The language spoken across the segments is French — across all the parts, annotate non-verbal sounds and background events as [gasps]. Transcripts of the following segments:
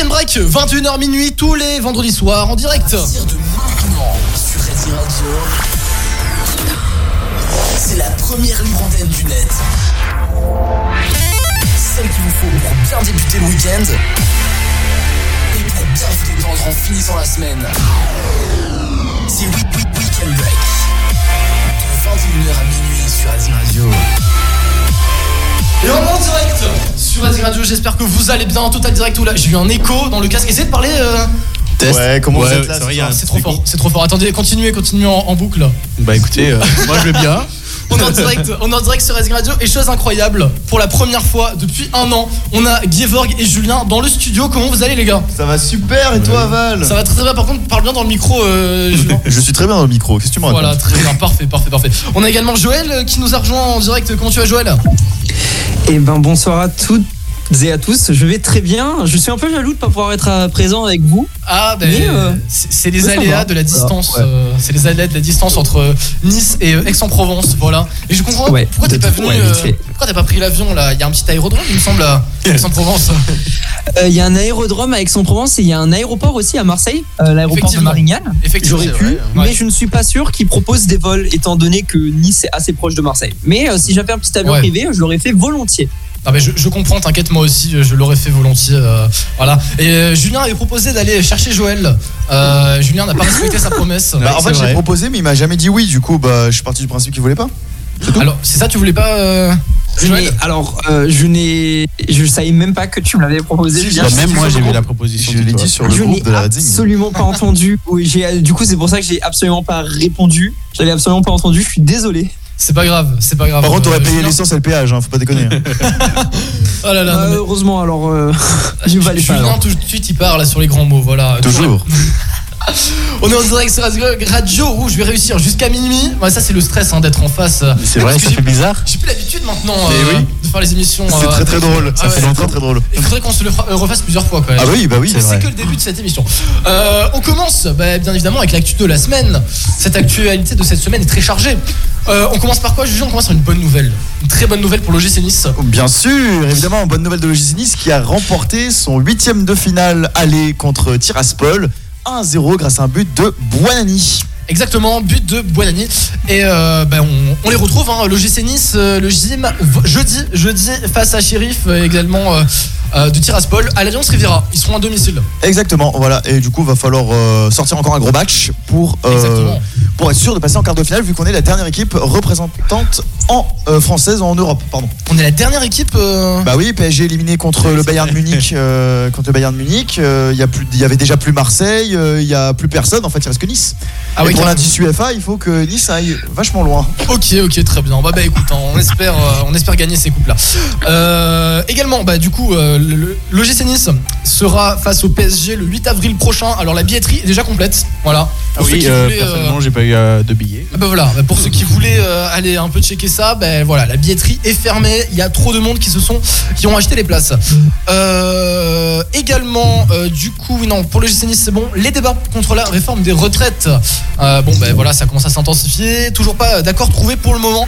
Weekend Break, 21h minuit tous les vendredis soirs en direct. À partir de maintenant, sur Resi Radio, c'est la première libre antenne du net. Celle qu'il vous faut pour bien débuter le week-end et pour bien vous détendre en finissant la semaine. C'est Week Week Weekend Break. De 21h à minuit sur Resi Radio. Et on est en direct sur Radio Radio, j'espère que vous allez bien en total direct ou là. J'ai eu un écho dans le casque. Essayez de parler. euh, Ouais, comment vous êtes là c'est ce soir trop fort, c'est trop fort. Attendez, continuez, continuez en, en boucle. Bah écoutez, euh, [laughs] moi je veux bien. On est en direct, on est en direct sur Radio Radio et chose incroyable, pour la première fois depuis un an, on a Gevorg et Julien dans le studio. Comment vous allez les gars? Ça va super et toi Val? Ça va très très bien. Par contre, parle bien dans le micro, euh, Julien. [laughs] Je suis très bien dans le micro, qu'est-ce que tu me racontes? Voilà, très bien, parfait, parfait, parfait. On a également Joël euh, qui nous a rejoint en direct. Comment tu vas, Joël? Eh ben bonsoir à toutes et à tous. Je vais très bien. Je suis un peu jaloux de pas pouvoir être présent avec vous. Ah, ben, euh, c'est les aléas de la distance. Voilà, ouais. euh, c'est les aléas de la distance entre Nice et euh, Aix-en-Provence, voilà. Et je comprends Ouais, pourquoi t'es pas venu. ouais, euh, pourquoi t'as pas pris l'avion là? Il y a un petit aérodrome, il me semble, à [laughs] Aix-en-Provence. Il y a un aérodrome à Aix-en-Provence et il y a un aéroport aussi à Marseille, l'aéroport de. Marignane. Effectivement, J'aurais pu, mais je ne suis pas sûr qu'ils proposent des vols étant donné que Nice est assez proche de Marseille. Mais si j'avais un petit avion privé, je l'aurais fait volontiers. Non, mais je, je comprends, t'inquiète, moi aussi, je l'aurais fait volontiers. euh, voilà. Et euh, Julien avait proposé d'aller chercher Joël. Euh, Julien n'a pas respecté sa promesse. Bah, en fait j'ai proposé mais il m'a jamais dit oui du coup bah je suis parti du principe qu'il voulait pas. Alors, c'est ça, tu voulais pas. euh, Joël? Alors, euh, je n'ai, je savais même pas que tu me l'avais proposé. Julien. Bah, Je même moi j'ai vu la proposition. Je l'ai dit sur le Je groupe de la absolument pas entendu. Oui, du coup, c'est pour ça que j'ai absolument pas répondu. J'avais absolument pas entendu. Je suis désolé. C'est pas grave, c'est pas grave. Par contre t'aurais Euh, payé l'essence et le péage, hein, faut pas déconner. [laughs] [laughs] Oh là là, non, mais- heureusement, alors, euh, je valais pas. Julien, alors. tout de suite, il parle sur les grands mots, voilà. Toujours. [laughs] [laughs] On est en direct sur Radio, où je vais réussir jusqu'à minuit. Ouais, ça, c'est le stress hein, d'être en face. C'est vrai, ça fait bizarre. J'ai plus l'habitude maintenant euh, oui. de faire les émissions. C'est euh, très très drôle, Ah ça fait longtemps très drôle. Il faudrait qu'on se le euh, refasse plusieurs fois quand même. Ah oui bah oui. C'est que le début de cette émission. Euh, on commence bah, bien évidemment avec l'actu de la semaine. Cette actualité de cette semaine est très chargée. On commence par quoi Juju? On commence par une bonne nouvelle. Une très bonne nouvelle pour l'OGC Nice. Bien sûr, évidemment, bonne nouvelle de l'OGC Nice qui a remporté son huitième de finale aller contre Tiraspol 1-0 grâce à un but de Buonani. Exactement, but de Buonani. Et euh, bah, on, on les retrouve, hein, l'OGC Nice, euh, le gym, jeudi, jeudi face à Sheriff, euh, également euh, euh, de Tiraspol, à l'Alliance Riviera. Ils seront à domicile. Exactement, voilà. Et du coup, va falloir euh, sortir encore un gros match pour, euh, être sûr de passer en quart de finale, vu qu'on est la dernière équipe représentante en française en Europe. Pardon. On est la dernière équipe. Bah oui, PSG éliminé contre le Bayern [laughs] Munich. contre le Bayern Munich, il y il avait déjà plus Marseille, il y a plus personne. En fait, il reste que Nice. ah Et ouais, pour l'indice UEFA, il faut que Nice aille vachement loin. Ok, ok, très bien. Bah, bah écoute, hein, on espère, euh, on espère gagner ces coupes là. également, bah du coup, euh, l'OGC Nice sera face au PSG le 8 avril prochain. Alors la billetterie est déjà complète. Voilà. Ah Pour ceux oui, qui euh, voulaient, euh, personnellement j'ai pas eu euh, de billets. Ah bah voilà, bah pour ceux qui voulaient euh, aller un peu checker ça, ben voilà, la billetterie est fermée. Il y a trop de monde qui se sont, qui ont acheté les places. Euh, également, euh, du coup, oui, non, pour le GC Nice, c'est bon. Les débats contre la réforme des retraites. Euh, bon, ben voilà, ça commence à s'intensifier. Toujours pas d'accord trouvé pour le moment.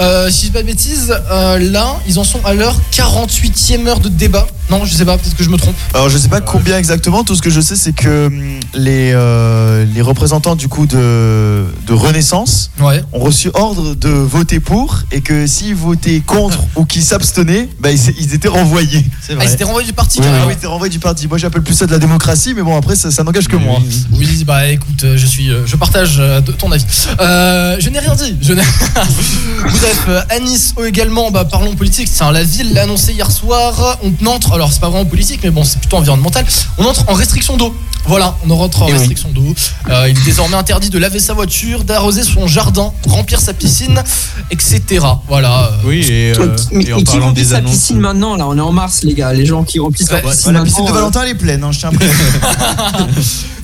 Euh, si je dis pas de bêtises, euh, là, ils en sont à leur 48e heure de débat. Non, je sais pas, peut-être que je me trompe. Alors je sais pas combien exactement, tout ce que je sais c'est que hum, les, euh, les représentants du coup de, de Renaissance Ouais. ont reçu ordre de voter pour et que s'ils votaient contre ou qu'ils s'abstenaient, bah, ils, ils étaient renvoyés. C'est Ah, ils étaient renvoyés du parti, Ah carrément. oui, ils étaient renvoyés du parti. Moi j'appelle plus ça de la démocratie, mais bon après ça, ça n'engage que moi. Oui, bah écoute, euh, je suis, euh, je partage euh, de- ton avis. Euh, je n'ai rien dit. Je n'ai. Bref, euh, à Nice oh, également, bah parlons politique. Tiens, la ville l'a annoncé hier soir. On entre, alors c'est pas vraiment politique, mais bon, c'est plutôt environnemental. On entre en restriction d'eau. Voilà, on rentre en Eh oui. restriction d'eau. Euh, il est désormais interdit de laver sa voiture, d'arroser son jardin, remplir sa piscine, etc. Voilà. Oui, et, euh, mais, et en mais qui parlant remplit des sa annonces. piscine maintenant Là, on est en mars, les gars. Les gens qui remplissent Ouais, leur ouais, piscine la piscine de Valentin elle est pleine, hein, je tiens à. [laughs] [laughs]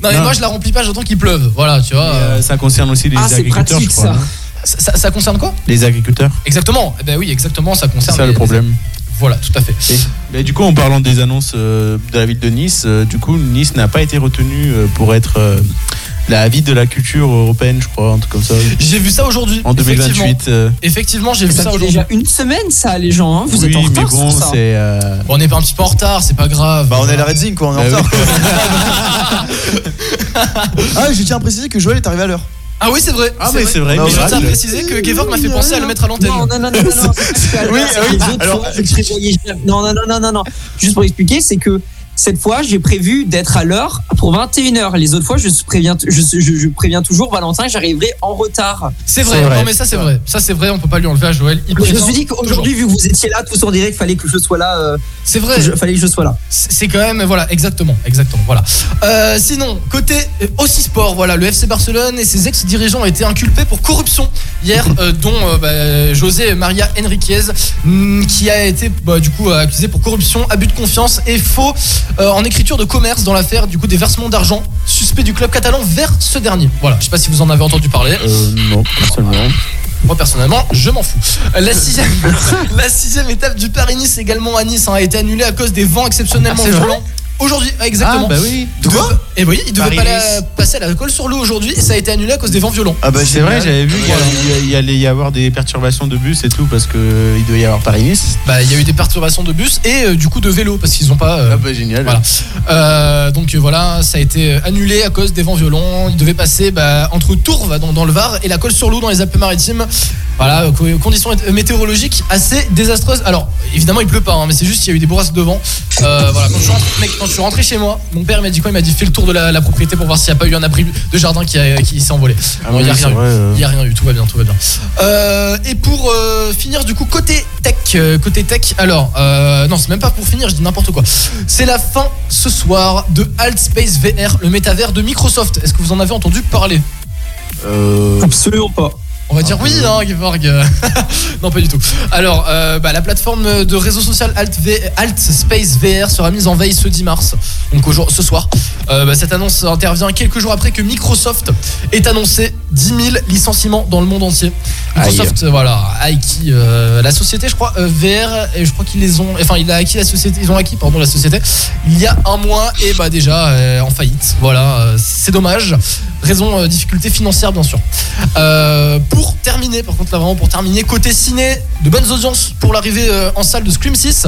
Non, mais Non. moi je la remplis pas, j'attends qu'il pleuve. Voilà, tu vois. Euh, ça concerne aussi les Ah, c'est agriculteurs, pratique, je crois, ça. ça, ça- ça concerne quoi? Les agriculteurs, Exactement. Eh ben oui, exactement, ça c'est concerne. ça les- le problème. Voilà, tout à fait. Et- mais du coup, en parlant des annonces euh, de la ville de Nice, euh, du coup, Nice n'a pas été retenu euh, pour être euh, La vie de la culture européenne, je crois, un truc comme ça. J'ai vu ça aujourd'hui. En Effectivement. 2028. euh, Effectivement, j'ai vu Ça ça fait aujourd'hui. déjà une semaine, ça, les gens. hein. Vous oui, êtes en retard mais bon, sur ça. c'est. euh, Bon, on est pas un petit peu en retard, c'est pas grave. Bah on est à la Redzing quoi, on est en Bah retard. [laughs] ah je tiens à préciser que Joël est arrivé à l'heure. Ah oui, c'est vrai. Ah, mais c'est vrai, Non, Mais je tiens à vrai. préciser que Gevorg m'a fait penser à le mettre à l'antenne. Non, non, non, non, non, non, [laughs] Oui, oui. Alors, je non, non, non, non, non. Juste pour expliquer, c'est que cette fois, j'ai prévu d'être à l'heure pour 21h. Les autres fois, je préviens, je, je, je préviens toujours Valentin que j'arriverai en retard. C'est vrai. Vrai. Non, mais ça, c'est vrai. Ça, c'est vrai, on peut pas lui enlever à Joël. Il je me suis dit qu'aujourd'hui, vu que vous étiez là tous en direct, fallait que je sois là. euh. C'est vrai. je- fallait que je sois là. C'est quand même voilà exactement exactement voilà. Euh, sinon côté euh, aussi sport voilà le FC Barcelone et ses ex-dirigeants ont été inculpés pour corruption hier [laughs] euh, dont euh, bah, José Maria Enriquez mm, qui a été bah, du coup accusé pour corruption abus de confiance et faux euh, en écriture de commerce dans l'affaire du coup des versements d'argent suspects du club catalan vers ce dernier voilà je sais pas si vous en avez entendu parler euh, non, personnellement. moi personnellement, je m'en fous. La sixième, [laughs] la sixième étape du Paris-Nice également à Nice hein, a été annulée à cause des vents exceptionnellement Ah, violents. Aujourd'hui, exactement. Ah, bah oui. De quoi Et oui, il devait pas la- passer à la colle sur l'eau aujourd'hui et ça a été annulé à cause des vents violents. Ah bah C'est vrai, j'avais vu qu'il y allait- il y allait y avoir des perturbations de bus et tout parce qu'il devait y avoir Paris-Nice. Bah, il y a eu des perturbations de bus et euh, du coup de vélos parce qu'ils ont pas. euh, Ah bah génial. Voilà. Euh, donc euh, voilà, ça a été annulé à cause des vents violents. Il devait passer bah, entre Tourves dans, dans le Var et la colle sur l'eau dans les Alpes-Maritimes. Voilà, euh, co- conditions mét- météorologiques assez désastreuses. Alors évidemment il pleut pas, hein, mais c'est juste qu'il y a eu des bourrasques de vent. Euh, voilà, quand je, suis rentré, mec, quand je suis rentré chez moi, mon père m'a dit quoi? Il m'a dit fais le tour de la, la propriété pour voir s'il n'y a pas eu un abri de jardin qui, a- qui s'est envolé. Ah Bon, il oui, y a c'est rien eu. vrai, euh. Il n'y a rien eu, tout va bien, tout va bien. Euh, et pour euh, finir, du coup, côté tech, euh, côté tech, alors, euh, non, c'est même pas pour finir, je dis n'importe quoi. C'est la fin ce soir de Alt Space VR, le métavers de Microsoft. Est-ce que vous en avez entendu parler? Euh, Absolument pas. On va dire oui, hein, Gevorg. [laughs] non, pas du tout. Alors, euh, bah, la plateforme de réseau social Alt, V- Alt Space VR sera mise en veille ce 10 mars, donc au jour, ce soir. Euh, bah, cette annonce intervient quelques jours après que Microsoft ait annoncé 10 000 licenciements dans le monde entier. Microsoft, euh, voilà, a acquis euh, la société, je crois, VR, et je crois qu'ils les ont, enfin, il a acquis la société, ils ont acquis, pardon, la société il y a un mois et bah déjà en faillite. Voilà, c'est dommage. Raison euh, difficulté financière bien sûr. Euh, pour terminer, par contre là vraiment pour terminer, côté ciné, de bonnes audiences pour l'arrivée euh, en salle de Scream 6.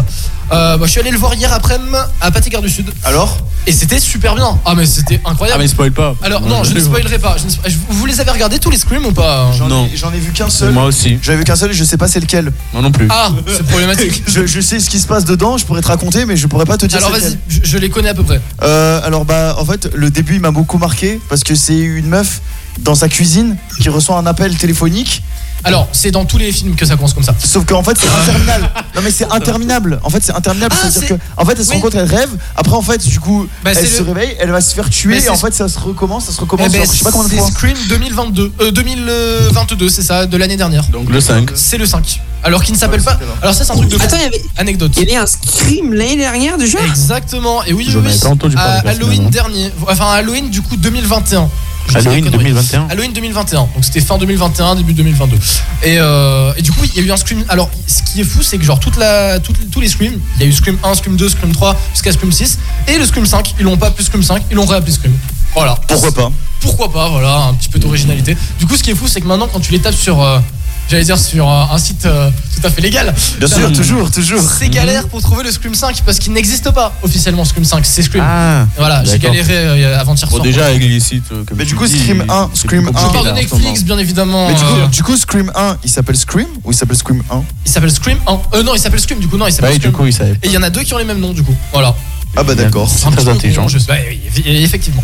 Euh, bah, je suis allé le voir hier après-midi à Pathé-Gare du Sud Alors et c'était super bien. Ah mais c'était Ah incroyable. mais spoil pas. Alors non, je ne spoilerai pas. Je ne spo- je- Vous les avez regardés tous les Scream ou pas J'en Non. ai, j'en ai vu qu'un seul. Moi aussi. J'en ai vu qu'un seul et je sais pas c'est lequel. Moi non plus. Ah, c'est problématique. [laughs] Je, je sais ce qui se passe dedans, je pourrais te raconter, mais je pourrais pas te dire Alors c'est vas-y, lequel. je, je les connais à peu près. Euh, alors bah en fait le début il m'a beaucoup marqué parce que c'est une meuf dans sa cuisine qui reçoit un appel téléphonique. Alors, c'est dans tous les films que ça commence comme ça. Sauf qu'en fait c'est interminable. [laughs] Non mais c'est interminable. En fait c'est interminable. Ah, C'est-à-dire c'est- que en fait elle se Oui. rencontre, elle rêve. Après en fait du coup Bah, elle se le- réveille, elle va se faire tuer et en fait ça se recommence, ça se Eh recommence. ben, sur je sais pas combien de c'est fois. Scream 2022, euh, 2022, c'est ça, de l'année dernière. Donc le 5. C'est le 5. Alors qu'il ne s'appelle Ouais, pas. Alors ça, c'est un truc de fou. Attends, il y avait, anecdote. il y avait un scream l'année dernière déjà? Exactement. Et oui, J'en oui, pas entendu parler, Halloween dernier. Enfin, Halloween du coup 2021. Halloween des conneries. 2021. Halloween 2021. Donc c'était fin 2021, début 2022. Et, euh, et du coup, il y a eu un Scream. Alors, ce qui est fou, c'est que genre toute la, toute- tous les Screams, il y a eu Scream 1, Scream 2, Scream 3, jusqu'à Scream 6. Et le Scream 5, ils l'ont pas appelé Scream 5, ils l'ont réappelé Scream. Voilà. Pourquoi pas? Pourquoi pas, voilà, un petit peu d'originalité. Du coup, ce qui est fou, c'est que maintenant, quand tu les tapes sur. euh, J'allais dire sur euh, un site euh, tout à fait légal. Bien sûr, Mhm. toujours, toujours. C'est galère pour trouver le Scream 5 parce qu'il n'existe pas officiellement Scream 5, c'est Scream. Ah. voilà, j'ai galéré euh, avant-hier Bon soir. déjà avec les sites. euh, comme Mais du coup, dis, Scream 1, c'est Scream plus 1. Je parle de Netflix, bien évidemment. Mais du coup, euh, du coup, Scream 1, il s'appelle Scream ou il s'appelle Scream 1 il s'appelle Scream 1. Euh, non, il s'appelle Scream, du coup, non, il s'appelle Ouais, Scream. du coup, il. Et il y en a deux qui ont les mêmes noms, du coup. Voilà. Ah bah d'accord. Très intelligent. je sais. Effectivement.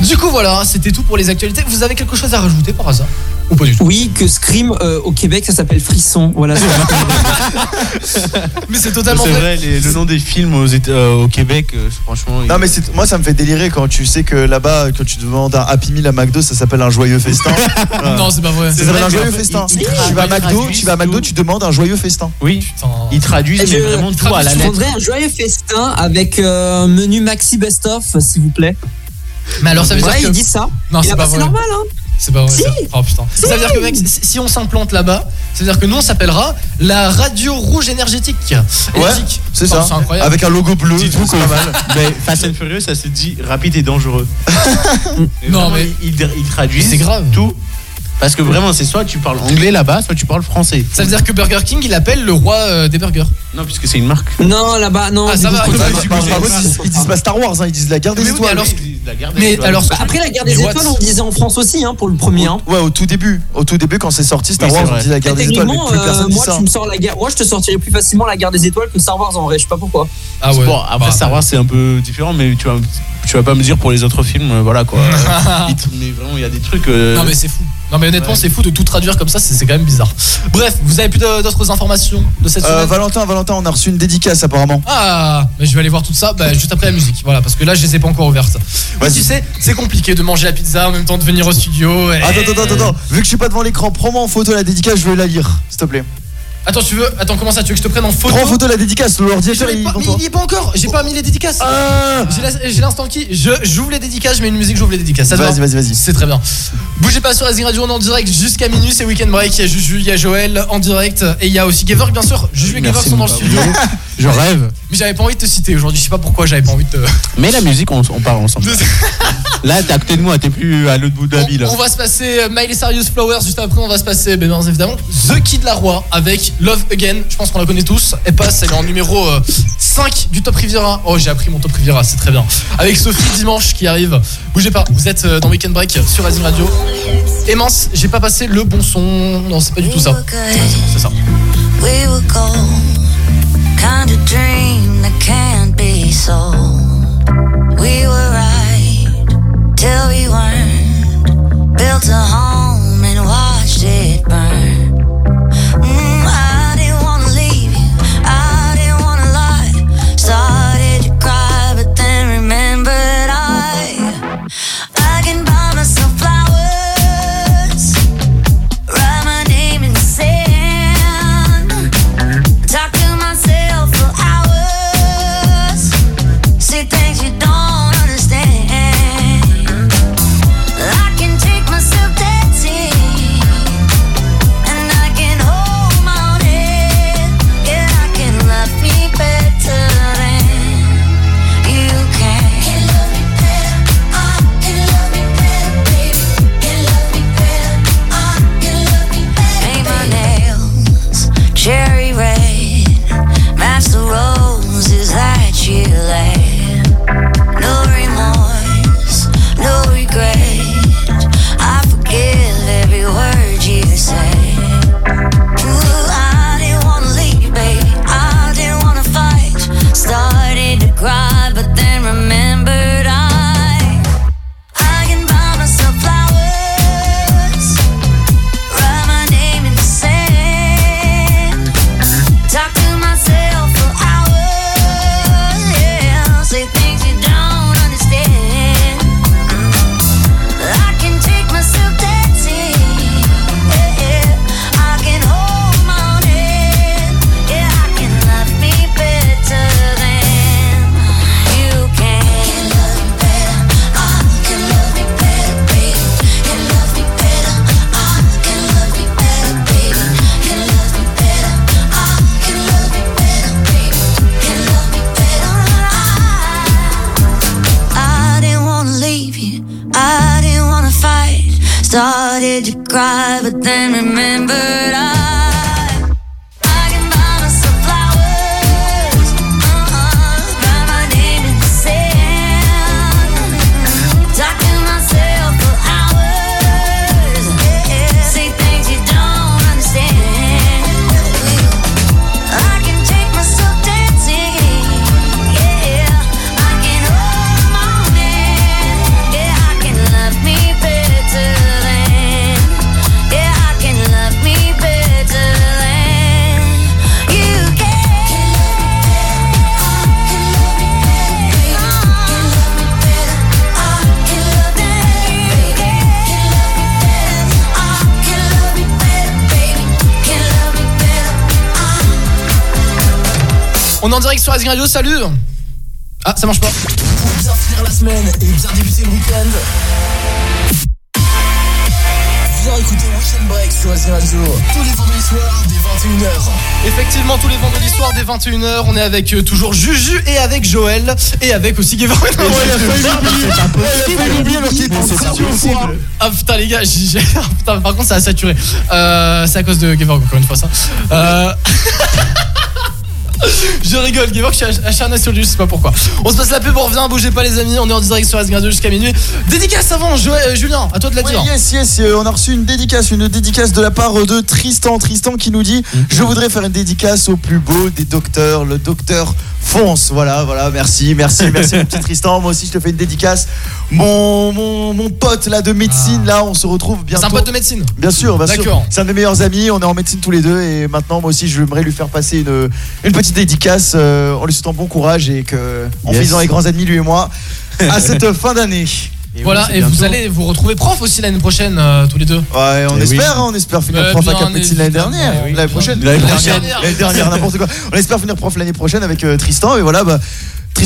Du coup, voilà, c'était tout pour les actualités. Vous avez quelque chose à rajouter par hasard Ou pas du tout? Oui, que Scream euh, au Québec ça s'appelle Frisson. Voilà. c'est- [laughs] Mais c'est totalement C'est vrai. les- le nom des films aux euh, au Québec, euh, franchement. il- Non mais c'est- moi ça me fait délirer quand tu sais que là-bas quand tu demandes un Happy Meal à McDo ça s'appelle un joyeux festin. [laughs] Non, c'est pas vrai. c'est un joyeux festin. il- il tu vas à McDo, tu vas à McDo, tout. tu demandes un joyeux festin. Oui, Putain. ils traduisent Je- mais vraiment tout à la Je lettre. voudrais un joyeux festin avec un menu maxi best-of, s'il vous plaît. Mais alors, ça veut ouais, dire ils que. disent ça. Non, c'est pas c'est vrai. normal, hein. C'est pas vrai. Si. ça. Oh putain. Ça veut dire que mec, si si on s'implante là-bas, ça veut dire que nous on s'appellera la radio rouge énergétique. Ouais, c'est ça. C'est incroyable. Avec un logo bleu. C'est que pas mal. mais Fast and Furious, ça se dit rapide et dangereux. [laughs] Non, vraiment, mais- ils, ils- ils traduisent C'est grave. tout. Parce que vraiment, c'est soit tu parles anglais là-bas, soit tu parles français. Ça veut dire que Burger King il appelle le roi euh, des burgers. Non, puisque c'est une marque. Non, là-bas, non. Ah, ça va, ils disent- pas Star Wars, hein, ils disent la guerre des Mais oui, mais étoiles. Mais alors, Bah, après la guerre des Mais étoiles, on le disait en France aussi, hein, pour le premier. Hein. Ouais, au tout début. Au tout début, quand c'est sorti, Star Wars, on disait la guerre des étoiles, mais Techniquement, plus euh, moi, tu me sors la guerre. Moi, je te sortirais plus facilement la guerre des étoiles que Star Wars en vrai. Je sais pas pourquoi. Ah ouais. Bon, après Bah, Star Wars, c'est un peu différent, mais tu vas, tu vas pas me dire pour les autres films, euh, voilà quoi. [laughs] Mais vraiment, il y a des trucs. euh, Non mais c'est fou. Non mais honnêtement Ouais. c'est fou de tout traduire comme ça, c'est quand même bizarre. Bref, vous avez plus d'autres informations de cette Euh, semaine? Valentin, Valentin, on a reçu une dédicace apparemment. Ah, mais je vais aller voir tout ça bah, juste après la musique, voilà, parce que là je les ai pas encore ouvertes. Mais tu sais, c'est compliqué de manger la pizza en même temps de venir au studio. et- Attends, attends, attends, attends. Vu que je suis pas devant l'écran, prends-moi en photo la dédicace, je veux la lire, s'il te plaît. Attends, tu veux Attends, comment ça Tu veux que je te prenne en photo Prends en photo la dédicace, l'ai il est pas- il y est pas encore. J'ai pas mis les dédicaces. Ah J'ai la- l'instant qui. Je j'ouvre les dédicaces, je mets une musique, j'ouvre les dédicaces. Ça te va Vas-y, vas-y, vas-y. C'est très bien. Bougez pas sur Racing Radio, on est en direct jusqu'à minuit, c'est Weekend Break. Il y a Juju, il y a Joël en direct et il y a aussi Gavork bien sûr. Juju et Gavork sont dans le studio. [laughs] Je rêve. Mais j'avais pas envie de te citer aujourd'hui, je sais pas pourquoi j'avais pas envie de te. [laughs] Mais la musique, on, on part ensemble. Là, t'es à côté de moi, t'es plus à l'autre bout de la ville. On, on va se passer euh, Miley Cyrus Flowers juste après, on va se passer ben, bien évidemment The Kid Laroi avec Love Again. Je pense qu'on la connaît tous. Elle passe, elle est en numéro euh, 5 du Top Riviera. Oh, j'ai appris mon Top Riviera, c'est très bien. Avec Sophie dimanche qui arrive. Bougez pas, vous êtes euh, dans Weekend Break sur Racing Radio. Immense, j'ai pas passé le bon son. Non, c'est pas du tout ça. C'est ça. Radio, salut Ah, ça marche pas. Pour bien finir la semaine et bien débuter le week-end. Viens écouter Weekend Break sur SC Radio. Tous les vendredis soirs dès 21h. Effectivement, tous les vendredis soirs dès 21h, on est avec euh, toujours Juju et avec Joël et avec aussi Gavin. Ah putain les gars, j'ai- j'ai- [laughs] putain, par contre ça a saturé. Euh, c'est à cause de Gavin encore une fois ça. Euh... [laughs] [laughs] Je rigole, Gavin, je suis acharné sur lui, je sais pas pourquoi. On se passe la pub, on revient, bougez pas les amis, on est en direct sur Radio jusqu'à minuit. Dédicace avant, Joël, euh, Julien, à toi de la Ouais, dire. yes, yes, euh, on a reçu une dédicace, une dédicace de la part de Tristan. Tristan qui nous dit Je voudrais faire une dédicace au plus beau des docteurs, le docteur Fonce. Voilà, voilà, merci, merci, merci, mon petit Tristan. Moi aussi, je te fais une dédicace. Mon, mon, mon pote là de médecine, là, on se retrouve C'est bientôt. un pote de médecine. Bien sûr, bien sûr. D'accord. C'est un de mes meilleurs amis. On est en médecine tous les deux. Et maintenant, moi aussi, j'aimerais lui faire passer une, une petite dédicace euh, en lui souhaitant bon courage et que, en Yes. faisant les grands ennemis, lui et moi, [laughs] à cette fin d'année. Voilà, et vous allez vous retrouver prof aussi l'année prochaine, euh, tous les deux. Ouais, on Eh espère, oui. hein, on espère finir Mais prof à bien Cap Médecine l'année évidemment, dernière, oui. l'année prochaine, L'année prochaine. l'année dernière, n'importe quoi. On espère finir prof l'année prochaine avec euh, Tristan et voilà, bah,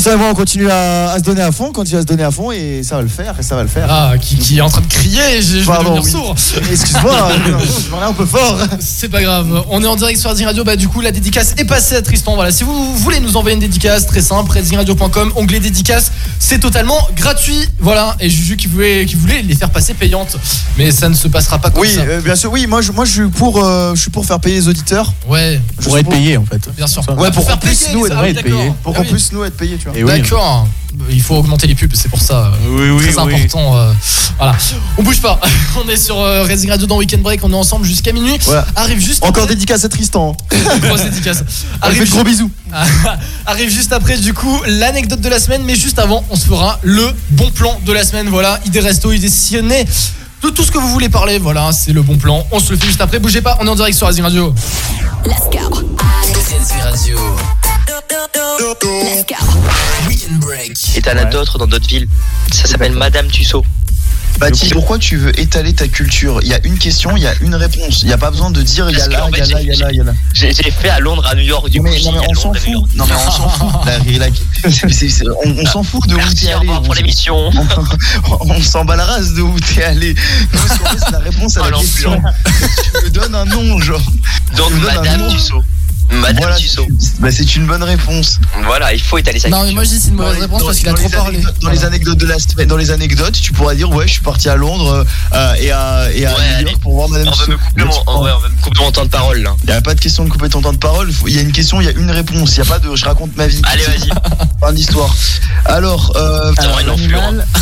Tristan et moi on continue à, à se donner à fond, continue à se donner à fond et ça va le faire, et ça va le faire. Ah, qui, qui est en train de crier, je, je vais Pardon, devenir oui. sourd. [laughs] Excuse-moi, [laughs] je m'en ai un peu fort. C'est pas grave. On est en direct sur Racing Radio. Bah, du coup, la dédicace est passée à Tristan. Voilà. Si vous voulez nous envoyer une dédicace, très simple, racingradio.com, onglet dédicace. C'est totalement gratuit. Voilà. Et Juju qui voulait, qui voulait les faire passer payantes. Mais ça ne se passera pas comme Oui, ça. euh, bien sûr, oui, moi je, moi, je, suis pour, euh, je suis pour faire payer les auditeurs. Ouais, Je Pour être payé en fait. bien sûr. Ouais, pour faire qu'on puisse payer, nous les être, payés. pour Ah qu'on oui. puisse nous être payés, tu vois. Oui. D'accord. Il faut augmenter les pubs, c'est pour ça. Oui, oui, Très important. euh, voilà. On bouge pas. [laughs] On est sur euh, Racing Radio dans Weekend Break. On est ensemble jusqu'à minuit. Voilà. Arrive juste. Encore après- dédicace à Tristan. [laughs] Grosse dédicace. Arrive de gros bisous. [laughs] Arrive juste après du coup l'anecdote de la semaine, mais juste avant, on se fera le bon plan de la semaine. Voilà, idée resto, idée sillonnée. De tout ce que vous voulez parler, voilà, c'est le bon plan. On se le fait juste après. Bougez pas, on est en direct sur Racing Radio. Let's go. Racing Radio. Let's go. Weekend Break. Et t'en as d'autres dans d'autres villes. Ça s'appelle Madame Tussaud. Baptiste, pourquoi tu veux étaler ta culture? Il y a une question, il y a une réponse. Il n'y a pas besoin de dire il y a là, il y a là, il y a là, il y a là. J'ai fait à Londres, à New York, du mais, coup. non, mais on s'en [laughs] fout. Non mais on s'en fout. La- la- on on s'en fout de où t'es allé. pour [laughs] On- l'émission. on on s'en bat la race de où t'es allé. Nous, ce qu'on veut, c'est la réponse à Oh, la question. Tu me donnes un nom, genre. Donc, Madame nom. Madame Voilà, Tussaud. bah, c'est une bonne réponse. Voilà, il faut étaler sa Non, mais moi je dis c'est une Dans mauvaise les- réponse dans- parce qu'il a dans trop les parlé. anecdotes- Dans les anecdotes de la semaine, dans les anecdotes, tu pourras dire ouais, je suis parti à Londres euh, et à, et à Ouais, New. York pour voir Madame On va me couper on va me couper mon temps de parole là. Il n'y a pas de question de couper ton temps de parole. Il y a une question, il y a une réponse. Il n'y a pas de je raconte ma vie. Allez, vas-y. [laughs] Fin d'histoire. Alors, euh, l'animal. [laughs]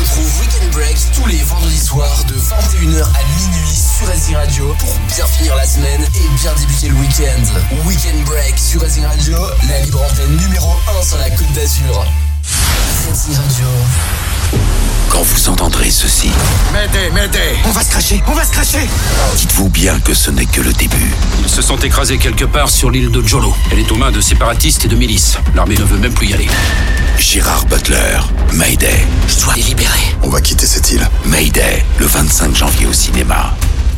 Retrouve Weekend Break tous les vendredis soirs de 21h à minuit sur Racing Radio pour bien finir la semaine et bien débuter le week-end. Weekend Break sur Racing Radio, la libre antenne numéro 1 sur la Côte d'Azur. Racing Radio. Quand vous entendrez ceci, M'aidez, m'aidez on va se cracher, on va se cracher Dites-vous bien que ce n'est que le début. Ils se sont écrasés quelque part sur l'île de Jolo. Elle est aux mains de séparatistes et de milices. L'armée ne veut même plus y aller. Gérard Butler, Mayday. Je dois les libérer. On va quitter cette île. Mayday, le 25 janvier au cinéma.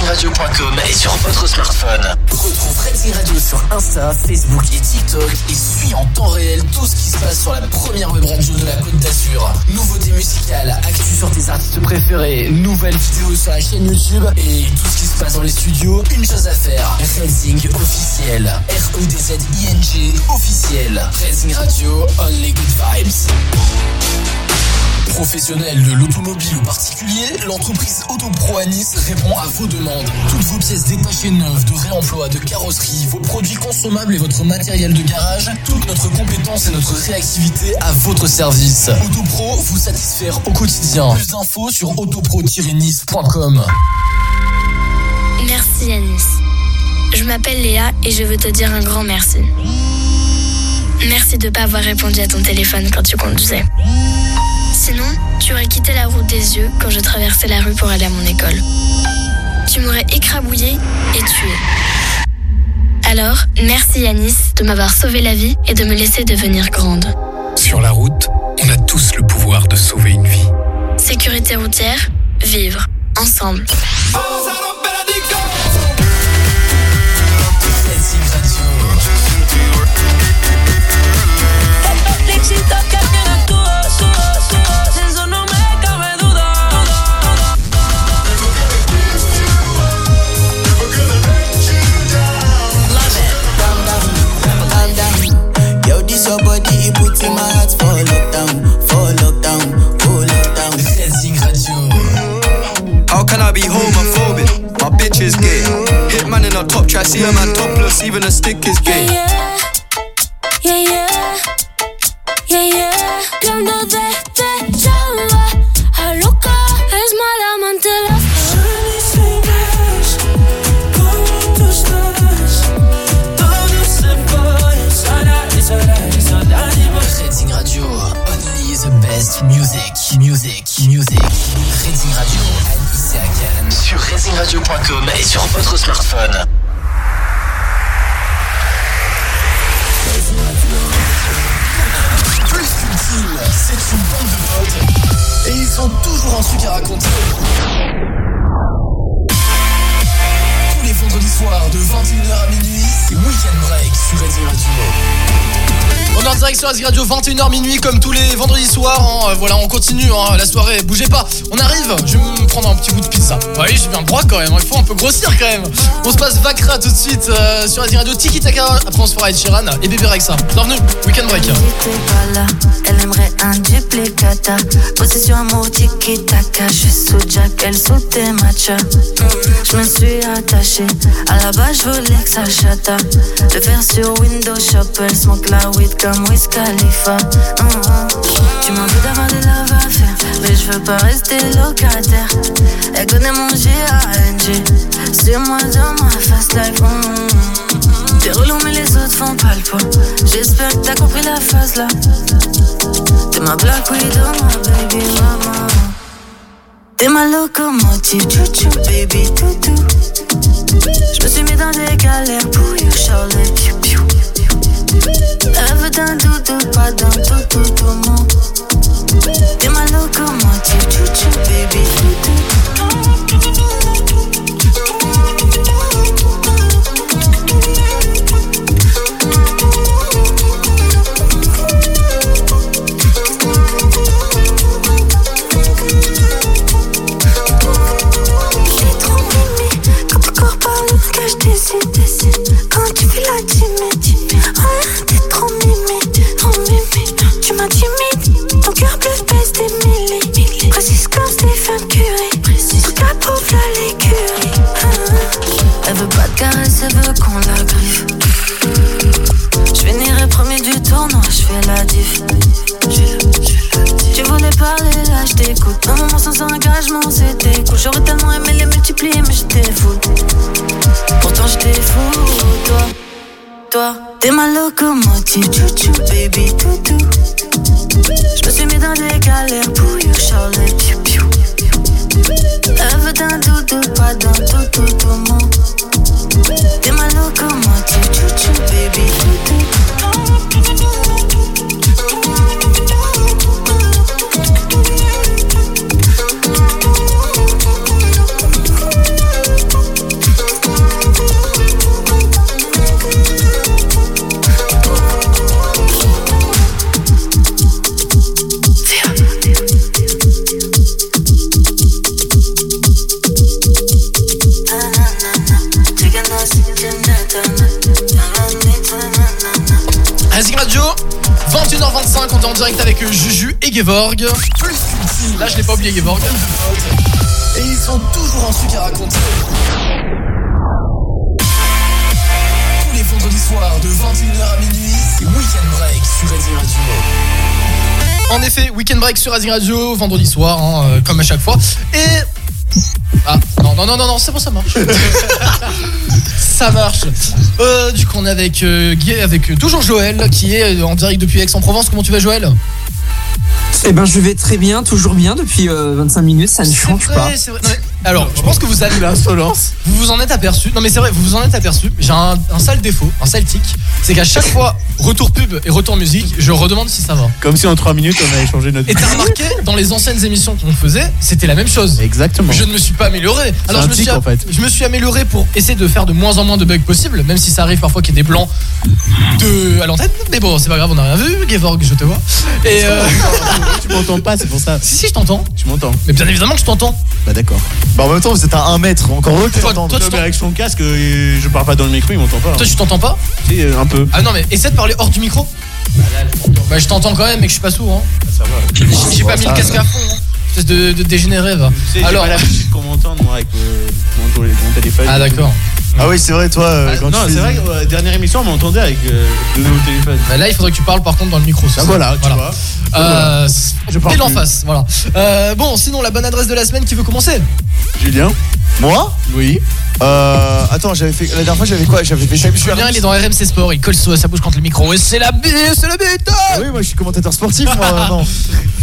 Racingradio.com et sur votre smartphone. Retrouve Racing Radio sur Insta, Facebook et TikTok et suis en temps réel tout ce qui se passe sur la première web radio de la Côte d'Azur. Nouveautés musicales, actu sur tes artistes préférés, nouvelles vidéos sur la chaîne YouTube et tout ce qui se passe dans les studios. Une chose à faire, Racing officiel. R-E-D-Z-I-N-G officiel. Racing Radio, only good vibes. Professionnel de l'automobile ou particulier, l'entreprise Autopro à Nice répond à vos demandes. Toutes vos pièces détachées neuves, de réemploi, de carrosserie, vos produits consommables et votre matériel de garage, toute notre compétence et notre réactivité à votre service. Autopro vous satisfaire au quotidien. Plus d'infos sur autopro-nice.com. Merci Yanis. Je m'appelle Léa et je veux te dire un grand merci. Merci de ne pas avoir répondu à ton téléphone quand tu conduisais. Sinon, tu aurais quitté la route des yeux quand je traversais la rue pour aller à mon école. Tu m'aurais écrabouillé et tué. Alors, merci Yanis de m'avoir sauvé la vie et de me laisser devenir grande. Sur la route, on a tous le pouvoir de sauver une vie. Sécurité routière, vivre ensemble. I be homophobic? My bitch is gay. Hitman in a top track, see a man topless, even a stick is gay. Yeah, yeah, yeah, yeah. Yo ando desde chamba a loca, es mala amante la Radio. Only the best music, music, music. Racing Radio. Sur racingradio.com et sur votre smartphone. Plus qu'une team, c'est une bande de potes. Et ils ont toujours un truc à raconter. Soirs de 21h à minuit, c'est Weekend Break sur Radio. On est en direct sur Asie Radio 21h minuit comme tous les vendredis soirs. hein. Euh, Voilà, on continue hein, la soirée. Bougez pas. On arrive. Je vais me prendre un petit bout de pizza. Oui, j'ai bien droit quand même. hein. Il faut un peu grossir quand même. On se passe Vakra tout de suite euh, sur Asie Radio Tiki Taka. Après on se fera Ed Sheeran et Bébé Rexa. Bienvenue. Weekend break. elle aimerait un duplicata. Possession amour tiki taka. Je suis sous Jack, elle sous tes matchas. Je me suis attachée, à la base je voulais que ça chata. Le faire sur Windows Shop, elle smoke la weed comme Wiz Khalifa. Hum. Tu m'as vu d'avoir des love mais je veux pas rester locataire. Elle connaît mon G-A-N-G, c'est moi dans ma fast life. hum. T'es relou mais les autres font pas le poids J'espère que t'as compris la phase là T'es ma black widow, ma baby mama T'es ma locomotive, chouchou baby toutou. Je me suis mis dans des galères pour you Charlotte piou piou. Elle d'un doudou, pas d'un toutou tout mon T'es ma locomotive, chouchou baby J'ai Je finirai premier du tournoi, je la diff tu voulais parler, là je t'écoute. Un moment sans engagement, c'était cool. J'aurais tellement aimé les multiplier, mais j'étais fou. Pourtant j'étais fou, toi. Toi, t'es ma locomotive, chouchou, baby, toutou. Je me suis mis dans des galères pour you, Charlotte, piou piou. Elle veut d'un doudou, pas d'un toutou, tout mon. T'es ma locomotive, chouchou, baby, toutou. 21h25. On est en direct avec Juju et Gevorg. Là, je l'ai pas oublié, Gevorg. Et ils ont toujours un truc à raconter. Tous les vendredis soirs de 21h à minuit, Weekend Break sur Racing Radio. En effet, Weekend Break sur Racing Radio, vendredi soir, hein, euh, comme à chaque fois. Et. Ah, non, non, non, non, non, c'est bon, ça marche. [laughs] ça marche. Euh, du coup, on est avec, euh, Guy- avec euh, toujours Joël, qui est euh, en direct depuis Aix-en-Provence. Comment tu vas, Joël? Eh ben, je vais très bien, toujours bien depuis euh, 25 minutes, ça ne change pas. c'est vrai. Non, mais- alors, je pense que vous avez l'insolence. Vous vous en êtes aperçu. Non, mais c'est vrai, vous vous en êtes aperçu. J'ai un, un sale défaut, un sale tic. C'est qu'à chaque fois, retour pub et retour musique, je redemande si ça va. Comme si en 3 minutes on avait changé notre. Et t'as remarqué, dans les anciennes émissions qu'on faisait, c'était la même chose. Exactement. Je ne me suis pas amélioré. Alors un je me, suis, tic, en fait. je me suis amélioré pour essayer de faire de moins en moins de bugs possibles, même si ça arrive parfois qu'il y ait des blancs de, à l'antenne. Mais bon, c'est pas grave, on n'a rien vu. Gevorg, je te vois. Et euh, tu m'entends pas, c'est pour ça. [laughs] si, si, je t'entends. Tu m'entends. Mais bien évidemment que je t'entends. Bah d'accord. Bah en même temps, vous êtes à 1 mètre, encore heureux que tu Toi, t'entendes. toi, tu Non, mais t'en- avec son casque, euh, je parle pas dans le micro, il m'entend pas. toi, tu t'entends pas Si, euh, un peu. Ah non, mais essaie de parler hors du micro. Bah, je t'entends quand même, mais que je suis pas sourd. Hein. Ça va. J'ai j'ai pas mis le casque à fond. Hein. Espèce de, de dégénéré, va. Tu sais, j'ai Alors. pas l'habitude qu'on m'entende moi avec euh, mon, mon téléphone. Ah, d'accord. Ah oui, c'est vrai, toi, euh, Ah, quand non, tu c'est fais- vrai que euh, dernière émission, on m'entendait avec euh, le nouveau téléphone. Bah, là, il faudrait que tu parles par contre dans le micro. c'est Ah, ça voilà, tu vois. Euh, Je parle pile en plus. face, voilà. Euh, bon, sinon, la bonne adresse de la semaine qui veut commencer Julien Moi Oui. Euh. Attends, j'avais fait. La dernière fois, j'avais quoi J'avais fait. Julien, il est dans RMC Sport, il colle sa sa bouche contre le micro. Et c'est la b- c'est la bête Ah oui, moi je suis commentateur sportif, moi, [laughs] non.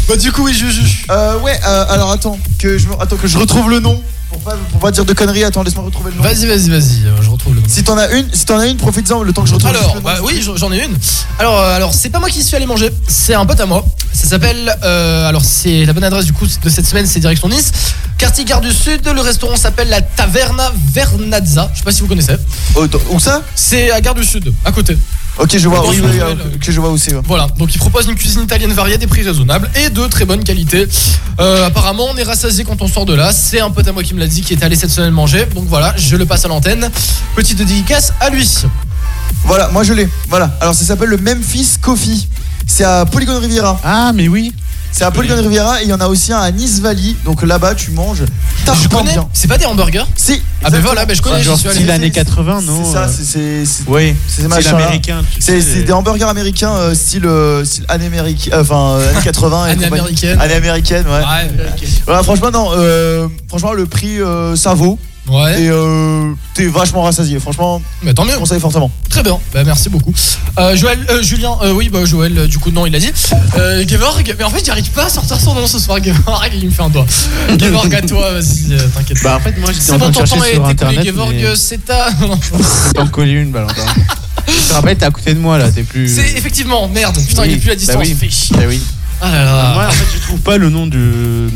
Bah, du coup, oui, je juge. Euh, ouais, euh, alors attends, que je, me- attends, que je retrouve le nom. Pour pas, pour pas dire de conneries, attends, laisse-moi retrouver le nom. Vas-y, vas-y, vas-y, euh, je retrouve le nom. Si t'en as une, si t'en as une, profites-en le temps que je retrouve Alors, le nom. bah oui, j'en- j'en ai une. Alors, euh, alors c'est pas moi qui suis allé manger, c'est un pote à moi. Ça s'appelle, euh, alors c'est la bonne adresse du coup de cette semaine, c'est direction Nice, quartier Gare du Sud. Le restaurant s'appelle la Taverna Vernazza. Je sais pas si vous connaissez. Oh, où ça? C'est à Gare du Sud, à côté. Ok, je vois, oui, oui, je vois où c'est. ouais. Voilà, donc il propose une cuisine italienne variée, des prix raisonnables et de très bonne qualité. Euh, apparemment, on est rassasié quand on sort de là. C'est un pote à moi qui me l'a dit, qui est allé cette semaine manger. Donc voilà, je le passe à l'antenne. Petite dédicace à lui. Voilà, moi je l'ai. Voilà, alors ça s'appelle le Memphis Coffee. C'est à Polygon Riviera. Ah, mais oui. C'est à Polygon Riviera et il y en a aussi un à Nice Valley. Donc là-bas, tu manges. Je connais. C'est pas des hamburgers Si. Ah ben voilà, ben je connais. Ah, genre suis allé. style années 80, non C'est ça, euh, c'est- c'est. c'est- Oui, C'est c'est tu C'est c'est des hamburgers américains euh, style, euh, style année américaine, enfin euh, années 80 et Année compagnie. américaine. Année américaine, ouais. Ouais, Voilà, franchement non, euh, franchement le prix ça vaut ouais. et euh, t'es vachement rassasié. Franchement, Mais tant mieux. je conseille fortement. Très bien, bah, merci beaucoup. Euh, Joël, euh, Julien, euh, oui, bah Joël, euh, du coup, non, il a dit. Euh, Gevorg, mais en fait, j'arrive pas à sortir son nom ce soir. Gevorg, il me fait un doigt. [laughs] Gevorg, à toi, vas-y, euh, t'inquiète Bah, pas. en fait, moi j'étais C'est en train de chercher sur internet. Gevorg, mais c'est ta. [laughs] T'en colles une, Valentin. Je te rappelle, t'es à côté de moi là, t'es plus. C'est effectivement, merde, putain, il est Oui, plus à bah distance, oui. fait chier. Bah oui. Ah là là. Moi, en fait, je trouve pas le nom du,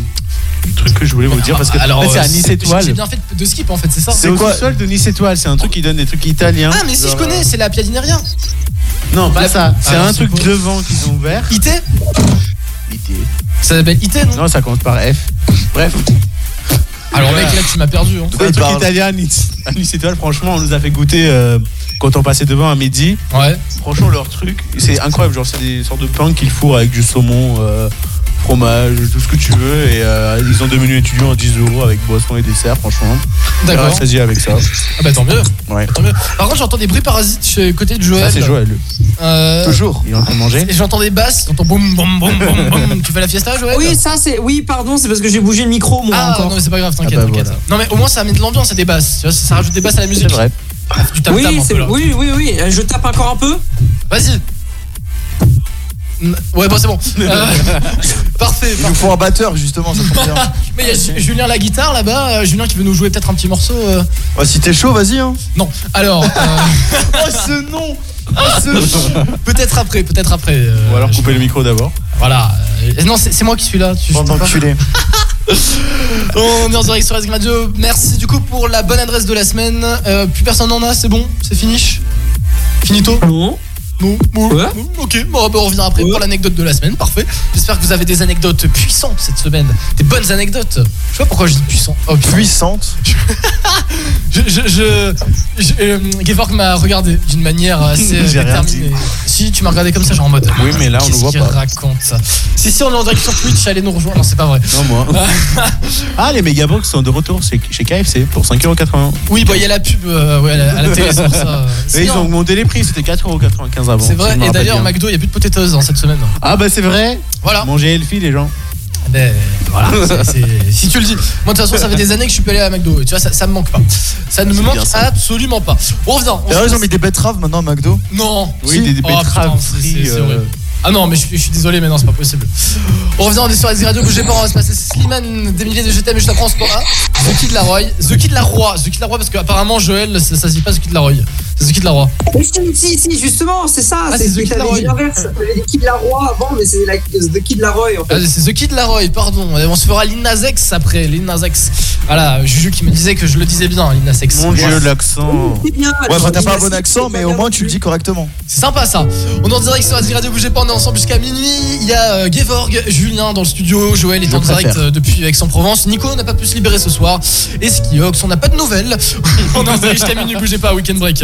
truc que je voulais vous dire parce que Alors, en fait, c'est euh, à Nice Étoile. J'ai bien fait de skip en fait, c'est ça C'est au sous-sol de Nice Étoile? C'est un truc qui donne des trucs italiens. Ah, mais si je connais, c'est la Piadineria. euh, Non, pas La- ça. C'est Alors, un c'est truc quoi devant qu'ils ont ouvert. IT IT. Ça s'appelle IT, non Non, ça commence par F. Bref. Alors, mec, là, tu m'as perdu. Hein. C'est un truc italien. À Nice Étoile, franchement, on nous a fait goûter euh, quand on passait devant à midi. Ouais. Franchement, leur truc, c'est incroyable. Genre, c'est des sortes de pains qu'ils fourrent avec du saumon, euh, fromage, tout ce que tu veux. Et euh, ils ont deux menus étudiants à 10 euros avec boisson et dessert, franchement. D'accord. Rassasié avec ça. Ah bah tant mieux. Ouais. Tant mieux. Par contre, j'entends des bruits parasites chez côté de Joël. Ça, c'est Joël. Euh, Toujours. Il est en train de manger. Et j'entends des basses, j'entends boum boum boum boum boum. [laughs] Tu fais la fiesta, Joël Oui, ça c'est. Oui, pardon, c'est parce que j'ai bougé le micro moi Ah encore. non, mais c'est pas grave, t'inquiète, Ah bah t'inquiète. voilà. Non, mais au moins ça met de l'ambiance, c'est des basses. Tu vois, ça, ça rajoute des basses à la musique. C'est vrai. Du tam oui, un peu là. oui, oui, oui. Euh, Je tape encore un peu. Vas-y. Mm, Ouais, bon, c'est bon. [laughs] Euh, [laughs] parfait. Il nous faut un batteur justement, ça tombe bien. [laughs] Mais il y a Ju- Julien la guitare là-bas. euh, Julien qui veut nous jouer peut-être un petit morceau. euh. Ouais, si t'es chaud, vas-y. Hein. Non. Alors, oh ce nom. [laughs] peut-être après, peut-être après. euh, Ou alors je- couper le micro d'abord. Voilà. Euh, Non, c'est c'est moi qui suis là. Tu, Bande pas- d'enculés. [laughs] On est en direct sur Radio. Merci du coup pour la bonne adresse de la semaine. Euh, plus personne n'en a, c'est bon C'est finish Finito Non. Non, bon, Ouais. bon, ok, bon, bah, on revient après pour l'anecdote de la semaine, parfait. J'espère que vous avez des anecdotes puissantes cette semaine, des bonnes anecdotes. Je sais pas pourquoi je dis puissant. Oh. Puissante. [laughs] Je, je, je, je- euh, Gevorg m'a regardé d'une manière assez déterminée. Si tu m'as regardé comme ça, genre en mode. Oui, mais là, on nous voit pas. raconte ça? Si si, on est en direct sur Twitch, allez nous rejoindre. Non, c'est pas vrai. Non, moi. [laughs] ah, les Megabox sont de retour chez, chez KFC pour 5,80€. Oui, bah il y a la pub euh, ouais, à, la, à la télé, c'est pour ça. ils ont augmenté les prix, c'était 4,95€ avant. C'est vrai, et d'ailleurs, au. McDo, il n'y a plus de potatoes hein, cette semaine. Ah, bah c'est vrai. Voilà. Mangez healthy, les gens. Ben, voilà, [laughs] c'est- c'est- si tu le dis. Moi, de toute façon, ça fait des années que je suis pas allé à McDo. Tu vois, ça, ça me manque pas. Ça ne me manque bien, ça. absolument pas. On revient. on D'ailleurs, se ils ont mis des betteraves maintenant à McDo. Non. Oui, des, des Oh, betteraves putain, c'est- frites, c'est- euh, horrible. Ah non, mais je, suis- je suis désolé, mais non, c'est pas possible. On revient, on est sur SG Radio, bougez pas, on va se passer Slimane, des milliers de je t'aime et je t'apprends ce qu'on a. The Kid Laroi, The Kid Laroi, The Kid Laroi, parce qu'apparemment Joël, ça, ça se dit pas The Kid Laroi, The Kid Laroi. Mais si, si, si, justement, c'est ça. Ah, c'est The Kid dit l'inverse. Dit Kid Laroi avant, mais c'est la- The Kid Laroi en fait. Ah, c'est The Kid Laroi, pardon. Et On se fera Lil Nas X après, Lil Nas X. Voilà, Juju qui me disait que je le disais bien, Lil Nas X. Mon dieu, l'accent. C'est bien. Ouais, enfin, t'as pas un bon accent, mais au moins tu le dis correctement. C'est sympa ça. On est en direct sur SG Radio, bougez pas, on est ensemble jusqu'à minuit. Il y a euh, Gevorg, Julien dans le studio, Joël est Je en direct euh, depuis Aix-en-Provence. Nico n'a pas pu se libérer ce soir. Et Skiox, on n'a pas de nouvelles. [laughs] on est en direct jusqu'à minuit, bougez pas, week-end break.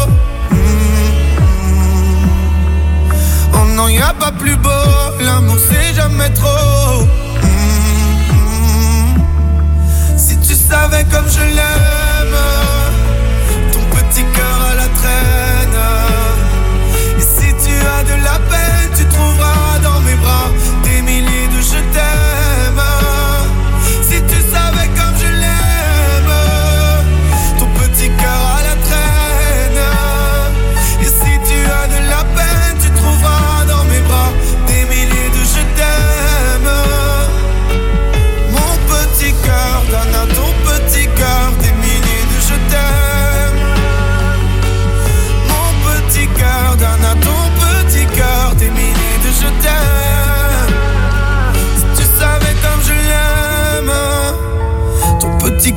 Non, y a pas plus beau, l'amour c'est jamais trop. Mm. Si tu savais comme je l'aime,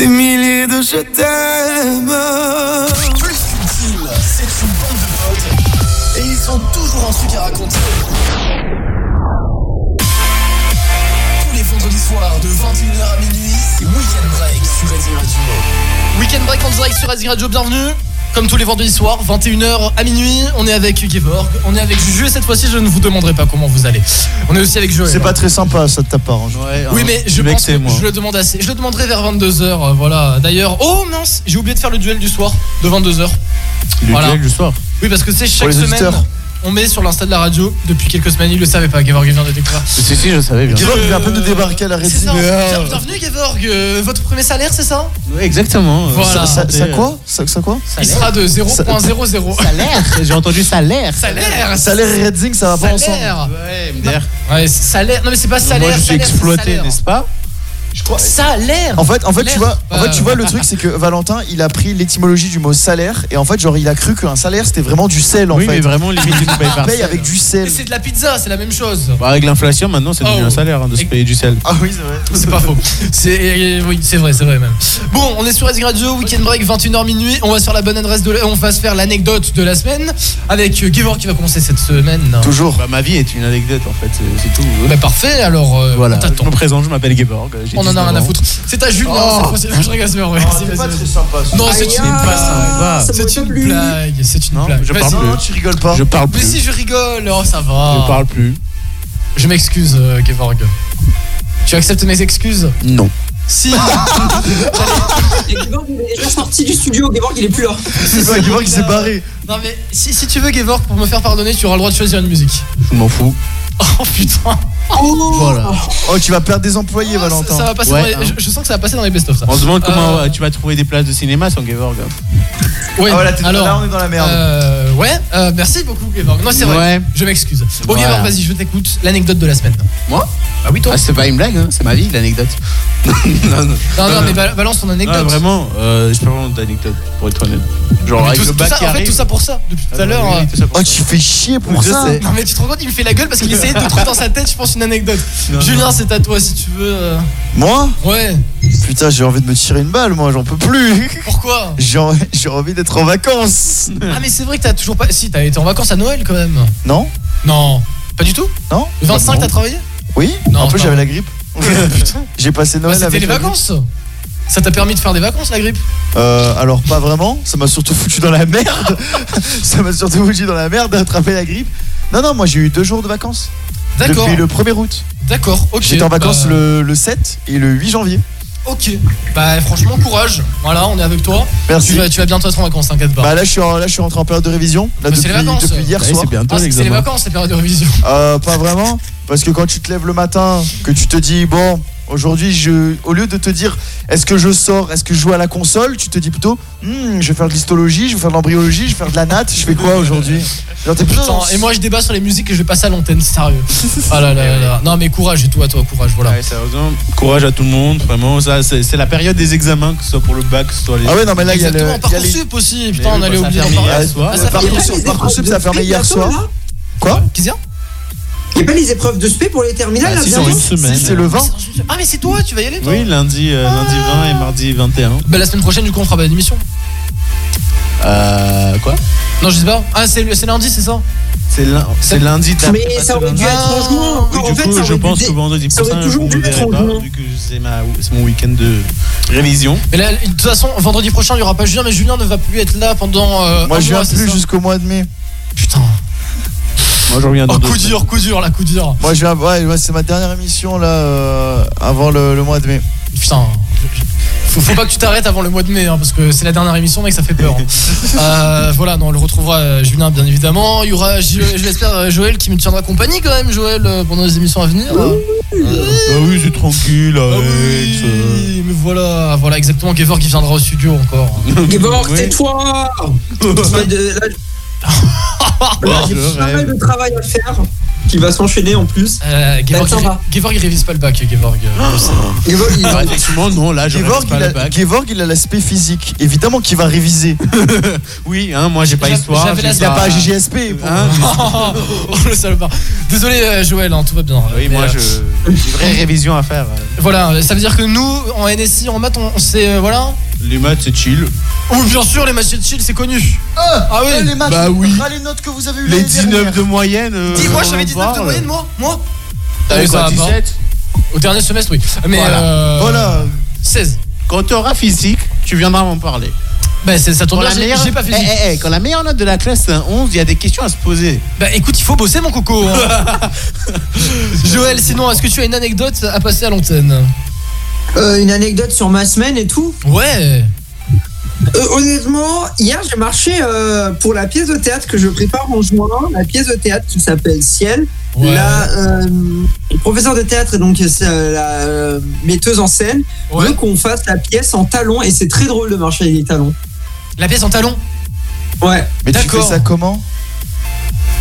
des milliers de je t'aime. Plus qu'une c'est une bande de potes. Et ils ont toujours un truc à raconter. Tous les vendredis soirs de 21h à minuit, c'est Weekend Break sur Radio Radio. Weekend break en direct sur SG Radio, bienvenue. Comme tous les vendredis soirs, 21h à minuit, on est avec Gevorg, on est avec Juju et cette fois-ci je ne vous demanderai pas comment vous allez. On est aussi avec Joël. C'est pas très sympa ça de ta part. hein. Oui, mais je pense que je le demande assez. Je le demanderai vers 22h, voilà. D'ailleurs, oh mince, j'ai oublié de faire le duel du soir de 22h. Le duel du soir Oui, parce que c'est chaque semaine. auditeurs. On met sur l'insta de la radio depuis quelques semaines, il le savait pas, Gevorg vient de découvrir. Si, si, je savais bien. Gevorg vient à peine de débarquer à la C'est ça, régie. mais, bien- euh, bienvenue Gevorg, Euh, votre premier salaire c'est ça Ouais, exactement. Voilà. Ça, ça quoi ça, ça quoi Il sera de 0.00. Salaire J'ai entendu salaire. Salaire Salaire et Redzing, ça va pas ensemble. Salaire Ouais, MDR. Ouais, c'est salaire. Non mais c'est pas salaire. Moi, je suis salaire, exploité, n'est-ce pas L'air. En fait, en fait, tu vois, en fait, tu Euh, vois, le truc, c'est que Valentin, il a pris l'étymologie du mot salaire et en fait, genre, il a cru qu'un salaire c'était vraiment du sel en Oui, fait. mais vraiment, limite, tu nous payes par paye sel. avec du Mais sel. c'est de la pizza, c'est la même chose. Bah, avec l'inflation, maintenant, c'est devenu Oh. un salaire hein, de se payer du sel. Ah oui, c'est vrai. C'est pas faux. C'est oui, c'est vrai, c'est vrai même. Bon, on est sur S Radio, weekend break 21h minuit. On va sur la bonne adresse de la- on va se faire l'anecdote de la semaine avec euh, Givor qui va commencer cette semaine. Toujours. Bah, ma vie est une anecdote en fait, c'est c'est tout. Bah parfait, alors euh, Voilà, on je t'attend. me présente, je m'appelle Geborg. j'ai On en a 19 rien à foutre. C'est à Julien, Oh. je rigole, c'est vrai. C'est pas très sympa. ça. Non, c'est une C'est une blague. C'est une blague. je parle plus. tu rigoles pas. Je parle Mais plus. si je rigole, oh ça va. Je parle plus. Je m'excuse, euh, Gevorg. Tu acceptes mes excuses? Non. Si. [laughs] Il est déjà sorti du studio. Geborg, il est plus là. C'est pas Guivorg qui s'est barré. non mais si, si tu veux Gevorg pour me faire pardonner, tu auras le droit de choisir une musique. Je m'en fous. [laughs] Oh putain. Voilà. Oh, tu vas perdre des employés, Oh, ça, Valentin. ça va passer Ouais, dans les- hein. je, je sens que ça va passer dans les best-of ça. On se demande comment Euh, euh, tu vas trouver des places de cinéma sans Gevorg. Ouais, Ah voilà, t'es- alors, là on est dans la merde. euh, ouais, euh, merci beaucoup Gevorg. Non, c'est vrai. Ouais. Je m'excuse. Bon Voilà. Gevorg, vas-y, je t'écoute. L'anecdote de la semaine. Moi? Bah oui toi. Ah, c'est pas une blague, hein, c'est ma vie, l'anecdote. [laughs] non, non. non, non, mais ba- balance ton anecdote. Ah, vraiment, euh, j'ai pas vraiment d'anecdote, pour être honnête. Genre, Mais avec tout, le tout bac ça, qui en fait, tout ça pour ça. Depuis tout à Ah, l'heure. Oh, tu fais chier pour ça. Non mais tu te rends compte, il me fait la gueule parce qu'il [laughs] essayait de trouver dans sa tête, je pense, une anecdote. Non, Julien, non. c'est à toi si tu veux. euh. Moi Ouais. Putain, j'ai envie de me tirer une balle, moi, j'en peux plus. Pourquoi [laughs] J'ai en- j'ai envie d'être en vacances. Ah mais c'est vrai que t'as toujours pas. Si, t'as été en vacances à Noël quand même. Non Non. Pas du tout Non Le 25 Non. t'as travaillé Oui Non, En plus, pas j'avais la grippe. [laughs] J'ai passé Bah, Noël C'était avec les vacances. Ça t'a permis de faire des vacances la grippe Euh, alors pas vraiment, ça m'a surtout foutu dans la merde. [laughs] ça m'a surtout foutu dans la merde d'attraper la grippe. Non, non, moi j'ai eu deux jours de vacances. D'accord. Depuis le 1er août. D'accord, ok. J'étais en vacances Bah, le, le 7 et le 8 janvier. Ok. Bah franchement courage. Voilà, on est avec toi. Merci. Tu vas, tu vas bientôt être en vacances, t'inquiète pas. Bah là je suis, en, là, je suis rentré en période de révision. Là, les depuis, vacances. depuis hier Ouais, soir. c'est bientôt Ah, c'est c'est les vacances, les périodes de révision. Euh, pas vraiment, parce que quand tu te lèves le matin, que tu te dis bon, aujourd'hui, je, au lieu de te dire est-ce que je sors, est-ce que je joue à la console, tu te dis plutôt Hmm, je vais faire de l'histologie, je vais faire de l'embryologie, je vais faire de la natte, je fais quoi aujourd'hui? Genre t'es plutôt Putain, dans- et moi je débat sur les musiques et je vais passer à l'antenne, sérieux. [laughs] Ah là là là là. Non mais courage et tout à toi, courage, voilà. Ouais, sérieusement, courage à tout le monde, vraiment. Ça, c'est c'est la période des examens, que ce soit pour le bac, que ce soit les. Ah ouais non mais là il y a le, Exactement, il y a les- Parcoursup aussi, putain, on allait bah, oublier a d'en fermé parler. hier soir. Ah, ça a fermé Parcoursup, ça a hier soir. Quoi? Qui vient? Il n'y a pas les épreuves de spé pour les terminales Bah, là bientôt c'est le 20. Ah mais c'est toi, tu vas y aller toi Oui, lundi, euh, lundi 20 et mardi 21. Bah la semaine prochaine du coup on fera pas d'émission. Euh. Quoi? Non je sais pas. Ah c'est c'est lundi c'est ça? C'est lun- c'est lundi d'après, Mais pas ça ce aurait dû être en juin. Oui, En du fait, coup, ça je aurait pense que vendredi ça aurait prochain, toujours je dû ne être verrai en pas, juin. vu que c'est ma- c'est mon week-end de révision. Mais là, de toute façon vendredi prochain il y aura pas Julien mais Julien ne va plus être là pendant euh, Moi un je viens c'est plus ça? jusqu'au mois de mai. Putain. Moi, je reviens dans Oh deux coup semaines. dur, coup dur là, coup dur. Moi je viens, ouais, ouais, c'est ma dernière émission là euh, avant le, le mois de mai. Putain. Faut, faut pas que tu t'arrêtes avant le mois de mai, hein, parce que c'est la dernière émission, mec, ça fait peur. hein. [laughs] Euh, voilà, non, on le retrouvera, euh, Julien, bien évidemment. Il y aura, je, je l'espère, euh, Joël qui me tiendra compagnie quand même, Joël, euh, pendant les émissions à venir. Ah oui, c'est tranquille, Ah Alex. oui, mais voilà, voilà exactement, Gevor qui viendra au studio encore. [laughs] Oui. tais-toi [laughs] Là, [laughs] J'ai pas mal de travail à faire qui va s'enchaîner en plus. Euh, Gevorg, Ça il, va. Gevorg, il révise pas le bac, Gevorg. euh, [gasps] il- effectivement, non, là, je Gevorg, reste pas il le a, bac. Gevorg, il a l'aspect physique. Évidemment qu'il va réviser. [laughs] Oui, hein, moi, j'ai pas histoire. Il a pas GGSP. bon. Hein, [laughs] oh, le salopard. Désolé, euh, Joël, hein, tout va bien. oui, moi, euh, je. J'ai une vraie révision à faire. Voilà, ça veut dire que nous, en NSI, en maths, on, on sait, euh, voilà. Les maths, c'est chill. Oh, bien sûr, les matchs de chill, c'est connu. Ah, oui. les matchs, Bah oui. ah, les notes que vous avez eues Les l'année 19 dernière. de moyenne. euh, Dis-moi, on j'avais en 19 de moyenne, moi Moi T'avais quoi, ça va pas. 17 Au dernier semestre, oui. Mais Voilà. euh, Voilà. 16. Quand tu auras physique, tu viendras m'en parler. Bah, c'est- ça tombe bien, meilleure... j'ai pas fait. Eh, eh, eh, quand la meilleure note de la classe c'est un 11, il y a des questions à se poser. Bah, écoute, il faut bosser, mon coco. hein. [laughs] Joël, sinon, est-ce que tu as une anecdote à passer à l'antenne? Euh, une anecdote sur ma semaine et tout. Ouais. Euh, honnêtement, hier j'ai marché euh, pour la pièce de théâtre que je prépare en juin, la pièce de théâtre qui s'appelle Ciel. Ouais. La euh, professeur de théâtre et donc euh, la euh, metteuse en scène Ouais. veut qu'on fasse la pièce en talons et c'est très drôle de marcher avec des talons. La pièce en talon Ouais. Mais tu fais ça comment?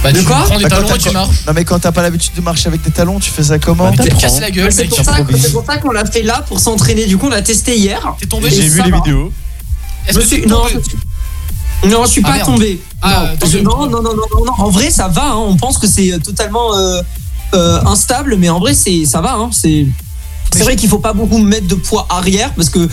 Bah, De tu quoi prends des Bah, talons et tu marches. Non mais quand t'as pas l'habitude de marcher avec des talons, tu fais ça comment T'as cassé la gueule, C'est mec. pour, ça que- c'est pour ça qu'on l'a fait là pour s'entraîner. Du coup, on l'a testé hier. T'es tombé J'ai vu les vidéos. Est-ce que t'es non, tombé je suis- non, je suis Ah, pas tombé. Ah, non, non, non, non, non, non, non. En vrai, ça va. hein. On pense que c'est euh, totalement euh, euh, instable, mais en vrai, c'est ça va. hein. C'est c'est vrai qu'il faut pas beaucoup mettre de poids arrière parce que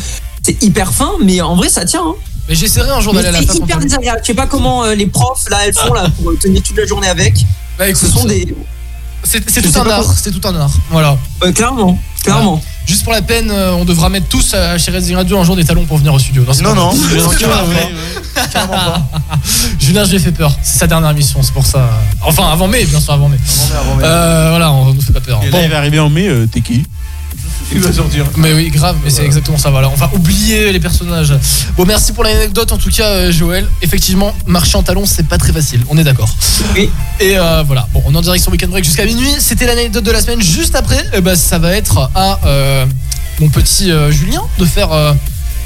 c'est hyper fin, mais en vrai, ça tient. hein. Mais j'essaierai un jour d'aller à la c'est fac. en hyper désagréable. Je sais pas comment euh, les profs là, elles font là pour euh, tenir toute la journée avec. Bah Ce écoute, sont des c'est c'est tout un art, c'est tout un art. Voilà. euh, clairement, clairement. Juste pour la peine, euh, on devra mettre tous euh, chez Resident Radio un jour des talons pour venir au studio. c'est Non pas non, non, [laughs] carrément pas. Carrément pas. [laughs] Julien, je lui ai fait peur. C'est sa dernière mission, c'est pour ça. Enfin, avant mai, bien sûr, avant mai. Avant mai, avant mai. Euh, voilà, on nous fait pas peur. Et Bon. là, il va arriver en mai, euh, t'es qui? Il va sortir. Mais oui, grave, mais c'est exactement ça. Voilà, on va oublier les personnages. Bon, merci pour l'anecdote en tout cas, euh, Joël. Effectivement, marcher en talons, c'est pas très facile. On est d'accord. Oui. Et euh, voilà, bon, on est en direction Weekend Break jusqu'à minuit. C'était l'anecdote de la semaine. Juste après, eh ben, ça va être à euh, mon petit euh, Julien de faire euh,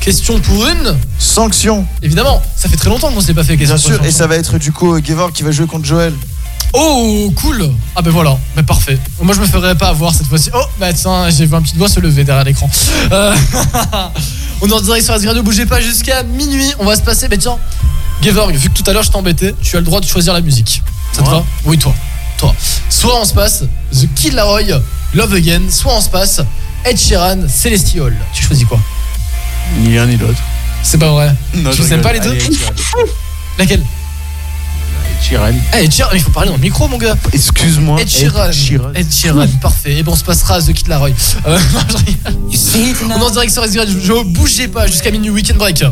question pour une. Sanction. Évidemment, ça fait très longtemps qu'on s'est pas fait question Bien pour une sûr, et ça va être du coup Gevor qui va jouer contre Joël. Oh, cool Ah ben voilà, ben parfait. Moi je me ferais pas avoir cette fois-ci. Oh, bah tiens, j'ai vu un petit doigt se lever derrière l'écran. Euh, [laughs] on est en direct sur la radio, bougez pas jusqu'à minuit. On va se passer, ben tiens, Gevorg, vu que tout à l'heure je t'embêtais, tu as le droit de choisir la musique. Ça te va? Oui, toi. Toi. Soit on se passe The Kid Laroi, Love Again, soit on se passe Ed Sheeran, Celestial. Tu choisis quoi? Ni l'un ni l'autre. C'est pas vrai. Non, tu rigole. pas les deux? [laughs] Laquelle? Sheeran. Eh, Ed Sheeran, il faut parler dans le micro, mon gars. Excuse-moi. Ed Sheeran. Ed Sheeran, parfait. Et bon, on se passera à The Kid Laroi. Euh, [laughs] on est en direct sur Radio. Je bougez pas jusqu'à minuit week-end break.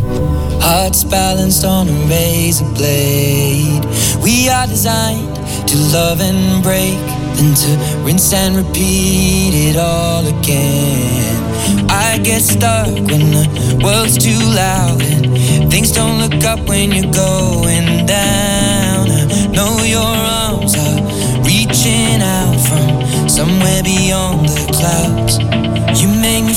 Hearts balanced on a razor blade. We are designed to love and break, then to rinse and repeat it all again. I get stuck when the world's too loud and things don't look up when you're going down. Know your arms are reaching out from somewhere beyond the clouds. You make me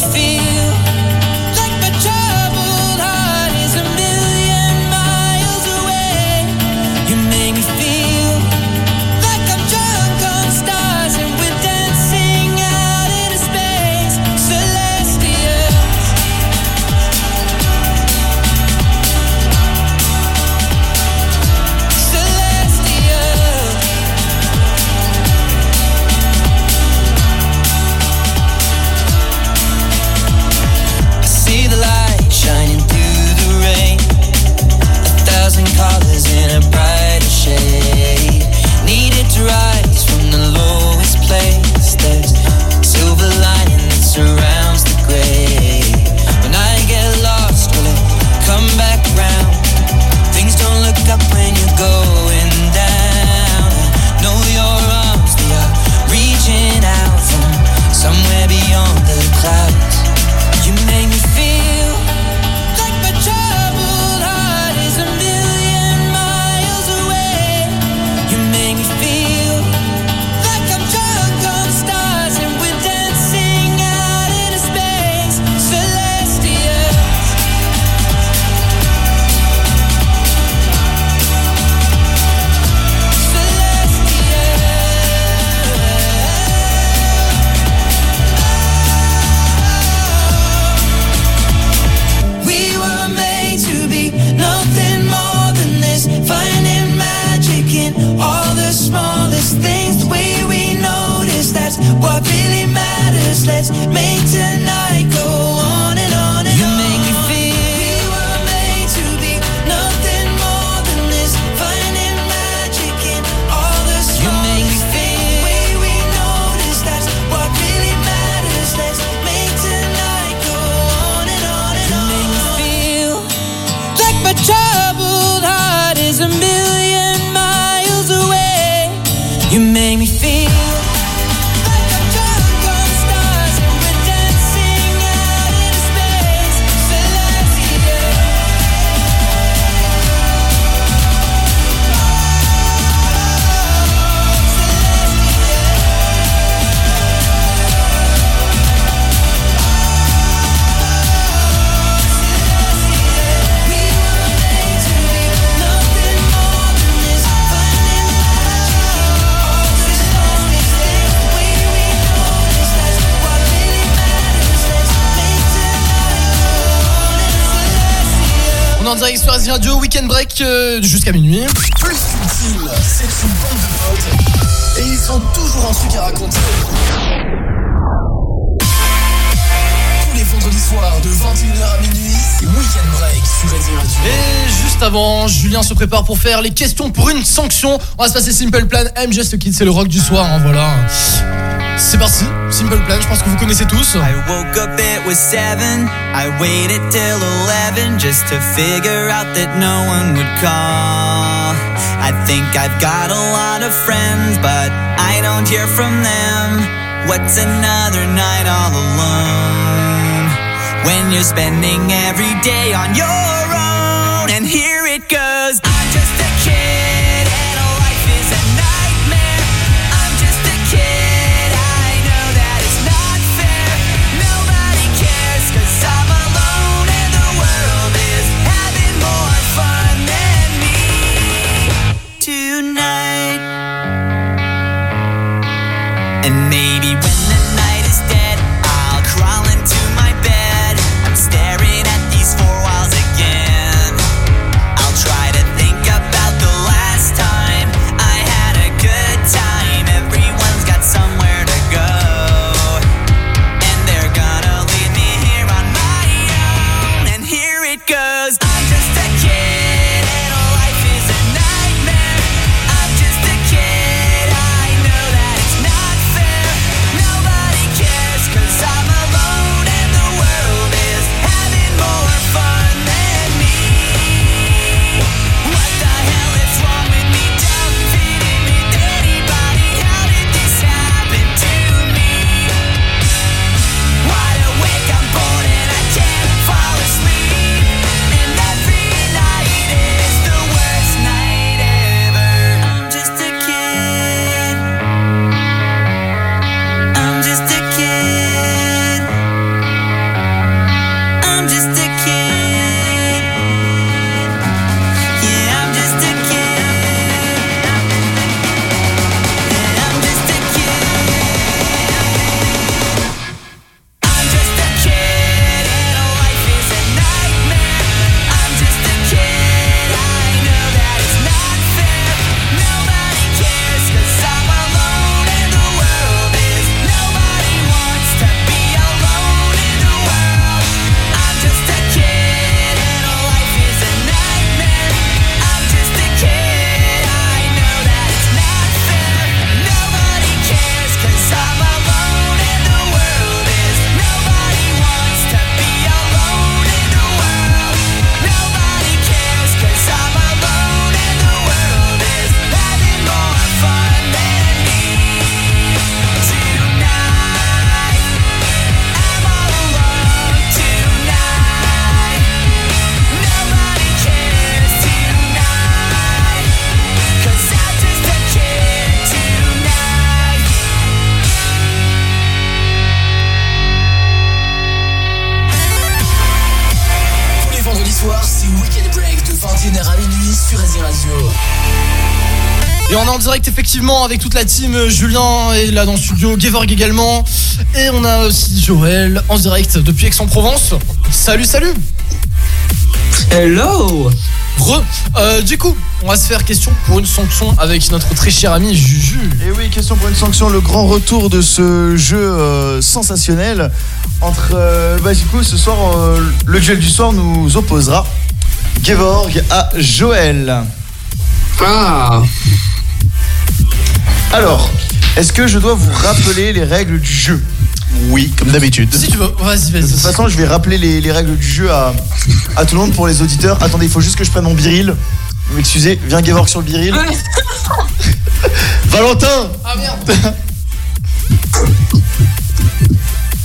Asie Radio, weekend break euh, jusqu'à minuit. Plus team, c'est une bande de potes. Et ils ont toujours un truc à raconter. Tous les vendredis soirs de 21h à minuit, c'est Weekend Break sur Radio. Et juste avant, Julien se prépare pour faire les questions pour une sanction. On va se passer Simple Plan. I'm Just Kid, c'est le rock du soir, hein, voilà. C'est parti, Simple Plan, je pense que vous connaissez tous. I woke up, it was seven. I waited till eleven just to figure out that no one would call. I think I've got a lot of friends, but I don't hear from them. What's another night all alone? When you're spending every day on your effectivement avec toute la team. euh, Julien est là dans le studio, Gevorg également. Et on a aussi Joël en direct depuis Aix-en-Provence. Salut, salut Hello Re. Euh, du coup, on va se faire question pour une sanction avec notre très cher ami Juju. Et oui, question pour une sanction, le grand retour de ce jeu euh, sensationnel. Entre, euh, bah, du coup, ce soir, euh, le duel du soir nous opposera Gevorg à Joël. Ah Alors, est-ce que je dois vous rappeler les règles du jeu Oui, comme d'habitude. Si tu veux, vas-y, De vas-y. toute façon, je vais rappeler les, les règles du jeu à, à tout le monde pour les auditeurs. Attendez, il faut juste que je prenne mon biril. Vous m'excusez, viens Gevorg sur le biril. [laughs] Valentin Ah merde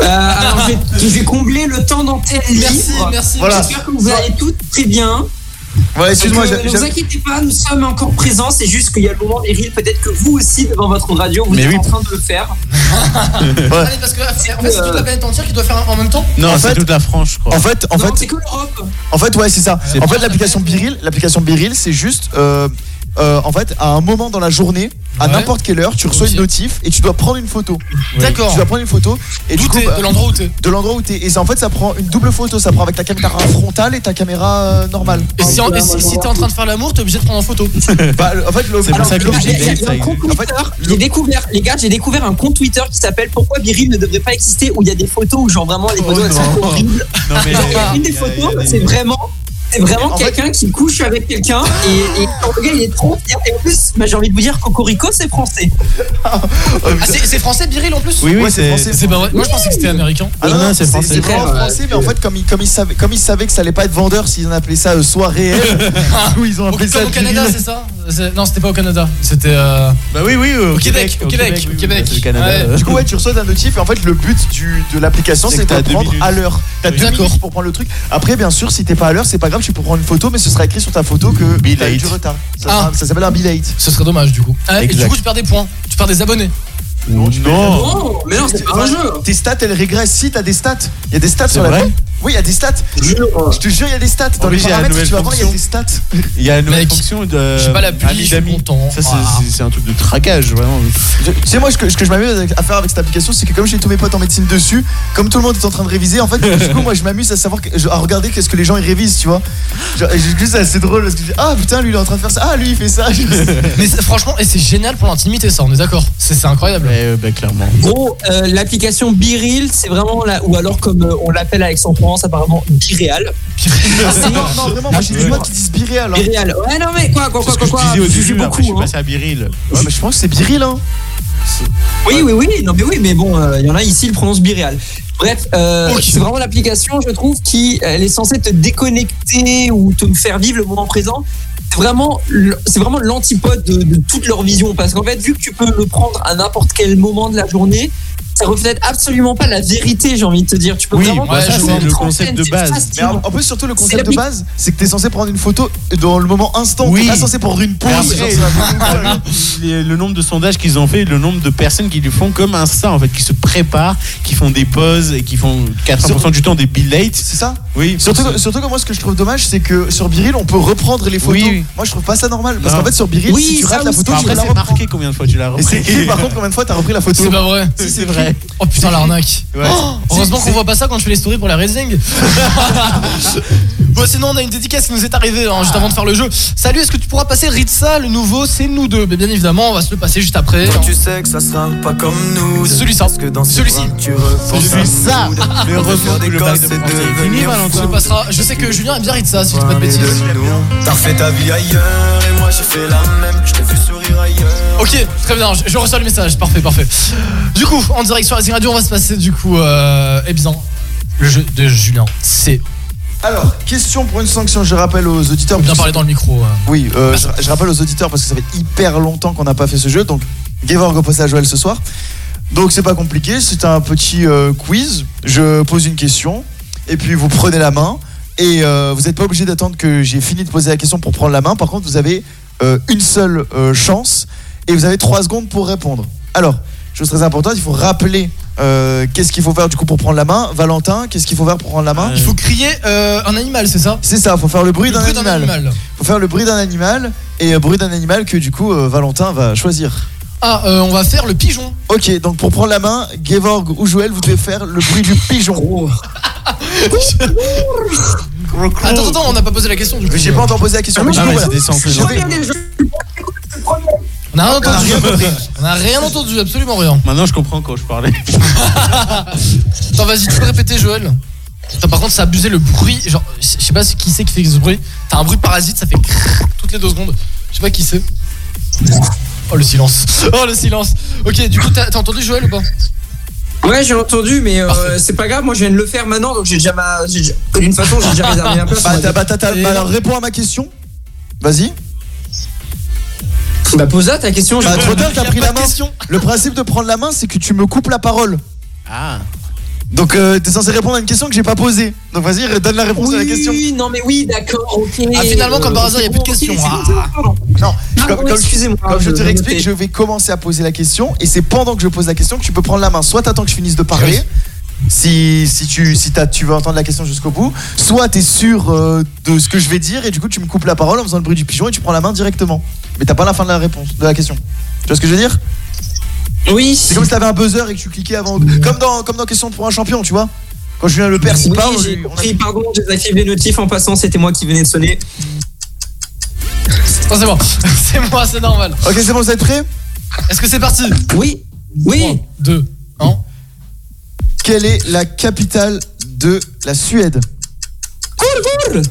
Euh, alors je vais, je vais combler le temps d'antenne Merci, merci. Voilà. J'espère que vous allez toutes très bien. Ouais, excuse-moi, euh, ne vous inquiétez pas, nous sommes encore présents. C'est juste qu'il y a le moment des reels. Peut-être que vous aussi, devant votre radio, vous Mais êtes oui. en train de le faire. [laughs] Allez, parce que c'est- en fait, c'est toute la planète entière qui doit faire en même temps. Non, En c'est fait- toute la France, je crois. En fait, en non, fait, c'est que l'Europe. En fait, ouais, c'est ça. C'est En fait, l'application Biril, l'application Biril, c'est juste euh, euh, en fait, à un moment dans la journée, à Ouais. n'importe quelle heure, tu reçois une notif et tu dois prendre une photo. D'accord. Tu dois prendre une photo et du coup, t'es bah, De l'endroit où t'es. de l'endroit où t'es. Et ça, en fait, ça prend une double photo. Ça prend avec ta caméra frontale et ta caméra euh, normale. Et si, en- et si, si t'es en train de faire l'amour, t'es obligé de prendre en photo. [laughs] Bah, en fait, le, C'est pour Alors, ça que j'ai découvert, les gars, j'ai découvert un compte Twitter qui s'appelle Pourquoi Viril ne devrait pas exister où il y a des photos où genre vraiment les photos elles sont horribles. Non, mais. Une des photos, c'est vraiment c'est vraiment fait- quelqu'un qui couche avec quelqu'un et, et quand le gars il est trop fier et en plus bah, j'ai envie de vous dire Cocorico c'est français. Ah, c'est c'est français, Biril en plus Oui, oui, Ouais, c'est français. C'est pas vrai. Moi je pensais que c'était américain. Ah Non, non, c'est français. C'est vraiment Ouais, français, mais en fait, comme ils, comme ils savaient, comme ils savaient que ça allait pas être vendeur s'ils en appelaient ça euh, soirée réelle, du coup, ils ont Au, appelé ça comme au Canada, Viril. c'est ça Non, c'était pas au Canada. C'était. euh, Bah oui, oui, Au Québec, au Québec, oui, au oui, Québec. Canada. Ouais. euh. Du coup, ouais, tu reçois un notif et en fait, le but du, de l'application, C'est c'est que de t'as te deux prendre minutes. à l'heure. T'as Oui, deux d'accord. minutes pour prendre le truc. Après, bien sûr, si t'es pas à l'heure, c'est pas grave, tu peux prendre une photo, mais ce sera écrit sur ta photo que t'as eu du retard. Ça, Ah. ça s'appelle un be late. Ce serait dommage du coup. Ah, et du coup, tu perds des points. Tu perds des abonnés. Non. Non, mais non c'est pas un jeu. Tes stats, elles régressent. Si t'as des stats, il y a des stats C'est sur la. Oui, il y a des stats. Je te jure, il y a des stats. Dans les plus, il y a la paramètres, nouvelle tu vas voir, il y a des stats. Il y a une nouvelle Mec, fonction de. j'ai pas l'appli, ami je suis content. Ça, c'est- un truc de traquage, vraiment. Je- Tu sais, moi, ce que, ce que je m'amuse à faire avec cette application, c'est que comme j'ai tous mes potes en médecine dessus, comme tout le monde est en train de réviser, en fait, du coup, moi, je m'amuse à savoir, je- à regarder qu'est-ce que les gens ils révisent, tu vois. Genre, coup, c'est assez drôle parce que je dis, ah putain, lui, il est en train de faire ça. Ah, lui, il fait ça. [laughs] Mais franchement, et c'est génial pour l'intimité, ça, on est d'accord. C'est incroyable. Ouais, bah, clairement. Gros, euh, l'application Biril, c'est vraiment la, ou alors comme euh, on l'appelle avec son apparemment Biréal. non, non, vraiment, moi, j'ai des qui disent biréal. hein. Biréal. Ouais non mais quoi quoi quoi quoi quoi. je suis beaucoup. hein. passé à Biril. Ouais, mais je pense que c'est biril, hein. Oui, oui, oui, non, mais oui, mais bon, euh, il y en a ici, ils le prononcent biréal. Bref, euh, c'est vraiment l'application, je trouve, qui elle est censée te déconnecter ou te faire vivre le moment présent. C'est vraiment, c'est vraiment l'antipode de, de toute leur vision, parce qu'en fait, vu que tu peux le prendre à n'importe quel moment de la journée, ça reflète absolument pas la vérité, j'ai envie de te dire. Tu peux Oui, vraiment bah, c'est le concept de base. Mais en, plus, surtout, le concept de base, c'est que t'es censé prendre une photo dans le moment instant. Oui. T'es pas censé prendre une pause. Le nombre de sondages qu'ils ont fait, le nombre de personnes qui le font comme un ça, en fait, qui se préparent, qui font des pauses et qui font 80% du temps des bill late. C'est ça Oui, Surtout, que- surtout que moi, ce que je trouve dommage, c'est que sur Biril, on peut reprendre les photos. Oui, oui. Moi, je trouve pas ça normal. Parce qu'en fait, sur Biril, Oui, si tu rates la photo, Enfin, tu peux après, la c'est reprendre. marqué combien de fois tu l'as Et repris. écrit, par contre, combien de fois t'as repris la photo C'est pas vrai. Si, c'est vrai. Oh putain, l'arnaque. Ouais. Oh, heureusement qu'on voit pas ça quand je fais les stories pour la Racing. [laughs] bon, sinon, on a une dédicace qui nous est arrivée hein, juste avant de faire le jeu. Salut, est-ce que tu pourras passer Ritza, le nouveau C'est nous deux. Mais bien évidemment, on va se le passer juste après. Toi, tu sais que ça sera pas comme nous. C'est celui-ça. Parce que dans ces Celui-ci. [laughs] Faire que des le gosses bac de fini, se passera. Je sais que Julien aime bien Ritza, si je dis pas de bêtises. nous. T'as refait ta vie ailleurs et moi j'ai fait la même. Je t'ai vu sourire ailleurs. Ok, très bien, je, je reçois le message, parfait, parfait. Du coup, en direct sur la Radio, on va se passer du coup, euh, eh bien, le jeu de Julien, c'est Alors, question pour une sanction, je rappelle aux auditeurs. bien parler dans le micro. euh. Oui, euh, je, je rappelle aux auditeurs parce que ça fait hyper longtemps qu'on n'a pas fait ce jeu. Donc, Gevorg poste à Joël ce soir. Donc, c'est pas compliqué. C'est un petit euh, quiz. Je pose une question et puis vous prenez la main. Et euh, vous n'êtes pas obligé d'attendre que j'ai fini de poser la question pour prendre la main. Par contre, vous avez euh, une seule euh, chance et vous avez trois secondes pour répondre. Alors, chose très importante, il faut rappeler euh, qu'est-ce qu'il faut faire du coup pour prendre la main. Valentin, qu'est-ce qu'il faut faire pour prendre la main Il faut crier euh, un animal, c'est ça C'est ça, il faut faire le bruit d'un animal. animal. faut faire le bruit d'un animal et le bruit d'un animal que du coup euh, Valentin va choisir. Ah, euh, on va faire le pigeon. Ok, donc pour prendre la main, Gevorg ou Joël, vous devez faire le bruit du pigeon. Attends, attends, on n'a pas posé la question du coup. Mais j'ai pas encore posé la question. Ah, mais du Ah, coup, mais voilà. c'est descendu. Je vais- On a rien entendu. On a rien entendu, absolument rien. Maintenant, je comprends quand je parlais. [laughs] Attends, vas-y, tu peux répéter, Joël Attends, par contre, ça a abusé le bruit. Genre, je sais pas qui c'est qui fait ce bruit. T'as un bruit parasite, ça fait crrr toutes les deux secondes. Je sais pas qui c'est. Oh, le silence. Oh, le silence. Ok, du coup, t'as entendu Joël ou pas? Ouais, j'ai entendu, mais euh, c'est pas grave. Moi, je viens de le faire maintenant, donc j'ai déjà ma. D'une façon, j'ai déjà réservé ma place. Bah, t'as- bah, bah, alors réponds à ma question. Vas-y. Bah, pose là ta question. je- Bah, trop tard, t'as a pris la main. question. Le principe de prendre la main, c'est que tu me coupes la parole. Ah. Donc euh, t'es censé répondre à une question que j'ai pas posée. Donc vas-y, donne la réponse à la question. Oui, non, mais oui, d'accord, ok. Ah, finalement, comme par hasard, y a c'est plus de questions. Ah. pardon. Non, Ah, comme, oui, excusez-moi, comme je je- te réexplique, je vais commencer à poser la question et c'est pendant que je pose la question que tu peux prendre la main. Soit t'attends que je finisse de parler, Si, si, tu, si t'as- tu veux entendre la question jusqu'au bout, soit tu es sûr euh, de ce que je vais dire et du coup tu me coupes la parole en faisant le bruit du pigeon et tu prends la main directement. Mais t'as pas la fin de la réponse, de la question. Tu vois ce que je veux dire? Oui. C'est comme si t'avais un buzzer et que tu cliquais avant. Comme dans, comme dans Question pour un champion, tu vois Quand Julien Lepers il Oui, parle, j'ai on- compris, pardon, je désactive les notifs en passant, c'était moi qui venais de sonner. Oh, c'est bon, [laughs] c'est moi, c'est normal. Ok, c'est bon, vous êtes prêts? Est-ce que c'est parti? Oui. Oui. 2, 1. Quelle est la capitale de la Suède Cool, cool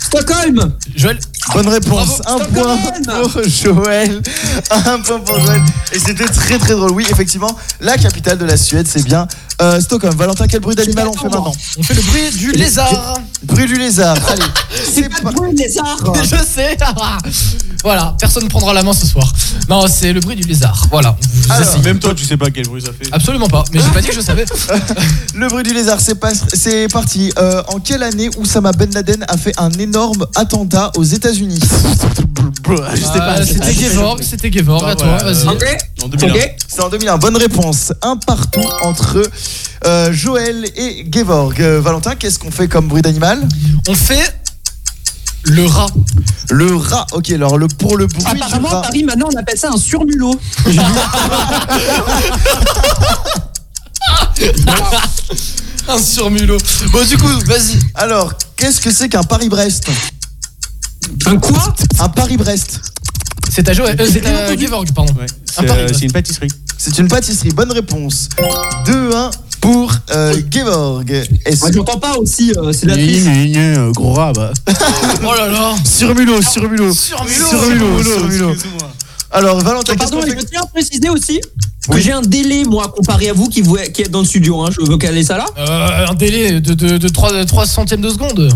Stockholm Joël Bonne réponse, un point pour Joël. Un point pour Joël. Et c'était très très drôle. Oui, effectivement, la capitale de la Suède, c'est bien euh, Stockholm. Valentin, quel bruit d'animal on fait maintenant On fait le bruit du lézard. Bruit du lézard. Allez, C'est pas le bruit des lézard [laughs] Je sais. [laughs] voilà, personne ne prendra la main ce soir. Non, c'est le bruit du lézard. Voilà. Vous Alors, essayez. Même toi, tu sais pas quel bruit ça fait. Absolument pas. Mais j'ai pas dit que je savais. [laughs] le bruit du lézard, c'est pas- c'est parti. Euh, en quelle année Oussama Ben Laden a fait un énorme attentat aux États-Unis Je sais pas. Euh, C'était Gevorg, c'était Gevorg. À toi, vas-y. Ok. En 2001. Ok. C'est en 2001. Bonne réponse. Un partout entre euh, Joël et Gevorg. Euh, Valentin, qu'est-ce qu'on fait comme bruit d'animal? On fait le rat. Le rat. Ok, alors le, pour le bruit du Apparemment, à. Paris, maintenant, on appelle ça un surmulot. Un surmulot. Bon, du coup, vas-y. Alors, qu'est-ce que c'est qu'un Paris-Brest Un quoi Un Paris-Brest. C'est à Joël. euh, c'est à entendu. Gevorg, pardon. Ouais. Un C'est pari, euh, c'est une pâtisserie. C'est une pâtisserie. Bonne réponse. 2-1 pour euh, Gevorg. Est-ce j'entends pas aussi, euh, c'est la Gna, triche. gna, gna, Gros rat, bah. [laughs] Oh là là. Surmulot, surmulot. Surmulot. Surmulot, surmulot. Alors, Valentin, qu'est-ce Pardon, qu'on et fait je tiens à préciser aussi que Oui. j'ai un délai, moi, comparé à vous qui, vous, qui êtes dans le studio. Hein. Je veux caler ça là. Euh, un délai de, de, de 3, 3 centièmes de seconde.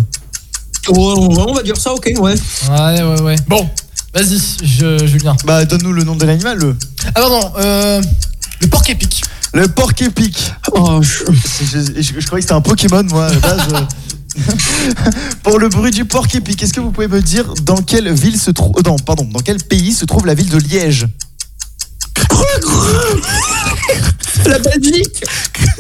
Oh, on va dire ça, ok, ouais. Ouais, ouais, ouais. Bon, vas-y, je, Julien. Bah, donne-nous le nom de l'animal. Le, Ah, pardon, euh, le porc épic. Le porc épic. Oh, je- Je, je- je croyais que c'était un Pokémon, moi, à la base. euh. [laughs] Pour le bruit du porc épic, est-ce que vous pouvez me dire dans quelle ville se trouve. Non, pardon, dans quel pays se trouve la ville de Liège? [laughs] La Belgique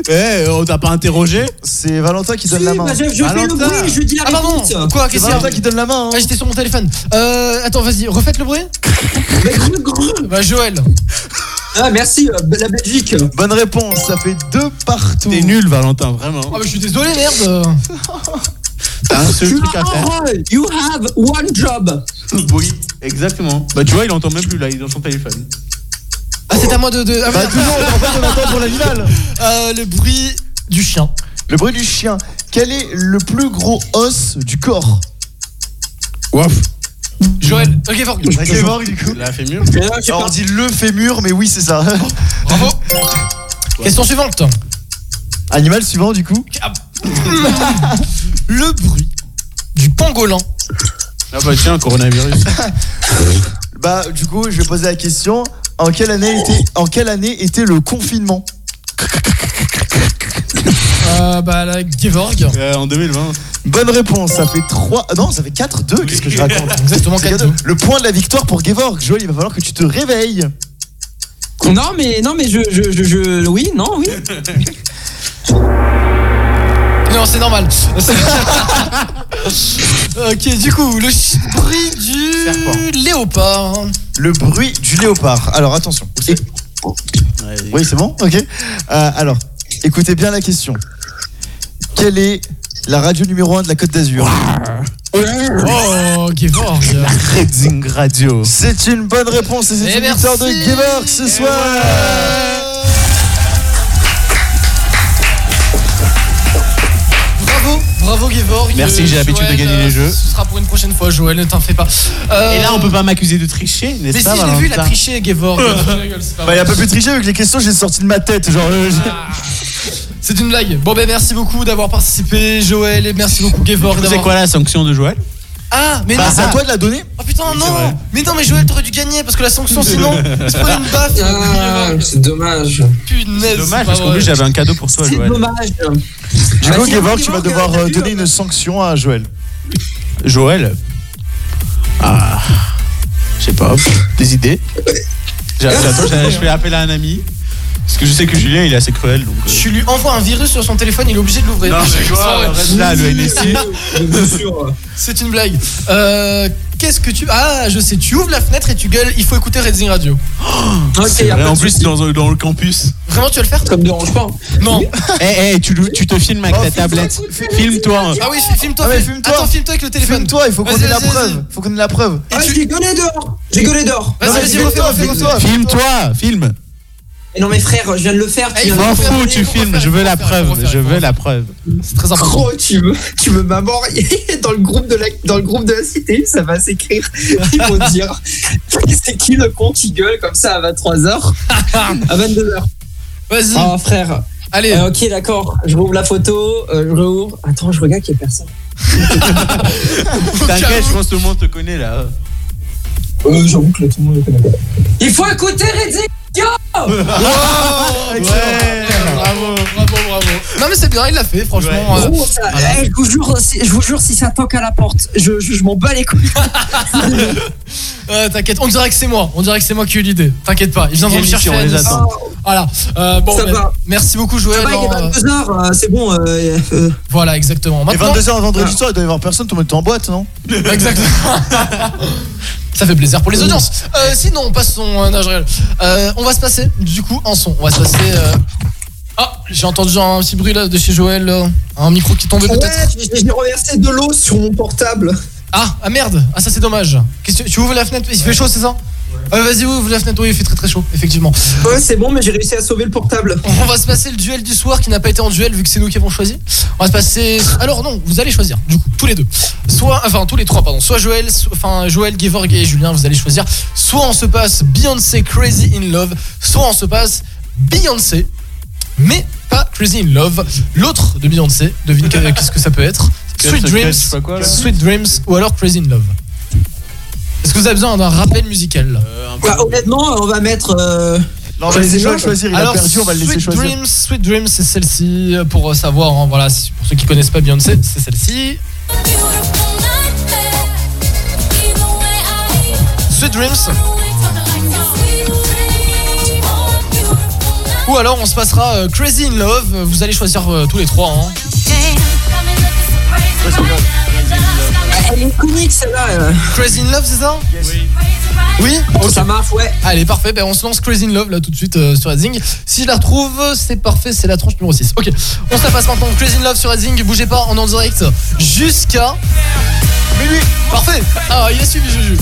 Eh, on t'a pas interrogé? C'est Valentin qui donne Si, la main. bah, je, je fais le bruit, je dis la Ah, pardon. réponse. Quoi, C'est Valentin qui donne la main. hein. Ah, j'étais sur mon téléphone. Euh, attends, vas-y, refaites le bruit. [laughs] Grrr. Bah, Joël. Ah, merci, euh, la Belgique. Bonne réponse, ça fait deux partout. T'es nul, Valentin, vraiment. Ah, bah, je suis désolé, merde. [laughs] T'as un seul You truc à faire. are- You have one job. Oui, exactement. Bah, tu vois, il entend même plus là, il est dans son téléphone. Ah, c'est à moi de. de... Ah, Bah, merde. toujours, en fait, on attend pour l'animal. [laughs] Euh, le bruit du chien. Le bruit du chien. Quel est le plus gros os du corps? Waf. Joël. Ok, fort. Gevorg, du coup. La. Alors, on dit le fémur, mais oui, c'est ça. Bravo. Question suivante. Animal suivant, du coup. Le bruit du pangolin. Ah bah tiens, coronavirus. [laughs] Bah, du coup, je vais poser la question. En quelle année était, en quelle année était le confinement? Euh, bah, la Gevorg. Euh, en 2020. Bonne réponse, ça fait 3. Non, ça fait 4-2. Qu'est-ce que je raconte [laughs] Exactement, C'est 4-2. Le point de la victoire pour Gevorg. Joël, il va falloir que tu te réveilles. Non, mais, non, mais je, je, je, je- oui, non, oui. [laughs] Non, c'est normal. [laughs] ok, du coup, le ch- bruit du léopard. Le bruit du léopard. Alors, attention. Et- Oui, c'est bon Ok. Euh, alors, écoutez bien la question. Quelle est la radio numéro 1 de la Côte d'Azur Oh, Gevorg. Redzing Radio. C'est une bonne réponse et c'est une victoire de. Gevorg ce soir. Bravo, bravo Gevorg. Merci, Euh, j'ai l'habitude de gagner les euh, jeux. Ce sera pour une prochaine fois, Joël, ne t'en fais pas. Euh, Et là, on peut pas m'accuser de tricher, Mais n'est-ce si, pas je l'ai vu, il a Valentin triché, Gevorg. [laughs] Bah, il a pas pu tricher avec les questions, j'ai sorti de ma tête. Genre, euh, C'est une blague. Bon, ben merci beaucoup d'avoir participé, Joël, et merci beaucoup, Gevorg. C'est quoi la sanction de Joël? Ah, mais bah, non. c'est à toi de la donner. Oh putain, c'est non. Mais non, mais Joël, t'aurais dû gagner parce que la sanction, sinon, c'est pas [laughs] une baffe. Ah, c'est dommage. Punaise. Dommage, c'est parce qu'en plus, j'avais un cadeau pour toi, C'est Joël. dommage. Du coup, Gevorg, tu vas devoir euh, donner une sanction à Joël. Joël Ah. Je sais pas. Des idées J'ai- J'attends, je fais appel à un ami. Parce que je sais que Julien, il est assez cruel. Donc, euh, Tu lui envoies un virus sur son téléphone, il est obligé de l'ouvrir. Non, mais quoi, reste là, le NSI. [laughs] C'est une blague. Euh, Qu'est-ce que tu. Ah, je sais, tu ouvres la fenêtre et tu gueules, il faut écouter Redding Radio. C'est vrai, en plus, dans, dans le campus. Vraiment, tu vas le faire? Ça me dérange pas. Non. [laughs] Eh, eh, tu, tu te filmes avec Oh, ta tablette. Filme-toi. Ah oui, filme-toi. Ah ouais. Attends, filme-toi avec le téléphone. Filme-toi, il faut qu'on ait la preuve. Faut qu'on ait la preuve. Ah, j'ai gueulé dehors J'ai gueulé dehors Vas-y, vas-y, filme-toi, refais-toi. Filme-toi, filme. Et non mais frère, je viens de le faire. Eh, tu faut de M'en le faire. fous, tu filmes. Je veux la preuve. Je veux la preuve. C'est très important. Gros, tu me, tu me m'abords [laughs] dans le groupe de la, dans le groupe de la cité, ça va s'écrire. [laughs] Ils vont dire, [laughs] c'est qui le con qui gueule comme ça à 23h, à 22h. Vas-y. Ah frère. Allez. Euh, ok d'accord, je rouvre la photo, euh, je rouvre. Attends, je regarde qu'il n'y a personne. T'inquiète, je pense que tout le monde te connaît là. Euh, j'avoue que là, tout le monde le connaît. Il faut écouter Redding Bravo, bravo, bravo. Non, mais c'est bien, il l'a fait, franchement. euh, Gros, ça- voilà. je, vous jure, si- je vous jure, si ça toque à la porte, je, je, je m'en bats les couilles. [laughs] Euh, T'inquiète, on dirait que c'est moi. On dirait que c'est moi qui ai eu l'idée. T'inquiète pas, ils viendront me chercher. on les. Voilà. Euh, bon, Ça mais- va. merci beaucoup, Ça Joël. il est hein, 22h, c'est bon. euh, euh, Voilà, exactement. Et Maintenant, 22h vendredi soir, il doit y avoir personne, tout le monde est en boîte, non? Exactement. [laughs] Ça fait plaisir pour les audiences. Euh, sinon, on passe son euh, âge réel. Euh, on va se passer, du coup, en son. On va se passer. euh, Ah, j'ai entendu un petit bruit là de chez Joël. là. Un micro qui tombait peut-être. j'ai reversé de l'eau sur mon portable. Ah, ah merde. Ah, ça c'est dommage. Qu'est-ce que tu ouvres la fenêtre? Il fait chaud, c'est ça? Ouais, Vas-y, ouvre la fenêtre. Oui, il fait très très chaud, effectivement. Ouais, c'est bon, mais j'ai réussi à sauver le portable. On va se passer le duel du soir qui n'a pas été en duel vu que c'est nous qui avons choisi. On va se passer. Alors non, vous allez choisir du coup tous les deux. Soit, enfin tous les trois pardon. Soit Joël, so- enfin Joël, Gevorg et Julien, vous allez choisir. Soit on se passe Beyoncé Crazy in Love, soit on se passe Beyoncé, mais pas Crazy in Love. L'autre de Beyoncé, devine que- qu'est-ce que ça peut être. [laughs] Sweet Dreams, quoi. Sweet Dreams ou alors Crazy in Love. Est-ce que vous avez besoin d'un rappel musical là Bah, honnêtement, on va mettre. euh, Non, on va laisser choisir, il a alors, perdu, on va le laisser Sweet choisir. Dreams, Sweet Dreams, c'est celle-ci. Pour euh, savoir, hein, voilà, si- pour ceux qui connaissent pas Beyoncé, c'est celle-ci. Sweet Dreams. Ou alors on se passera euh, Crazy in Love. Vous allez choisir euh, tous les trois. Hein. Elle est comique celle-là. euh. Crazy in Love, c'est ça? Oui. Ok. Ça marche, ouais. Allez, parfait. Ben, on se lance Crazy in Love là tout de suite euh, sur Redzing. Si je la retrouve, c'est parfait. C'est la tranche numéro 6. Ok. On se la passe maintenant. Crazy in Love sur Redzing. Bougez pas, on est en direct jusqu'à. Minuit. Parfait. Ah, il a suivi Juju.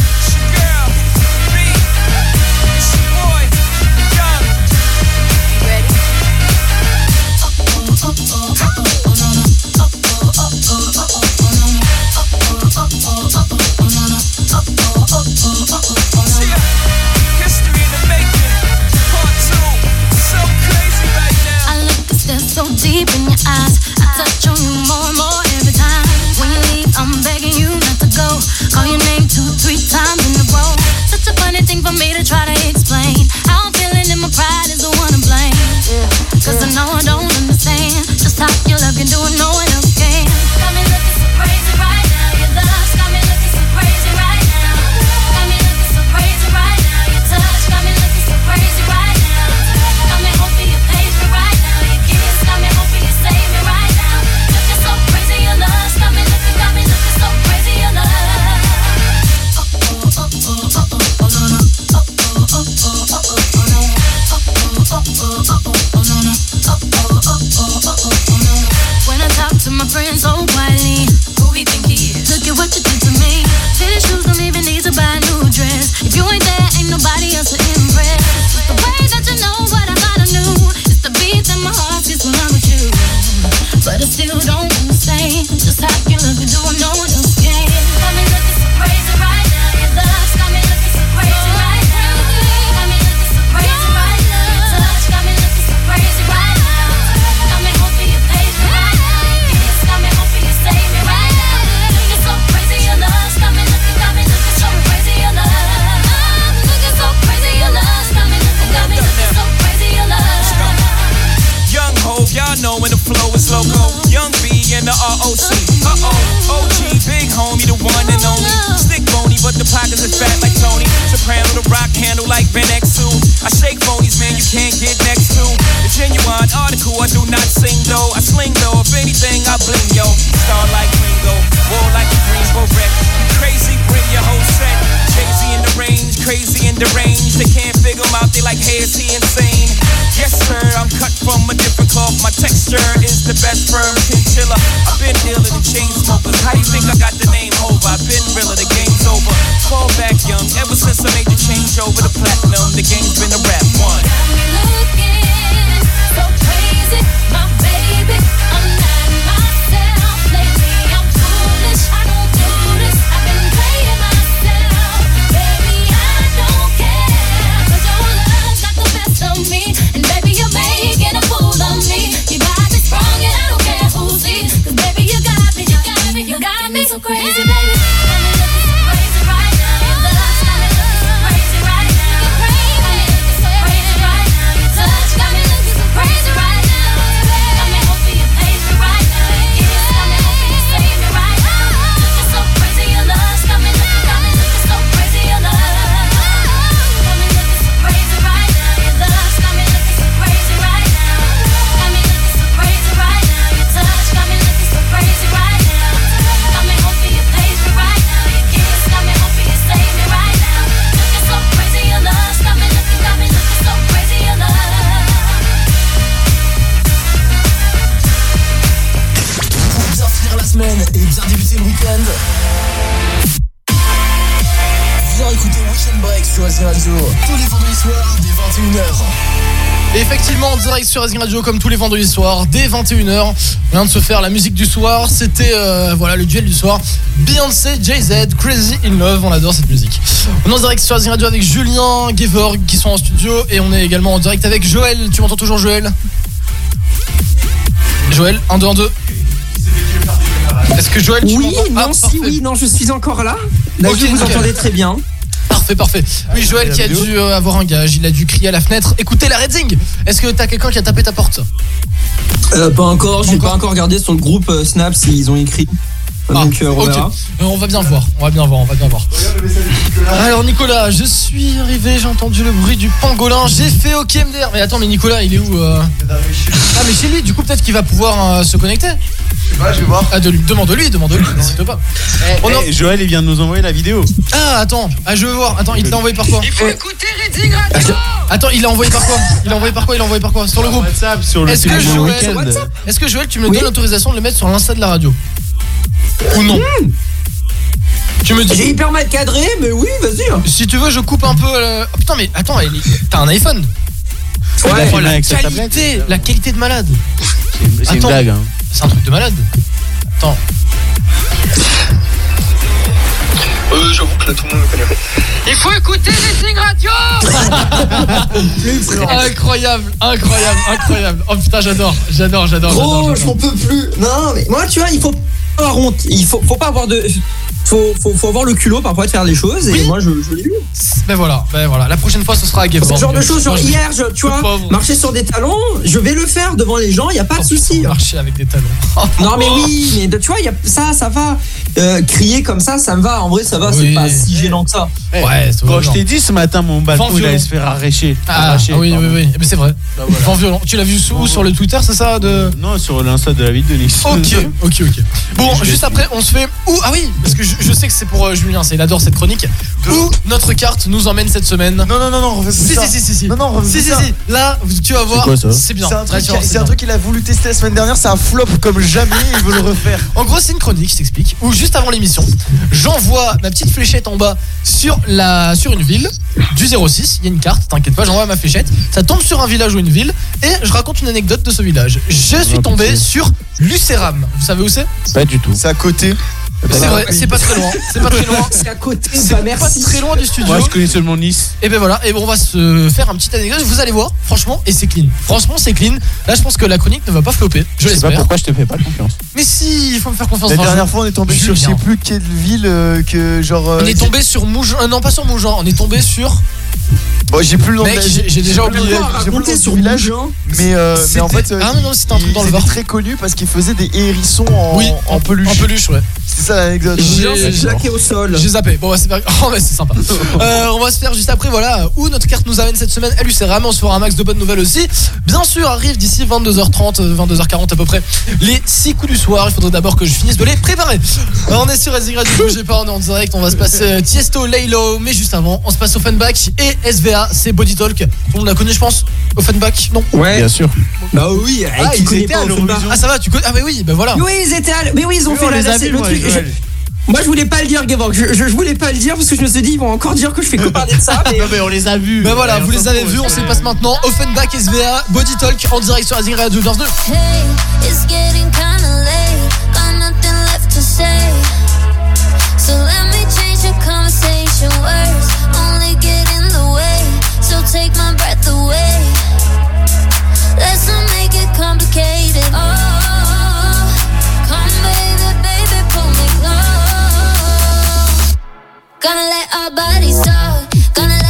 So deep in your eyes. I touch on you more and more every time. When you leave, I'm begging you not to go. Call your name two, three times in a row. Such a funny thing for me to try to explain. How I'm feeling and my pride is the one to blame. Cause I know I don't understand just how your love can do it, no one Radio, comme tous les vendredis soirs, dès 21h. On vient de se faire la musique du soir. C'était euh, voilà le duel du soir. Beyoncé, Jay-Z, Crazy in Love. On adore cette musique. On est en direct sur Racing Radio avec Julien, Gevorg qui sont en studio. Et on est également en direct avec Joël. Tu m'entends toujours, Joël? Joël, 1, 2, 1, 2. Est-ce que Joël, tu Oui, m'entends? Non, Ah, si, oui, non, je suis encore là. Je vous nickel. entendez très bien. Parfait, parfait. Oui, Joël qui a dû euh, avoir un gage, il a dû crier à la fenêtre. Écoutez la Redzing Est-ce que t'as quelqu'un qui a tapé ta porte Euh, pas encore, j'ai pas encore regardé sur le groupe euh, Snap s'ils ont écrit. Donc euh, on Ok. verra. Euh, on va bien voir, on va bien voir, on va bien voir. Alors Nicolas, je suis arrivé, j'ai entendu le bruit du pangolin, j'ai fait OK MDR. Mais attends, mais Nicolas, il est où euh? Ah mais chez lui, du coup peut-être qu'il va pouvoir euh, se connecter. Je sais pas, je vais voir. Ah de lui, demande-lui, demande-lui, n'hésite pas. On en- Eh, Joël, il vient de nous envoyer la vidéo. Ah attends, ah je veux voir. Attends, il te l'a envoyé par quoi Il faut écouter Redding Attends, il l'a envoyé par quoi Il l'a envoyé par quoi Il l'a envoyé par quoi Sur le groupe WhatsApp, sur le Est-ce que téléphone Joël, week-end. est-ce que Joël, tu me donnes l'autorisation de le mettre sur l'insta de la radio Ou non Tu me dis. J'ai hyper mal cadré, mais oui, vas-y. hein. Si tu veux, je coupe un peu. euh, oh, putain, mais attends, elle est- t'as un iPhone Ouais, Oh, la avec sa qualité, la qualité de malade. C'est une Attends. blague. Hein. C'est un truc de malade. Attends. Euh, j'avoue que là, tout le monde me connaît. Il faut écouter les Radio Incroyable, incroyable, incroyable. Oh putain, j'adore, j'adore, j'adore. Gros, j'adore, je m'en j'adore. peux plus. Non, mais moi, tu vois, il faut pas avoir honte. Il faut, faut pas avoir de. Faut, faut, faut avoir le culot parfois de faire les choses. Et moi, je, je l'ai eu. Ben voilà, ben voilà. La prochaine fois, ce sera à Gavin. Ce genre de choses, genre hier, je, tu vois, pauvre. marcher sur des talons, je vais le faire devant les gens, il y a pas de souci. Marcher avec des talons. Non mais [laughs] oui, mais tu vois, y a ça, ça va. Euh, crier comme ça, ça me va. En vrai, ça va, Oui. c'est pas si gênant que ça. Ouais, c'est Quand je t'ai dit ce matin, mon balcon, il allait se faire arracher. Ah, arracher, ah oui, oui, pardon. oui, mais c'est vrai. Bah, voilà. Vent violent. Tu l'as vu où sur le Twitter, c'est ça de... Non, sur l'insta de la ville de Nice. Ok, [laughs] ok, ok. Bon, juste après, on se fait. Où? Ah oui, parce que je, je sais que c'est pour euh, Julien, c'est il adore cette chronique. Où notre carte nous emmène cette semaine? Non, non, non, non, refais Si, ça. si, si, si, si. Non, non, refais si, si, ça. si. Là, tu vas voir, c'est bien. C'est un truc qu'il a voulu tester la semaine dernière, c'est un flop comme jamais, il veut le refaire. En gros, c'est une chronique, je t'explique, où juste avant l'émission, j'envoie ma petite fléchette en bas sur, la, sur une ville du 06. Il y a une carte, t'inquiète pas, j'envoie ma fléchette. Ça tombe sur un village ou une ville et je raconte une anecdote de ce village. Je suis Oh, tombé sur Lucéram. Vous savez où c'est? Pas du tout. C'est à côté. C'est vrai, c'est pas très loin. C'est pas très loin. C'est à côté, C'est bah pas très loin du studio. Moi, je connais seulement Nice. Et ben voilà, et bon, on va se faire un petit anecdote. Vous allez voir, franchement, et c'est clean. Franchement, c'est clean. Là, je pense que la chronique ne va pas flopper. Je Je sais pas l'espère. pourquoi je te fais pas confiance. Mais si, il faut me faire confiance. La dernière fois, on est tombé sur je sais plus quelle ville euh, que genre. euh, On est tombé sur Mougeant. euh, non, pas sur Mougeant. On est tombé sur. Bon, j'ai plus le nom. Mec, de la- j'ai- j'ai déjà plus le oublié. nom- J'ai plus le nom Raconter du sur village. Mougin. Mais, euh, mais en C'était- fait, euh, Ah, mais non, c'était un truc dans le c'était Var. très connu parce qu'il faisait des hérissons en, Oui, en peluche. En peluche, ouais. C'était c'est ça l'anecdote. J'ai Jacques au sol. J'ai zappé. Bon, ouais, c'est pas- [laughs] oh, c'est sympa. [laughs] Euh, on va se faire juste après, voilà, où notre carte nous amène cette semaine. Elle lui on se fera un max de bonnes nouvelles aussi. Bien sûr, arrive d'ici 22h30, euh, 22h40 à peu près, les 6 coups du soir. Il faudrait d'abord que je finisse de les préparer. Alors, on est sur Racing Radio, bougez pas, on est en direct. On va se passer euh, Tiesto, Laylo, mais juste avant, on se passe Offenbach et SVA, c'est Body Talk. Tout le monde la connaît, je pense. Offenbach, non Ouais. Bien sûr. Bah oui, Ah, ils étaient à l'Eurovision. Ah, ça va, tu connais. Ah, mais oui, bah voilà. Oui, ils étaient à... Mais oui, ils ont Oui, fait on la, le moi, truc. Moi, je voulais pas le dire, Gavin. Je, je, je voulais pas le dire parce que je me suis dit, ils vont encore dire que je fais que parler de ça. [laughs] Mais... Non mais on les a vus. Bah voilà, Ouais, vous on les avez vus, on se les passe maintenant. Offenbach, SVA, Body Talk en direct sur Racing Radio 2 Hey, it's getting kinda late. Got nothing left to say. So let me change the conversation. Words get in the way. So take my breath away. Let's not make it complicated. Oh, come baby, baby, pull me close. Gonna let our bodies talk. Gonna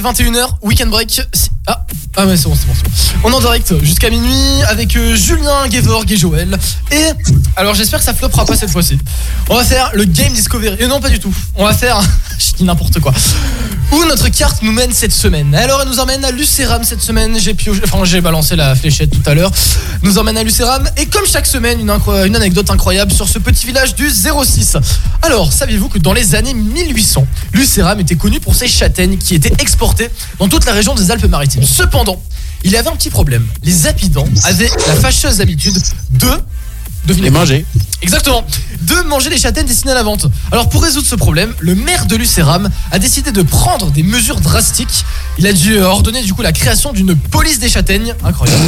dès 21h, weekend break. Ah, ah ouais, c'est bon, c'est bon, bon. On est en direct jusqu'à minuit avec euh, Julien, Gevorg et Joël. Et alors, j'espère que ça floppera pas cette fois-ci. On va faire le Game Discovery. Et non, pas du tout. On va faire. [laughs] Je dis n'importe quoi. Où notre carte nous mène cette semaine. Alors, elle nous emmène à Lucéram cette semaine. J'ai pioché- enfin, j'ai balancé la fléchette tout à l'heure. Nous emmène à Lucéram. Et comme chaque semaine, une, anecdote incroyable sur ce petit village du 06. Alors, saviez-vous que dans les années 1800, Lucéram était connu pour ses châtaignes qui étaient exportées dans toute la région des Alpes-Maritimes. Cependant, il y avait un petit problème. Les habitants avaient la fâcheuse habitude de Les quoi manger. Exactement. De manger les châtaignes destinées à la vente. Alors pour résoudre ce problème, le maire de Lucéram a décidé de prendre des mesures drastiques. Il a dû euh, ordonner du coup la création d'une police des châtaignes, incroyable,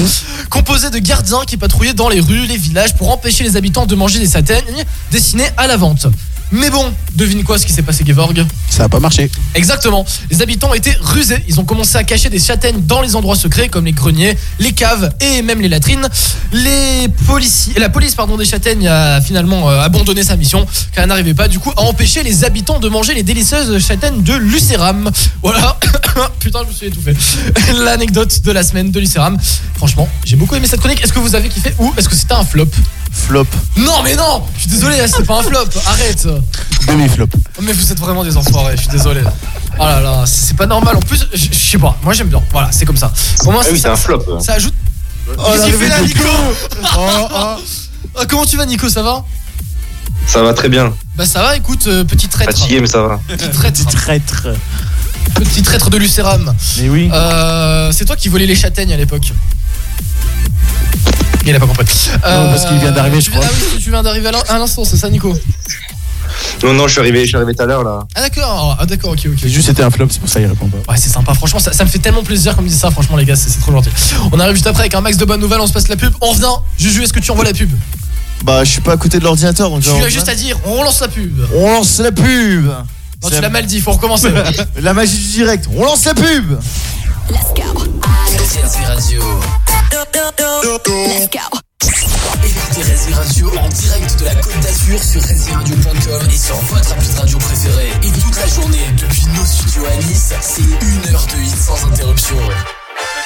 composée de gardiens qui patrouillaient dans les rues, les villages pour empêcher les habitants de manger des châtaignes destinées à la vente. Mais bon, devine quoi ce qui s'est passé Gevorg Ça a pas marché. Exactement. Les habitants étaient rusés. Ils ont commencé à cacher des châtaignes dans les endroits secrets comme les greniers, les caves et même les latrines. Les policiers, la police pardon des châtaignes a finalement euh, abandonné sa mission car elle n'arrivait pas du coup à empêcher les habitants de manger les délicieuses châtaignes de Lucéram. Voilà. [coughs] Putain, je me suis étouffé. [laughs] L'anecdote de la semaine de Lucéram. Franchement, j'ai beaucoup aimé cette chronique. Est-ce que vous avez kiffé ou est-ce que c'était un flop? Flop. Non, mais non. Je suis désolé, c'est pas un flop. Arrête. Demi-flop. Oh, Mais vous êtes vraiment des enfoirés, je suis désolé. Oh là là, c'est pas normal. En plus, je sais pas, moi j'aime bien. Voilà, c'est comme ça. Pour moi, Ah oui, c'est un flop. ça ajoute. Oh, fait Nico [laughs] Oh, oh. Ah, Comment tu vas, Nico Ça va Ça va très bien. Bah, ça va, écoute, euh, petit traître. Fatigué, mais ça va. Petit traître. Traître. Petit traître de Lucéram. Mais oui. Euh, c'est toi qui volais les châtaignes à l'époque. Il a pas compris. Non, parce qu'il vient d'arriver, je viens- crois. Ah oui, tu viens d'arriver à l'in- à l'instant, c'est ça, Nico Non, non, je suis arrivé, je suis arrivé tout à l'heure là. Ah, d'accord, ah, d'accord, ok, ok. Juste c'était un flop, c'est pour ça qu'il répond pas. Ouais, c'est sympa. Franchement, ça, ça me fait tellement plaisir comme dit ça. Franchement, les gars, c'est c'est trop gentil. On arrive juste après avec un max de bonnes nouvelles. On se passe la pub. On revient. Juju, est-ce que tu envoies la pub? Bah, je suis pas à côté de l'ordinateur donc Tu genre, as juste à dire. On relance la pub. On lance la pub. Non, C'est tu l'as mal dit. Faut recommencer. [laughs] La magie du direct. On lance la pub. Resi Radio. Écoutez Resi Radio en direct de la Côte d'Azur sur resiradio.com et sur votre appli de radio préférée. Et toute la journée, depuis nos studios à Nice, c'est une heure de hit sans interruption.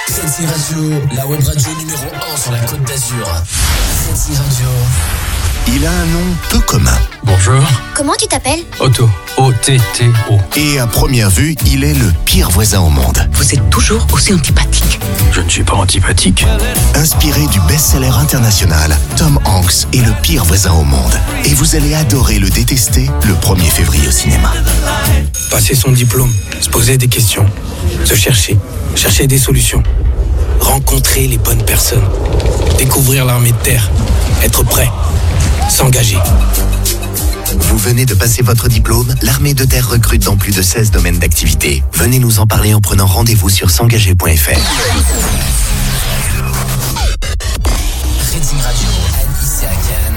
Resi Radio, la web radio numéro 1 sur la Côte d'Azur. Resi Radio. Il a un nom peu commun. Bonjour. Comment tu t'appelles Otto. O-T-T-O. Et à première vue, il est le pire voisin au monde. Vous êtes toujours aussi antipathique. Je ne suis pas antipathique. Inspiré du best-seller international, Tom Hanks est le pire voisin au monde. Et vous allez adorer le détester le 1er février au cinéma. Passer son diplôme, se poser des questions, se chercher, chercher des solutions, rencontrer les bonnes personnes, découvrir l'armée de terre, être prêt, s'engager. Vous venez de passer votre diplôme L'armée de terre recrute dans plus de 16 domaines d'activité. Venez nous en parler en prenant rendez-vous sur s'engager.fr.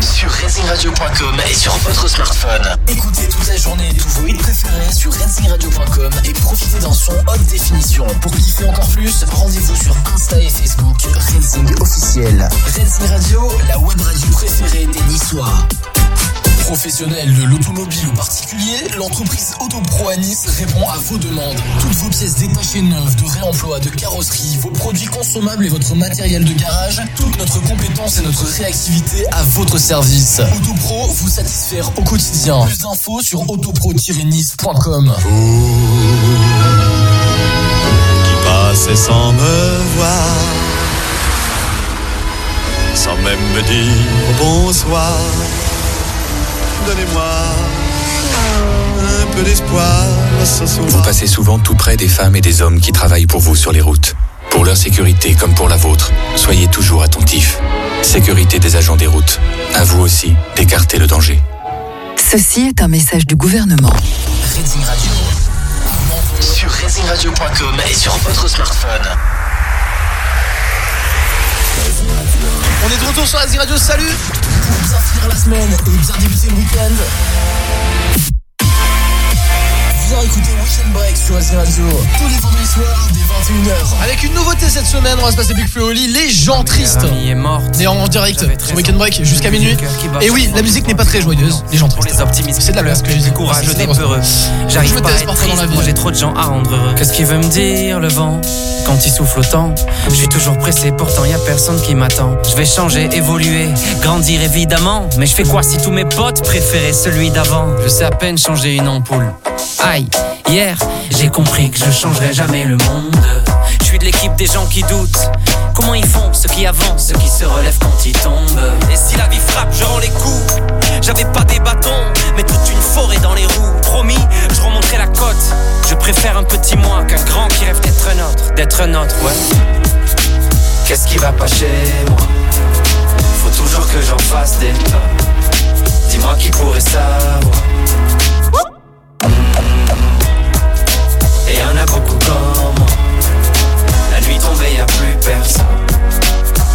Sur racingradio.com et sur votre smartphone. Écoutez toute la journée tous vos hits préférés sur racingradio.com et profitez d'un son haute définition. Pour kiffer encore plus, rendez-vous sur Insta et Facebook Racing officiel. Racing Radio, la web radio préférée des Niçois. Professionnel de l'automobile ou particulier, l'entreprise Autopro à Nice répond à vos demandes. Toutes vos pièces détachées neuves, de réemploi, de carrosserie, vos produits consommables et votre matériel de garage, toute notre compétence et notre réactivité à votre service. Autopro vous satisfaire au quotidien. Plus d'infos sur autopro-nice.com. qui passait sans me voir, sans même me dire bonsoir. Donnez-moi un peu d'espoir. Vous passez souvent tout près des femmes et des hommes qui travaillent pour vous sur les routes. Pour leur sécurité comme pour la vôtre, soyez toujours attentifs. Sécurité des agents des routes. À vous aussi d'écarter le danger. Ceci est un message du gouvernement. Radio. Sur racingradio.com et sur votre smartphone. On est de retour sur Asie Radio. Salut. Pour bien finir la semaine et bien débuter le week-end. Viens écouter écoutez Weekend Break sur SC Radio tous les vendredis soirs dès 21h. Avec une nouveauté cette semaine, on va se passer Big Flo et Oli, les gens tristes. est morte. Et en direct sur Weekend Break jusqu'à minuit. Et oui, la musique n'est pas très joyeuse, les gens tristes. Les optimistes. C'est de la merde que j'ai dit. courageux C'est des peureux. Je J'arrive pas à être dans la vie. j'ai trop de gens à rendre heureux. Qu'est-ce qu'il veut me dire le vent quand il souffle autant Je suis toujours pressé, pourtant y a personne qui m'attend. Je vais changer, évoluer, grandir évidemment. Mais je fais quoi si tous mes potes préféraient celui d'avant? Je sais à peine changer une ampoule. Aïe, hier j'ai compris que je changerai jamais le monde. Je suis de l'équipe des gens qui doutent. Comment ils font ceux qui avancent, ceux qui se relèvent quand ils tombent? Et si la vie frappe, je rends les coups. J'avais pas des bâtons, mais toute une forêt dans les roues. Promis, je remonterai la côte. Je préfère un petit moi qu'un grand qui rêve d'être un autre D'être un autre, ouais. Qu'est-ce qui va pas chez moi? Faut toujours que j'en fasse des pas Dis-moi qui pourrait savoir Et y en a beaucoup comme moi. La nuit tombée, y a plus personne.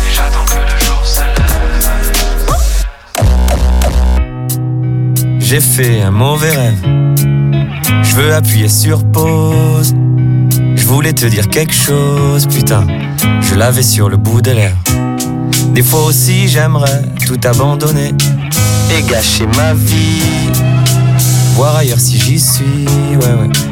Et j'attends que le jour se lève. J'ai fait un mauvais rêve. Je veux appuyer sur pause. Je voulais te dire quelque chose Putain, je l'avais sur le bout des lèvres. Des fois aussi j'aimerais tout abandonner Et gâcher ma vie. Voir ailleurs si j'y suis Ouais ouais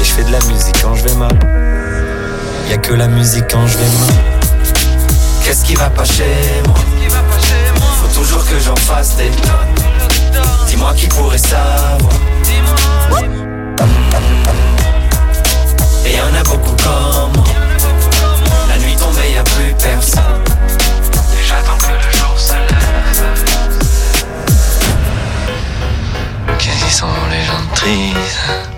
Et je fais de la musique quand je vais mal. Y a que la musique quand je vais mal. Qu'est-ce qui va pas chez moi? Faut toujours que j'en fasse des notes. Dis-moi qui pourrait savoir. Et y en a beaucoup comme moi. La nuit tombée, y a plus personne. Et j'attends que le jour se lève. Qu'est-ce qu'ils sont les gens tristes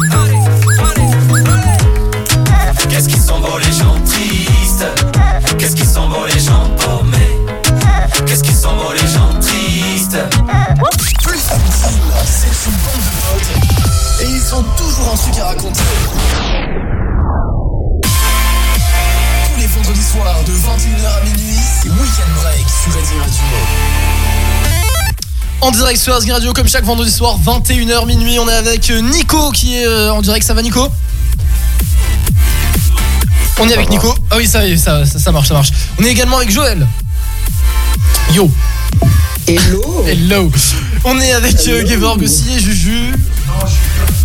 beaux les gens tristes Qu'est-ce qu'ils sont beaux les gens paumés? Qu'est-ce qu'ils sont beaux les gens tristes c'est une bande de potes et ils ont toujours un truc à raconter. Tous les vendredis soirs de 21h à minuit, c'est Weekend Break sur Radio Radio. En direct sur Asgard Radio, comme chaque vendredi soir, 21h minuit. On est avec euh, Nico qui est euh, en direct. Ça va, Nico? On est avec Nico. Ah oui, ça, ça, ça, ça marche, ça marche. On est également avec Joël. Yo. Hello. [laughs] Hello. On est avec euh, Gevorg aussi et Juju.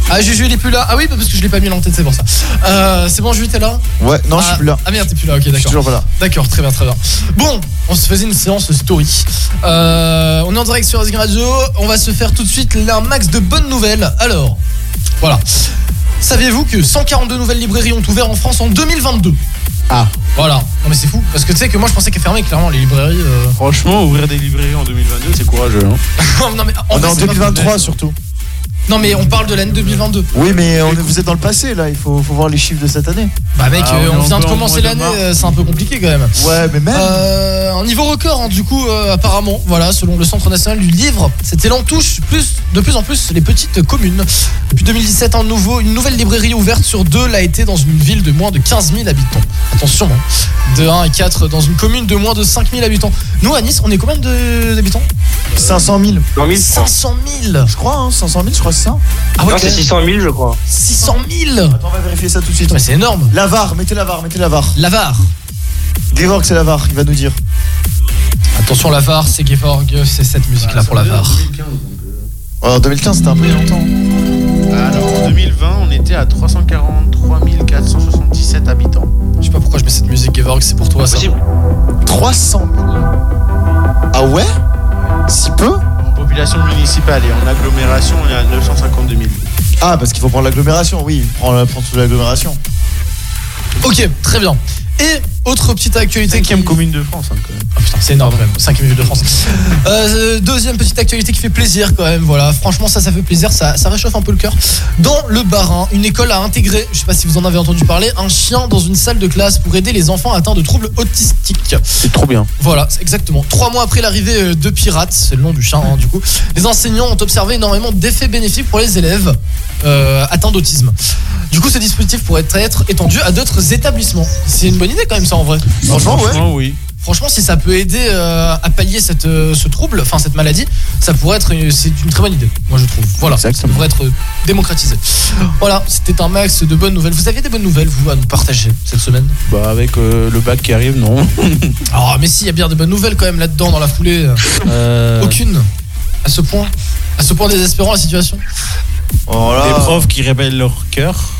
Ah, Juju, il est plus là. Ah oui, parce que je l'ai pas mis en tête, c'est pour ça. Euh, c'est bon, Juju, t'es là Ouais, non, je Ah, suis plus là. Ah merde, t'es plus là, ok, d'accord. Je suis toujours pas là. D'accord, très bien, très bien. Bon, on se faisait une séance story. Euh, on est en direct sur Asgard Radio. On va se faire tout de suite un max de bonnes nouvelles. Alors, voilà. Saviez-vous que 142 nouvelles librairies ont ouvert en France en 2022 Ah. Voilà. Non mais c'est fou. Parce que tu sais que moi je pensais qu'elles fermaient clairement les librairies. euh. Franchement, ouvrir des librairies en 2022, c'est courageux. Hein. [laughs] non mais On est vrai, en c'est pas 2023 fou. surtout. Non mais on parle de l'année 2022. Oui, mais on est- vous êtes dans le passé là, il faut, faut voir les chiffres de cette année. Bah mec, Ah, euh, on vient de encore au commencer mois de l'année, mars. euh, c'est un peu compliqué quand même. Ouais, mais même. Euh, un niveau record, hein, du coup, euh, apparemment, voilà, selon le Centre national du livre, cet élan touche plus, de plus en plus les petites communes. Depuis 2017, un nouveau, une nouvelle librairie ouverte sur deux l'a été dans une ville de moins de 15 000 habitants. Attention, hein, de 1 à 4 dans une commune de moins de 5 000 habitants. Nous, à Nice, on est combien de- d'habitants? 500 000. 500 000 Je crois, hein, 500 000, je crois Ah ouais, non, c'est quand même. 600 000, je crois. 600 000 Attends, on va vérifier ça tout de suite. Mais c'est énorme. Lavar, mettez Lavar, mettez Lavar. Lavar. Gevorg, c'est Lavar, il va nous dire. Attention, Lavar, c'est Gevorg, c'est cette musique-là pour Lavar. Ouais, en 2015, c'était un peu longtemps. Alors en 2020, on était à 343 477 habitants. Je sais pas pourquoi je mets cette musique, Gevorg, c'est pour toi ça. 300 000. Ah ouais? Si peu? Population municipale et en agglomération, il y a 952 000. Ah, parce qu'il faut prendre l'agglomération, oui. Prends, prends toute l'agglomération. Ok, très bien. Et autre petite actualité Cinquième commune de France, hein, quand même. Ah putain, c'est énorme quand même, 5 minutes de France. [laughs] Euh, deuxième petite actualité qui fait plaisir quand même, voilà. Franchement, ça, ça fait plaisir, ça, ça réchauffe un peu le cœur. Dans le Barin, une école a intégré, je sais pas si vous en avez entendu parler, un chien dans une salle de classe pour aider les enfants atteints de troubles autistiques. C'est trop bien. Voilà, c'est exactement. Trois mois après l'arrivée euh, de Pirates, c'est le nom du chien hein, du coup, les enseignants ont observé énormément d'effets bénéfiques pour les élèves euh, atteints d'autisme. Du coup, ce dispositif pourrait être étendu à d'autres établissements. C'est une bonne idée quand même ça en vrai. Franchement, ouais. Franchement, oui. Franchement, si ça peut aider euh, à pallier cette, euh, ce trouble, enfin cette maladie, ça pourrait être une, c'est une très bonne idée, moi je trouve. Voilà, ça pourrait être euh, démocratisé. Voilà, c'était un max de bonnes nouvelles. Vous avez des bonnes nouvelles, vous, à nous partager cette semaine? Bah, avec euh, le bac qui arrive, non. [laughs] Ah, mais si, il y a bien des bonnes nouvelles quand même là-dedans, dans la foulée. Euh, Aucune. À ce point. À ce point désespérant la situation. Oh là. Des profs qui révèlent leur cœur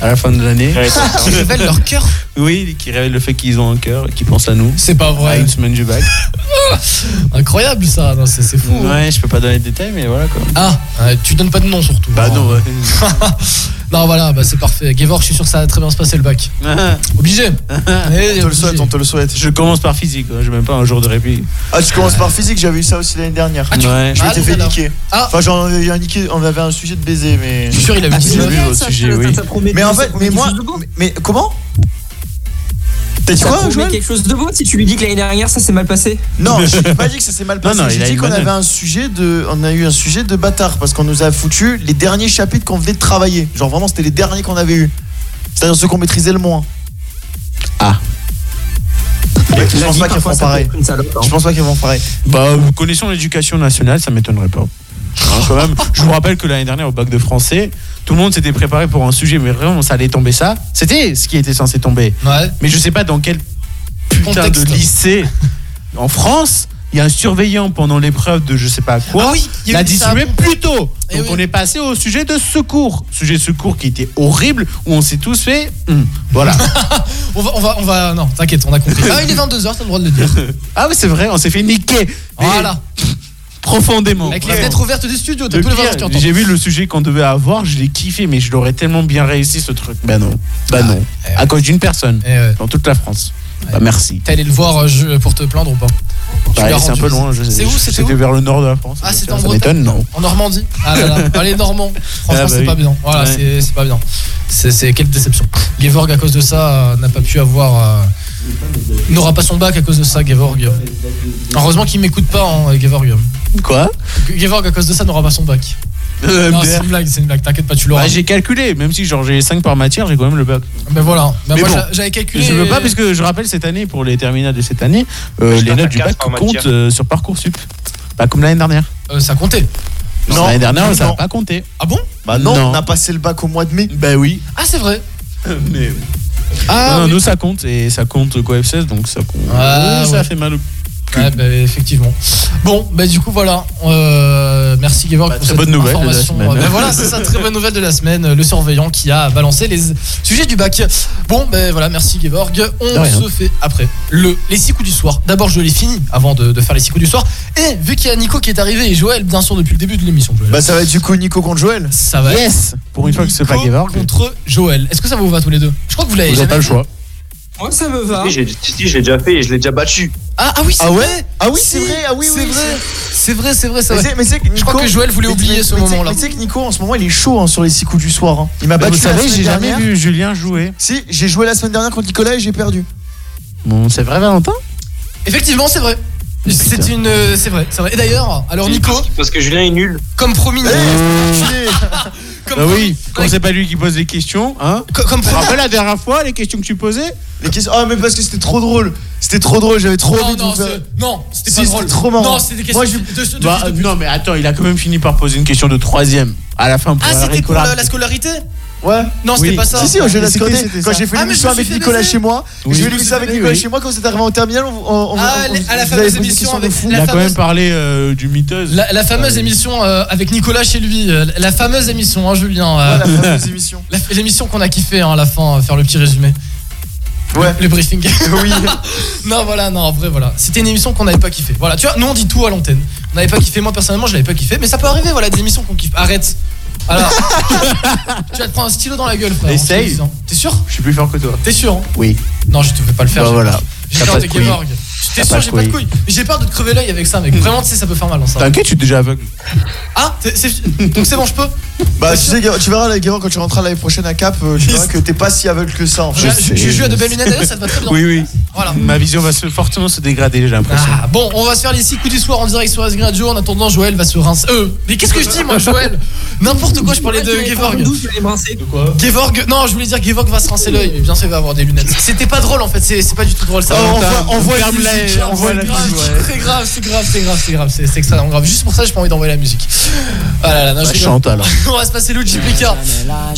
à la fin de l'année. [laughs] Qui révèlent leur cœur Oui, qui révèlent le fait qu'ils ont un cœur et qui pensent à nous. C'est pas À vrai. une semaine du bac. [laughs] Incroyable ça, non, c'est c'est fou. hein. Ouais, je peux pas donner de détails, mais voilà quoi. Ah, euh, tu donnes pas de nom surtout. Bah non, ouais. [laughs] non, voilà, bah c'est parfait. Gevor, je suis sûr que ça va très bien se passer le bac. [laughs] Obligé. On te le souhaite, on te le souhaite. Je commence par physique, hein, j'ai même pas un jour de répit. Ah, tu commences par physique, j'avais eu ça aussi l'année dernière. Ah, tu- Ouais. Je Ah, m'étais donc, fait alors. niquer. Ah. Enfin, j'en avais eu un niqué, on avait un sujet de baiser, mais. Je suis sûr, il a eu Ah, 19. c'est vu vrai, votre ça, sujet, oui. Mais en fait, mais moi. mais comment? T'as dit quoi, Joël quelque chose de beau si tu lui dis que l'année dernière ça s'est mal passé. Non, je n'ai [laughs] pas dit que ça s'est mal passé. Non, J'ai dit qu'on avait un sujet de, on a eu un sujet de bâtard parce qu'on nous a foutu les derniers chapitres qu'on venait de travailler. Genre vraiment, c'était les derniers qu'on avait eu. C'est-à-dire ceux qu'on maîtrisait le moins. Ah. je pense pas qu'ils Parfois, font ça peut pareil. hein. Je pense pas qu'ils vont pareil. Bah, connaissant l'éducation nationale, ça m'étonnerait pas. Hein, quand même, je vous rappelle que l'année dernière, au bac de français, tout le monde s'était préparé pour un sujet, mais vraiment, ça allait tomber ça. C'était ce qui était censé tomber. Ouais. Mais je sais pas dans quel putain Contexte. de lycée [laughs] en France, il y a un surveillant pendant l'épreuve de je sais pas quoi. Ah oui, il y a l'a distribué plus tôt. Eh Donc oui. on est passé au sujet de secours. Sujet de secours qui était horrible, où on s'est tous fait. hum, voilà. [laughs] On va, on va, on va. Non, t'inquiète, on a compris. [laughs] Ah, il est 22h, t'as le droit de le dire. ah oui, c'est vrai, on s'est fait niquer. Mais Voilà. Profondément. Avec les fenêtres ouvertes du studio, t'as Le tous les. J'ai vu le sujet qu'on devait avoir, je l'ai kiffé, mais je l'aurais tellement bien réussi ce truc. Bah non. Bah non. eh À cause d'une personne. Eh. Dans toute la France. Bah merci. T'es allé le voir euh, pour te plaindre ou pas Bah, c'est un peu loin. je- C'est où C'était vers le nord de la France. Ah, c'était Ça en Bretagne non. En Normandie Ah là Normand. Franchement, Ah, bah c'est oui. pas bien. Voilà, Ouais. c'est pas bien. C'est c'est- quelle déception. Gevorg, à cause de ça, euh, n'a pas pu avoir. euh, N'aura pas son bac à cause de ça, Gevorg. Heureusement qu'il m'écoute pas, hein, Gevorg. Quoi? Gevorg, à cause de ça, n'aura pas son bac. [laughs] Non, c'est une blague, c'est une blague, t'inquiète pas, tu l'auras. Bah, j'ai calculé, même si genre j'ai 5 par matière, j'ai quand même le bac. Ben voilà. Ben Mais moi, bon, j'a- j'avais calculé. Je veux pas, parce que je rappelle cette année, pour les terminales de cette année, euh, les notes du bac comptent euh, sur Parcoursup. Pas comme l'année dernière. Euh, ça comptait. Non, l'année dernière, ça n'a pas compté. Ah bon? Bah non, Non. on a passé le bac au mois de mai. Bah oui. Ah, c'est vrai. [laughs] Mais... Ah, non, oui. nous ça compte, et ça compte quoi F16, donc ça compte. Ah, ça ouais. fait mal au Ouais, bah, effectivement. Bon, bah du coup voilà. Euh, merci Gevorg Bah, pour cette bonne nouvelle de la. Bah, voilà, c'est ça, très bonne nouvelle de la semaine. Le surveillant qui a balancé les sujets du bac. Bon, ben voilà, merci Gevorg. On se fait après le les six coups du soir. D'abord, je les finis avant de, de faire les six coups du soir. Et vu qu'il y a Nico qui est arrivé et Joël, bien sûr, depuis le début de l'émission. Bah ça va être du coup Nico contre Joël. ça va. être Yes Pour une fois que c'est pas Gevorg, contre Joël. Est-ce que ça vous va tous les deux? Je crois que vous l'avez vous n'avez pas le choix. Moi ça me va. Si, j'ai si, je l'ai déjà fait et je l'ai déjà battu. Ah, ah oui, c'est Ah ouais vrai. Ah oui, Si, c'est vrai. Ah oui, c'est oui, vrai. C'est vrai, c'est vrai, c'est Mais vrai. c'est- mais c'est que Je crois Nico- que Joël voulait mais- oublier mais- ce mais tu sais- moment-là. Mais tu sais que Nico en ce moment il est chaud hein, sur les 6 coups du soir. hein. Il m'a Bah, battu. vous la savez, semaine j'ai jamais dernière. vu Julien jouer. Si, j'ai joué la semaine dernière contre Nicolas et j'ai perdu. Bon, c'est vrai, Valentin? Effectivement, c'est vrai. C'est une, euh, c'est vrai, c'est vrai. Et d'ailleurs, alors Nico, Parce que Julien est nul. comme promis, Enculé. [laughs] comme Bah oui, quand c'est pas lui qui pose les questions, hein co- comme Tu te rappelles la dernière fois, les questions que tu posais Les questions. Ah mais parce que c'était trop drôle. C'était trop drôle. J'avais trop Non, envie de non, vous faire. c'est- non, c'était Si, pas c'était drôle. trop marrant. Non, c'était des questions Moi, je- de, de, de Bah, de. Non, mais attends, il a quand même fini par poser une question de troisième. À la fin, pour Ah, la c'était pour la scolarité? Ouais. Non, c'était Oui. pas ça. Si si, au C'était- c'était quand ça. j'ai fait Ah, mais l'émission je me avec suis fait Nicolas baiser. chez moi, Oui. j'ai fait l'émission avec Nicolas oui. chez moi quand c'était arrivé en terminale. On, on, on- Ah, on- les- à la vous fameuse avez posé des émission questions de avec fou. la Il a quand fameuse- même parlé euh, du miteuse. La, la fameuse émission euh, avec Nicolas chez lui, euh, la fameuse émission, hein, Julien. euh, Ouais, la fameuse émission. [laughs] la- L'émission qu'on a kiffé hein, à la fin, euh, faire le petit résumé. Ouais. Le briefing. [laughs] Oui. [laughs] non, voilà, non, en vrai, voilà. C'était une émission qu'on n'avait pas kiffé. Voilà, tu vois, nous on dit tout à l'antenne. On n'avait pas kiffé. Moi personnellement, je l'avais pas kiffé. Mais ça peut arriver, voilà, des émissions qu'on kiffe. Arrête. Alors, [laughs] tu vas te prendre un stylo dans la gueule, frère. Essaye. T'es sûr? Je suis plus fort que toi. T'es sûr hein? Oui. Non, je te fais pas le faire. Bah j'ai voilà. peur. J'ai T'as peur pas de de couilles. Gevorg. T'es T'as sûr, pas j'ai pas de couilles. Mais j'ai peur de te crever l'œil avec ça, mec. Vraiment, tu sais, ça peut faire mal, hein, ça. T'inquiète, je suis déjà aveugle. Ah, c'est- c'est- donc c'est bon, je peux? Bah, tu sais, tu verras, là, Guérin, quand tu rentreras l'année prochaine à Cap, euh, tu verras que t'es pas si aveugle que ça, en fait. Je, je joue à de belles lunettes d'ailleurs, ça te va très bien. Oui, oui. Voilà. Ma vision va se, fortement se dégrader, j'ai l'impression. Ah, bon, on va se faire les 6 coups du soir en direct sur Asgrid Radio. En attendant, Joël va se rincer. Euh, mais qu'est-ce que je dis, moi, Joël [laughs] N'importe quoi, je parlais de Gevorg. Gevorg, non, je voulais dire Gevorg va se rincer l'œil. Mais bien sûr, il va avoir des lunettes. C'était pas drôle en fait, c'est pas du tout drôle ça. Oh, on voit- on voit la musique, on on voit la grave, musique, ouais. C'est grave, c'est grave, c'est grave, c'est grave, c'est extrêmement grave. Juste pour ça, j'ai pas envie d'envoyer la musique. Ah là là, non, je Bah, chante, alors. [laughs] On va se passer Luigi PK.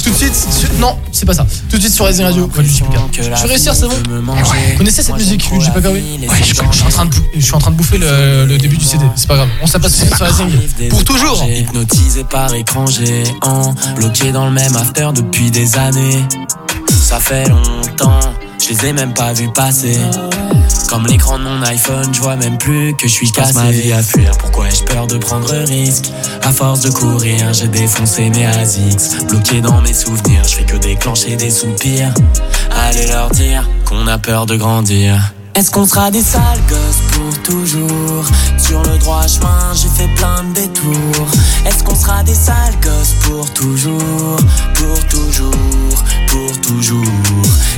Tout de suite, non, c'est pas ça. Tout de suite sur Racing Radio. Ouais, Luigi PK. Je vais réussir, c'est bon. Vous connaissez cette musique, Luigi PK, oui Ouais, je, je suis en train de, bou- je suis en train de bouffer le, le début du CD. C'est pas grave. On se passe sur Racing. Pour toujours. Hypnotisé par écran géant, bloqué dans le même after depuis des années. Ça fait longtemps, je les ai même pas vus passer. Comme l'écran de mon iPhone, je vois même plus que je suis cassé. ma vie à fuir, pourquoi ai-je peur de prendre risque? À force de courir, j'ai défoncé mes ASICS. Bloqué dans mes souvenirs, je fais que déclencher des soupirs. Allez leur dire qu'on a peur de grandir. Est-ce qu'on sera des sales gosses pour toujours Sur le droit chemin, j'ai fait plein de détours. Est-ce qu'on sera des sales gosses pour toujours Pour toujours, pour toujours.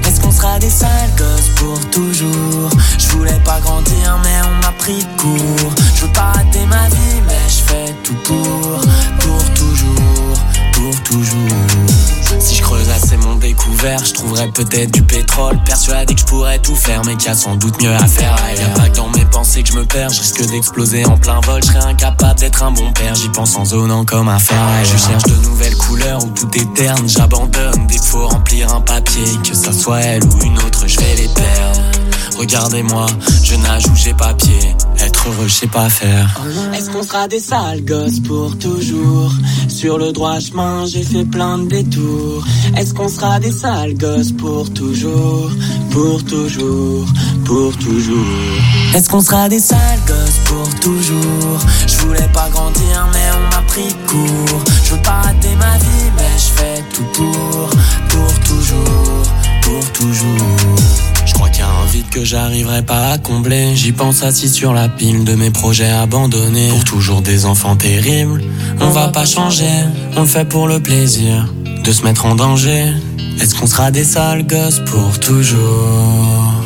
Est-ce qu'on sera des sales gosses pour toujours Je voulais pas grandir, mais on m'a pris de court. Je veux pas rater ma vie, mais je fais tout pour. Pour toujours, pour toujours. Si je creuse assez mon découvert, je trouverais peut-être du pétrole. Persuadé que je pourrais tout faire, mais qu'il y a sans doute mieux à faire ailleurs. Y'a pas que dans mes pensées que je me perds, je risque d'exploser en plein vol. Je serais incapable d'être un bon père, j'y pense en zonant comme un fer. Je cherche de nouvelles couleurs où tout est terne. J'abandonne qu'il faut remplir un papier. Que ça soit elle ou une autre, je vais les perdre. Regardez-moi, je nage où j'ai pas pied. Être heureux, je sais pas faire. Est-ce qu'on sera des sales gosses pour toujours Sur le droit chemin, j'ai fait plein de détours. Est-ce qu'on sera des sales gosses pour toujours Pour toujours, pour toujours. Est-ce qu'on sera des sales gosses pour toujours Je voulais pas grandir, mais on m'a pris court. Je veux pas rater ma vie, mais je fais tout pour. Pour toujours, pour toujours. Je crois qu'il y a un vide que j'arriverai pas à combler. J'y pense assis sur la pile de mes projets abandonnés. Pour toujours des enfants terribles. On va pas changer, on fait pour le plaisir de se mettre en danger. Est-ce qu'on sera des sales gosses pour toujours?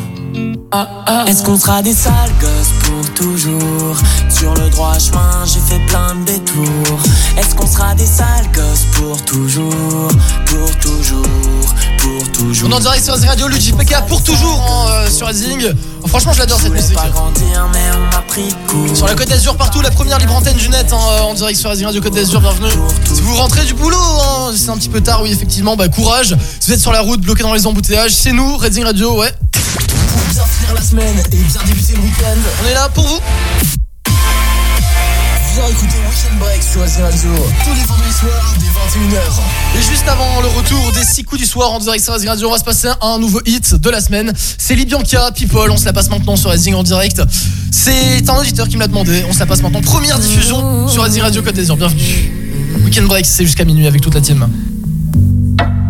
Est-ce qu'on sera des sales gosses pour toujours Sur le droit chemin, j'ai fait plein de détours. Est-ce qu'on sera des sales gosses pour toujours? Pour toujours, pour toujours. On est en direct sur Radio, Luigi PK pour toujours hein, euh, sur Racing. Oh, franchement, je l'adore cette musique. Sur la Côte d'Azur partout, la première libre antenne du net hein, euh, en direct sur Racing Radio Côte d'Azur, bienvenue. Si vous rentrez du boulot, hein, c'est un petit peu tard, oui, effectivement, bah courage. Si vous êtes sur la route, bloqué dans les embouteillages, c'est nous, Racing Radio, ouais. Pour bien finir la semaine et bien débuter le week-end, On est là pour vous. viens écouter Weekend Break sur Racing Radio tous les vendredis soirs dès 21h. Et juste avant le retour des 6 coups du soir en direct sur Racing Radio, on va se passer un nouveau hit de la semaine. C'est Libianca, People, on se la passe maintenant sur Racing en direct. C'est un auditeur qui me l'a demandé, on se la passe maintenant. Première diffusion sur Racing Radio Côte d'Azur, bienvenue. Weekend Break, c'est jusqu'à minuit avec toute la team.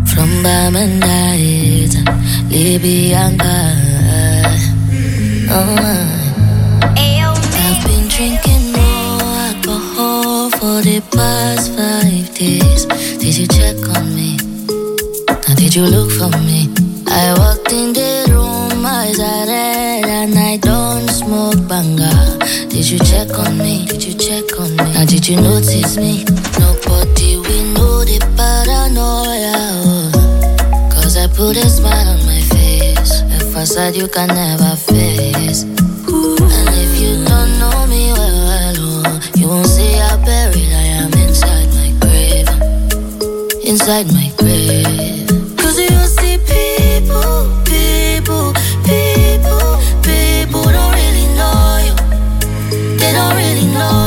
From Libyanka. I've been drinking more alcohol for the past five days. Did you check on me? Now did you look for me? I walked in the room, eyes are red, and I don't smoke banga. Did you check on me? Did you check on me? Now did you notice me? Nobody we know the paranoia. oh. Cause I put a smile on my facade you can never face. And if you don't know me well, well oh, you won't see how buried I am inside my grave. Inside my grave. Cause you see people, people, people, people don't really know you. They don't really know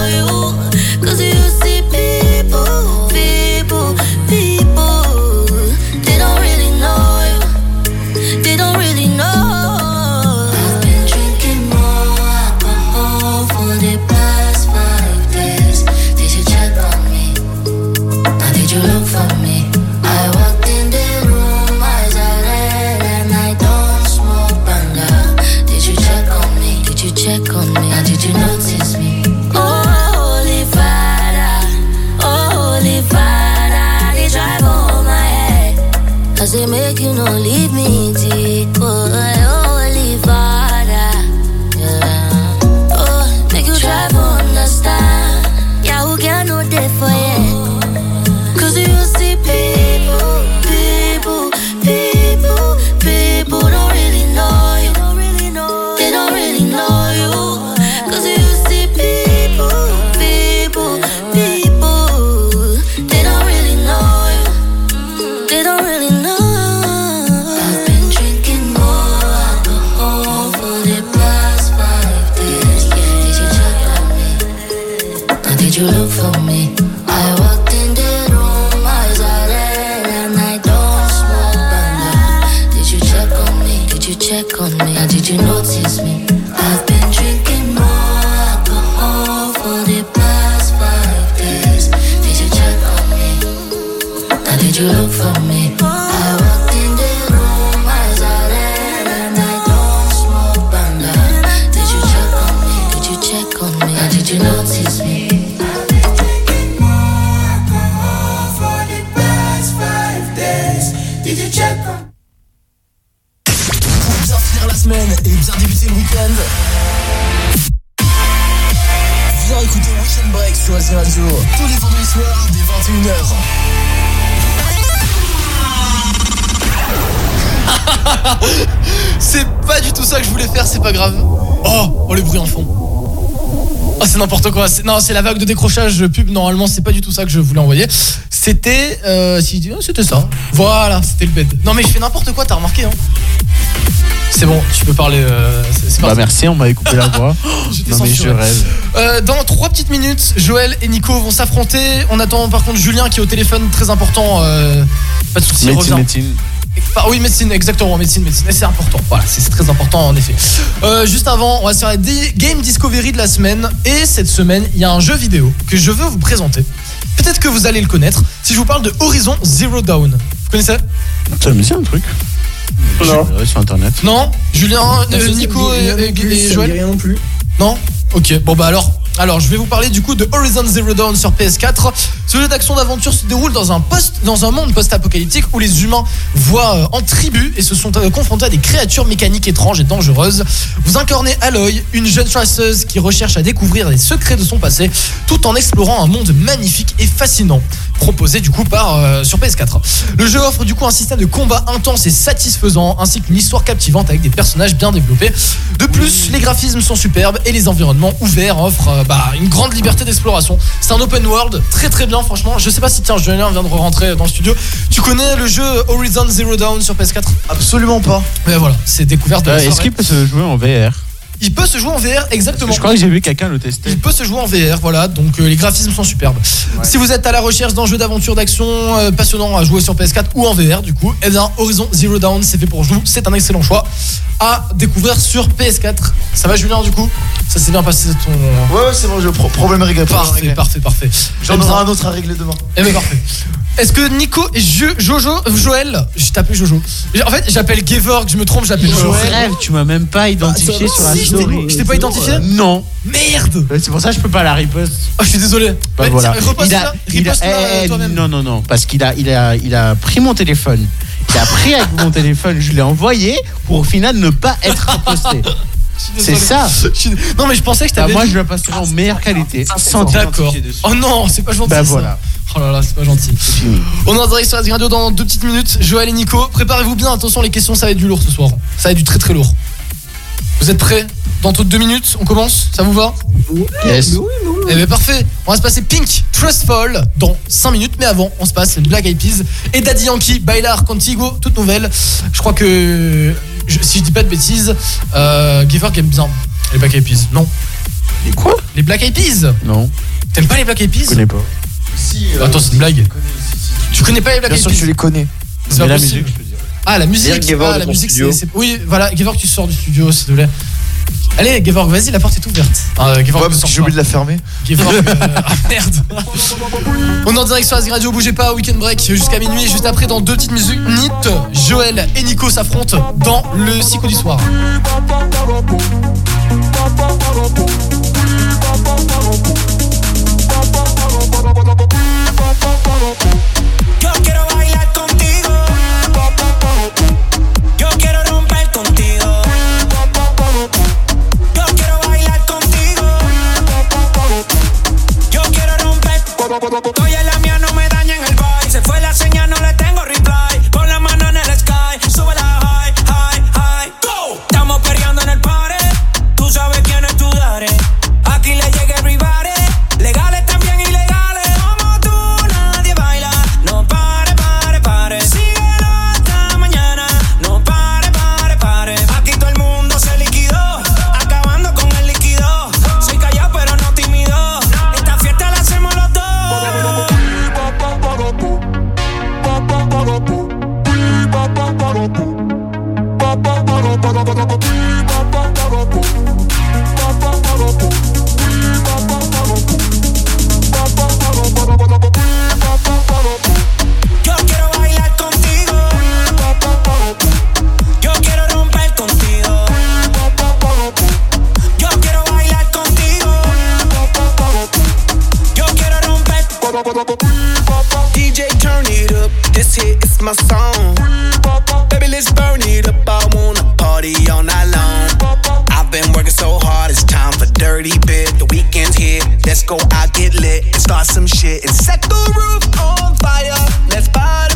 Oh, quoi. Non, c'est la vague de décrochage pub. Normalement, c'est pas du tout ça que je voulais envoyer. C'était, euh, si, oh, c'était ça. Voilà, c'était le bed. Non, mais je fais n'importe quoi. T'as remarqué, hein C'est bon, tu peux parler. euh, c'est- Bah merci, on m'avait coupé la voix. [laughs] J'étais non mais je rêve. Euh, dans trois petites minutes, Joël et Nico vont s'affronter. On attend par contre Julien qui est au téléphone, très important. euh, pas de soucis, Médecine, Ah oui, médecine, exactement, médecine, médecine. Et c'est important. Voilà, c'est très important en effet. Euh, juste avant, on va se faire la Game Discovery de la semaine. Et cette semaine, il y a un jeu vidéo que je veux vous présenter. Peut-être que vous allez le connaître. Si je vous parle de Horizon Zero Dawn. Vous connaissez? Ça me dit un truc. Non. Je- Sur internet. Non? Julien, euh, Nico et, et- Joël? rien non plus. Non? Ok, bon bah alors, alors je vais vous parler du coup de Horizon Zero Dawn sur PS4. Ce jeu d'action d'aventure se déroule dans un dans un monde post-apocalyptique où les humains voient euh, en tribu et se sont euh, confrontés à des créatures mécaniques étranges et dangereuses. Vous incarnez Aloy, une jeune chasseuse qui recherche à découvrir les secrets de son passé, tout en explorant un monde magnifique et fascinant, proposé du coup par euh, sur PS4. Le jeu offre du coup un système de combat intense et satisfaisant, ainsi qu'une histoire captivante avec des personnages bien développés. De plus, les graphismes sont superbes et les environnements ouverts offrent euh, bah, une grande liberté d'exploration. C'est un open world très très bien franchement. Je sais pas si tiens Julien vient de rentrer dans le studio. Tu connais le jeu Horizon Zero Dawn sur PS4 Absolument pas. Mais voilà, c'est découverte de la Euh, Est-ce qu'il peut se jouer en VR Il peut se jouer en VR exactement. Je crois que j'ai vu quelqu'un le tester. Il peut se jouer en VR, voilà, donc euh, les graphismes sont superbes. Si vous êtes à la recherche d'un jeu d'aventure d'action euh, passionnant à jouer sur PS4 ou en VR, du coup, eh bien Horizon Zero Dawn, c'est fait pour vous, c'est un excellent choix à découvrir sur PS4. Ça va Julien du coup? Ça s'est bien passé ton... Ouais, ouais, c'est bon, je pro- problème réglé. Parfait, réglé. parfait, parfait. J'en Eh bien- aurai un autre à régler demain. eh ben parfait. Est-ce que Nico Jojo, euh, Joël, je t'appelle Jojo. En fait, j'appelle Gevorg, je me trompe, j'appelle Joël. rêve, tu m'as même pas identifié Bah, sur la si, je t'ai- story. je t'ai pas identifié Non. Merde C'est pour ça que je peux pas la riposte. Oh, je suis désolé. Bah voilà. reposte Il a, là, il a- riposte-la, eh, eh, toi-même. non, non, non, parce qu'il a, il a, il a pris mon téléphone. Il a pris avec mon téléphone, je l'ai envoyé pour au final ne pas être reposté. [laughs] C'est ça. Suis- Non mais je pensais que je Bah, t'avais moi, dit- je la passerai en meilleure qualité, sans D'accord. Oh non, c'est pas gentil. Bah ça. voilà. Oh là là, c'est pas gentil. On est en direct sur la radio dans deux petites minutes. Joël et Nico, préparez-vous bien. Attention, les questions, ça va être du lourd ce soir. Ça va être du très très lourd. Vous êtes prêts? Dans toutes deux minutes, on commence? Ça vous va? Yes. Eh bien parfait. On va se passer Pink Trustful dans 5 minutes. Mais avant, on se passe Black Eyed Peas et Daddy Yankee, Bailar Contigo, toute nouvelle. Je crois que, je- si je dis pas de bêtises, euh, Giver aime bien les Black Eyed Peas. Non. Les quoi Les Black Eyed Peas Non. T'aimes pas les Black Eyed Peas Je connais pas. Si, euh, Attends, c'est une blague. Tu connais pas les Black Bien Eyed sûr Peas que tu les connais. C'est pas la possible. musique, je veux dire. Ah, la musique. Ah, la musique, c'est. c'est- Oui, voilà, Gevorg, tu sors du studio, s'il te plaît. Allez, Gevorg, vas-y, la porte est ouverte. Ah, Gevorg, Ouais, ne parce que j'ai oublié de la fermer. Gevorg, euh, [laughs] ah merde. On est en direct sur Asie Radio, bougez pas, weekend break jusqu'à minuit. Juste après, dans deux petites minutes, Joël et Nico s'affrontent dans le cycle du soir. Yo quiero bailar contigo. En la mía, no me dañen el vibe. Se fue la señal, no le tengo DJ, turn it up. This here is my song. Baby, let's burn it up. I wanna party all night long. I've been working so hard, it's time for dirty bit. The weekend's here. Let's go out, get lit, and start some shit, and set the roof on fire. Let's party.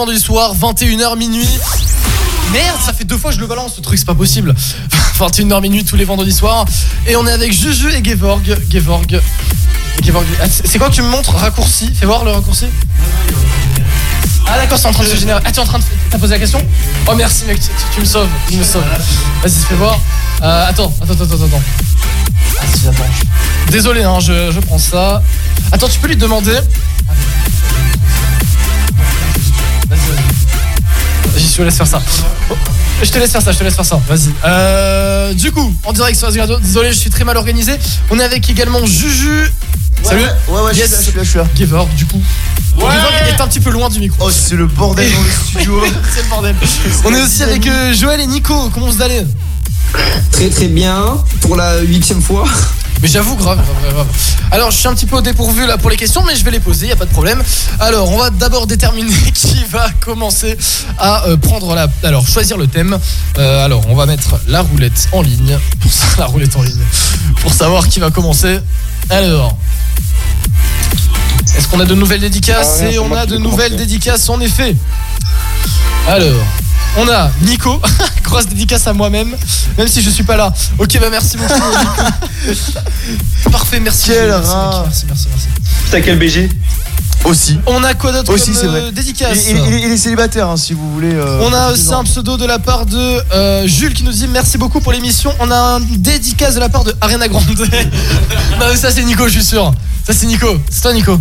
Vendredis soirs, 21h minuit. Merde, ça fait deux fois que je le balance ce truc, c'est pas possible. [laughs] 21h minuit tous les vendredis soirs. Et on est avec Juju et Gevorg. Gevorg. Gevorg. Ah, c'est quoi tu me montres Raccourci? Fais voir le raccourci. Ah d'accord, c'est en train de se générer. Ah, tu es en train de. T'as posé la question? Oh merci mec, tu, me sauves, tu me sauves. Vas-y, fais voir. Euh, attends, attends, attends, attends, attends. Désolé, hein, je, je prends ça. Attends, tu peux lui demander. Suis, laisse faire ça. Oh, Je te laisse faire ça, je te laisse faire ça. Vas-y. Euh, du coup, en direct sur Azir Radio, désolé, je suis très mal organisé. On est avec également Juju. Salut. Ouais, ouais, je suis là, je suis là, je suis là. Du coup. Gevorg est un petit peu loin du micro. Oh, c'est le bordel dans le [laughs] studio. [laughs] c'est le bordel. On est aussi avec euh, Joël et Nico. Comment vous allez Très très bien pour la huitième fois. Mais j'avoue, grave, grave, grave. Alors, je suis un petit peu au dépourvu là pour les questions, mais je vais les poser, y a pas de problème. Alors, on va d'abord déterminer [laughs] qui va commencer à euh, prendre la. Alors, choisir le thème. Euh, alors, on va mettre la roulette en ligne. Pour ça, [laughs] la roulette en ligne. Pour savoir qui va commencer. Alors. Est-ce qu'on a de nouvelles dédicaces? Ah ouais, Et on a de nouvelles dédicaces en effet. Alors, on a Nico, [laughs] grosse dédicace à moi-même, même si je suis pas là. Ok, bah merci beaucoup. Nico. [laughs] Parfait, merci. Quel merci, rat. merci, merci, merci. T'as quel BG Aussi. On a quoi d'autre Aussi, c'est euh, vrai. dédicace Il, il- il est- célibataire, hein, si vous voulez. euh, On a aussi un pseudo de la part de euh, Jules qui nous dit merci beaucoup pour l'émission. On a un dédicace de la part de Ariana Grande. [laughs] non, mais ça c'est Nico, je suis sûr. Ça c'est Nico. C'est toi Nico.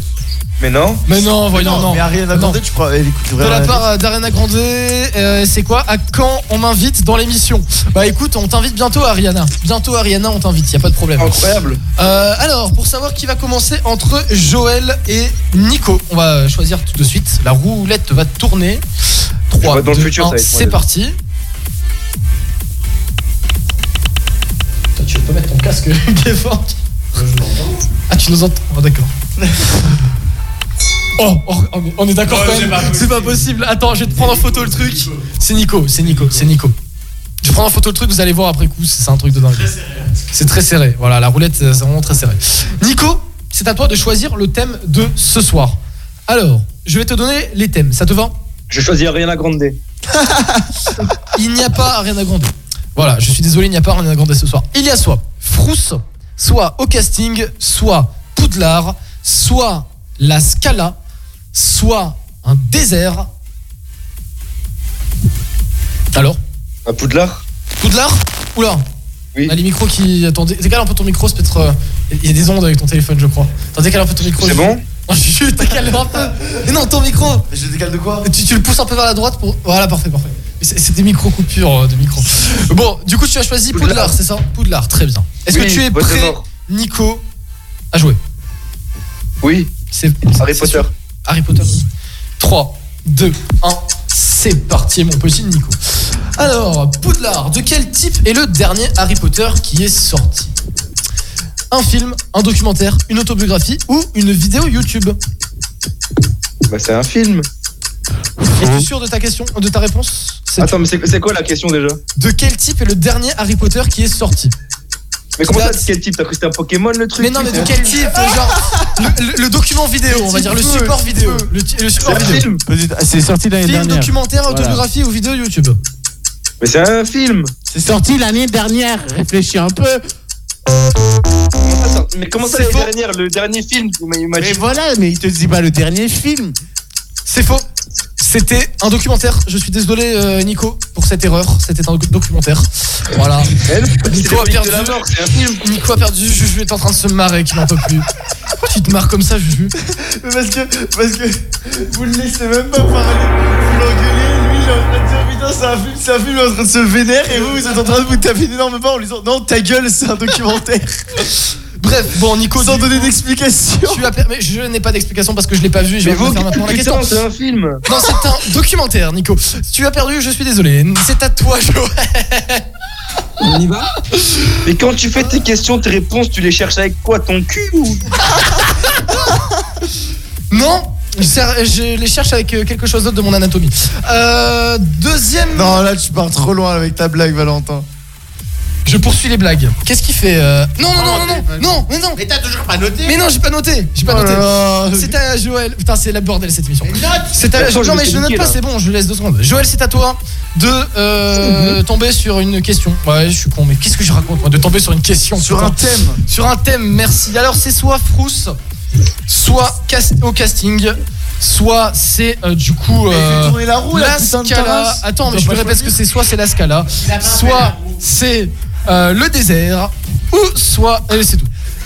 Mais non. Mais non, voyons, non. Mais Ariana Non. Grande, tu crois Elle écoute De la part euh, d'Ariana Grande, euh, c'est quoi À quand on m'invite dans l'émission? Bah écoute, on t'invite bientôt Ariana. Bientôt Ariana, on t'invite, y a pas de problème. Incroyable. Euh, alors, pour savoir qui va commencer entre Joël et Nico, on va choisir tout de suite. La roulette va tourner. 3, vois, dans le 2, futur, ça 1, va être moi, c'est parti. Toi, tu peux mettre ton casque, [laughs] Gefford Ah, tu nous entends Oh, d'accord. [laughs] Oh, oh, on est- on est d'accord Oh, quand c'est même. pas C'est pas possible. Attends, je vais te prendre en photo le truc. C'est Nico, c'est Nico, c'est Nico. Je vais prendre en photo le truc, vous allez voir après coup, c'est un truc de dingue. C'est très serré. Voilà, la roulette, c'est vraiment très serré. Nico, c'est à toi de choisir le thème de ce soir. Alors, je vais te donner les thèmes. Ça te va? Je choisis Ariana Grande. [laughs] Il n'y a pas Ariana Grande. Voilà, je suis désolé, il n'y a pas Ariana Grande ce soir. Il y a soit Frousse, soit au casting, soit Poudlard, soit la Scala, soit un désert. Alors À Poudlard Poudlard Oula Oui. On a les micros qui. Attends, dé- décale un peu ton micro, c'est peut-être. euh, Il y a des ondes avec ton téléphone, je crois. Attends, décale un peu ton micro. C'est [laughs] je- bon Oh, Chut, décale un peu. Mais non, ton micro Je décale de quoi tu, tu le pousses un peu vers la droite pour. Voilà, parfait, parfait. Mais c'est- des micro-coupures euh, de micro. Bon, du coup, tu as choisi Poudlard, Poudlard. c'est ça Poudlard, très bien. Est-ce que tu es prêt. Nico, à jouer? Oui. C'est Harry Potter. Harry Potter. 3, 2, 1, c'est parti, mon petit Nico. Alors, Poudlard, de quel type est le dernier Harry Potter qui est sorti? Un film, un documentaire, une autobiographie ou une vidéo YouTube? Bah, c'est un film. Es-tu sûr de ta question, de ta réponse? Attends, mais c'est quoi la question déjà? De quel type est le dernier Harry Potter qui est sorti? Mais comment ça, de quel type T'as cru que c'était un Pokémon le truc Mais non, mais de quel type Genre, le, le- le document vidéo, on va dire, le support vidéo. Le, le support C'est un vidéo. film. Ah, C'est sorti l'année Film, dernière. documentaire, Voilà. autobiographie ou vidéo YouTube Mais c'est un film. C'est sorti l'année dernière. Réfléchis un peu. Mais comment ça C'est l'année faux. dernière Le dernier film il m'a- il m'a Mais dit- voilà, mais il te dit pas le dernier film. C'est faux. C'était un documentaire. Je suis désolé, euh, Nico, pour cette erreur. C'était un doc- documentaire. Voilà. Nico a perdu. la mort, c'est un film. Nico a perdu. Juju est en train de se marrer, qu'il n'en peut plus. Pourquoi tu te marres comme ça, Juju [laughs] Mais parce que, parce que vous le laissez même pas parler. Vous l'engueulez, lui il est en train de dire putain c'est un film, c'est un film, il est en train de se vénère et vous vous êtes en train de vous taper d'énormes pas en lui disant non ta gueule c'est un documentaire. [laughs] Bref, bon, Nico. Sans donner d'explication. Tu as per- mais je n'ai pas d'explication parce que je l'ai pas vu. Je vais vous faire maintenant la question. c'est un film. Non, c'est un documentaire, Nico. Tu as perdu, je suis désolé. C'est à toi, Joël. On y va? Et quand tu fais tes questions, tes réponses, tu les cherches avec quoi? Ton cul ou [laughs] Non, je les cherche avec euh, quelque chose d'autre de mon anatomie. Euh, deuxième. Non là tu pars trop loin avec ta blague Valentin. Je poursuis les blagues. Qu'est-ce qu'il fait euh Non, non, non, non, non, non, mais non. Mais t'as toujours pas noté. Mais non, j'ai pas noté. J'ai pas Oh noté. C'est à Joël. Putain, c'est la bordel cette émission. note. C'est à... Non, mais je te note pas, c'est bon, je laisse deux secondes. Joël, c'est à toi de euh, tomber sur une question. Ouais, je suis con, mais qu'est-ce que je raconte, moi De tomber sur une question. Sur putain. un thème. Sur un thème, merci. Alors, c'est soit Frousse, soit cast- au casting, soit c'est euh, du coup. Euh, la roue, la Scala. Attends, mais je pas répète ce que c'est soit c'est la Scala, soit c'est euh, le désert, ou soit. Allez, c'est tout.